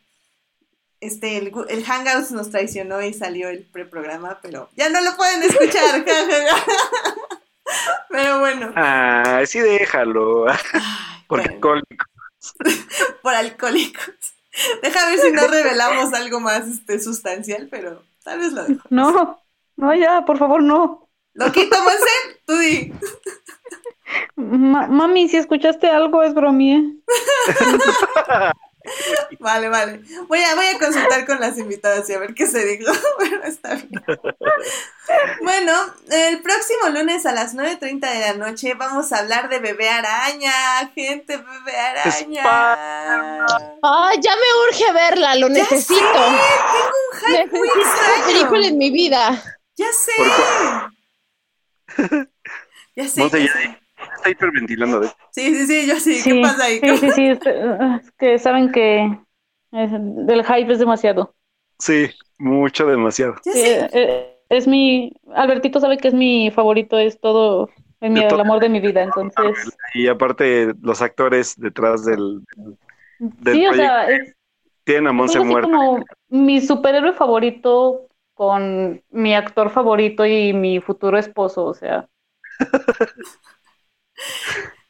este, el, el Hangouts nos traicionó y salió el preprograma, pero ya no lo pueden escuchar. Pero bueno, Ah, sí, déjalo. ay, Porque bueno. alcohólico. por alcohólicos. Deja ver si no revelamos algo más este, sustancial, pero tal vez lo dejo. No, no, ya, por favor, no. ¿Lo quito, Monse? Tú di. Ma- mami, si escuchaste algo, es bromía. Vale, vale. Voy a, voy a consultar con las invitadas y a ver qué se dijo. Bueno, está bien. Bueno, el próximo lunes a las 9.30 de la noche vamos a hablar de bebé araña. Gente, bebé araña. Ay, ya me urge verla, lo Ya necesito. sé, tengo un hype muy Necesito película en mi vida. Ya sé. Ya sé. Ya- sé. Está hiperventilando. ¿ves? Sí, sí, sí, yo sí. Sí, ¿Qué pasa ahí? sí, sí, sí, ah, es que saben que el hype es demasiado. Sí, mucho, demasiado. Sí, sé. eh, es mi, Albertito sabe que es mi favorito, es todo, el amor de mi vida, entonces, Y aparte, los actores detrás del. del sí, o sea, es, Tienen a Monse muerta. como mi superhéroe favorito con mi actor favorito y mi futuro esposo, o sea,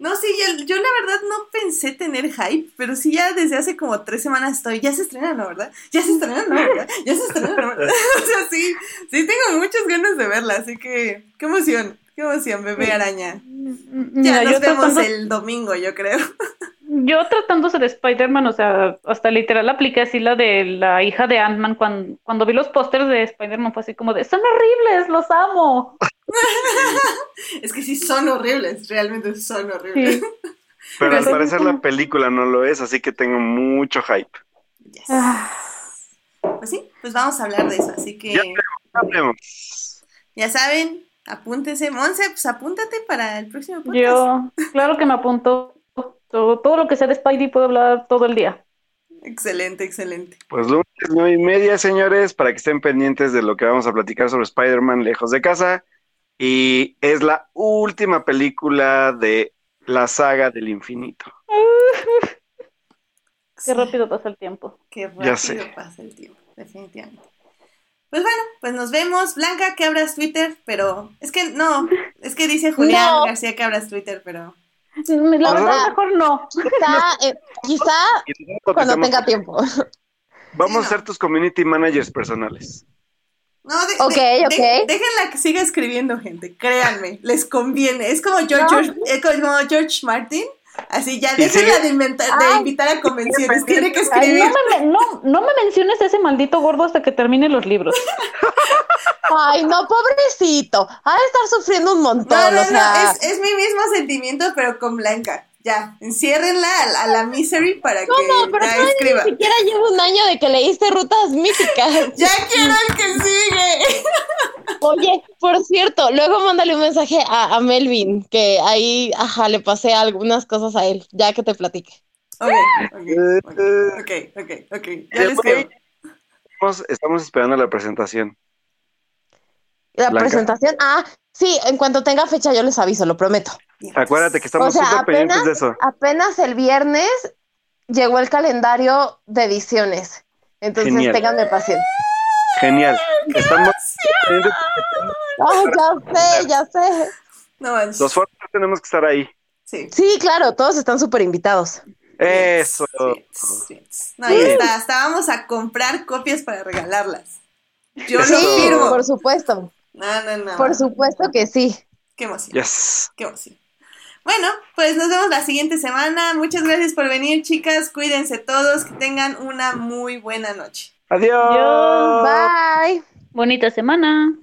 No, sí, yo, yo la verdad no pensé tener hype, pero sí ya desde hace como tres semanas estoy, ya se estrena, ¿no, verdad? Ya se estrena, ¿no, verdad? Ya se estrena, ¿no, verdad? O sea, sí, sí tengo muchas ganas de verla, así que, qué emoción, qué emoción, bebé araña. Ya mira, nos yo vemos tratando, el domingo, yo creo. yo tratándose de Spider-Man, o sea, hasta literal apliqué así la de la hija de Ant-Man cuando, cuando vi los pósters de Spider-Man fue así como de, son horribles, los amo. Es que sí son horribles, realmente son horribles. Sí. Pero al parecer la película no lo es, así que tengo mucho hype. Yes. Ah, Pues sí, pues vamos a hablar de eso, así que Ya. Hablemos. ya saben, apúntense. Monse, pues apúntate para el próximo podcast. Yo, claro que me apunto. Todo, todo lo que sea de Spidey puedo hablar todo el día. Excelente, excelente. Pues lunes nueve y media, señores, para que estén pendientes de lo que vamos a platicar sobre Spider-Man lejos de casa. Y es la última película de la saga del infinito. Qué rápido pasa el tiempo. Qué rápido Ya sé. pasa el tiempo, definitivamente. Pues bueno, pues nos vemos. Blanca, que abras Twitter, pero es que no, es que dice Julián No. García que abras Twitter, pero La Ahora- verdad, mejor no. Quizá, eh, quizá cuando tenga tiempo. Vamos Sí, a ser tus community managers personales. No, de- Ok, de- ok. de- déjenla que siga escribiendo, gente, créanme, les conviene. Es como George, No. George- es como George Martin, así ya déjenla de, inventar, de Ay. invitar a convenciones, tiene que Ay, escribir. no, me, no, no me menciones a ese maldito gordo hasta que termine los libros. Ay, no, pobrecito. Ha de estar sufriendo un montón. No, no, o sea, no, es, es mi mismo sentimiento, pero con Blanca. Ya, enciérrenla a, la- a la misery para ¿Cómo? que Pero todavía escriba. ni siquiera llevo un año de que leíste Rutas Míticas. Ya quiero el que sigue. Oye, por cierto, luego mándale un mensaje a, a Melvin, que ahí, ajá, le pasé algunas cosas a él, ya que te platique. Ok, ok, ok, ok, ok, ya le escribo. Estamos, estamos esperando la presentación. La Blanca. presentación, ah, sí, en cuanto tenga fecha yo les aviso, lo prometo. Acuérdate que estamos O sea, súper pendientes apenas- de eso. Apenas el viernes llegó el calendario de ediciones, entonces Genial. ténganme paciencia. Genial. Estamos. Ay, ya sé, ya sé. No. Los foros tenemos que estar ahí. Sí. Sí, claro, todos están súper invitados. Eso. Yes, yes. No, y hasta, hasta vamos a comprar copias para regalarlas. Yo lo Eso. firmo. por supuesto, No, no, no. por supuesto que sí. Qué emoción. Yes. Qué emoción. Bueno, pues nos vemos la siguiente semana. Muchas gracias por venir, chicas. Cuídense todos. Que tengan una muy buena noche. Adiós. Adiós. Bye. Bonita semana.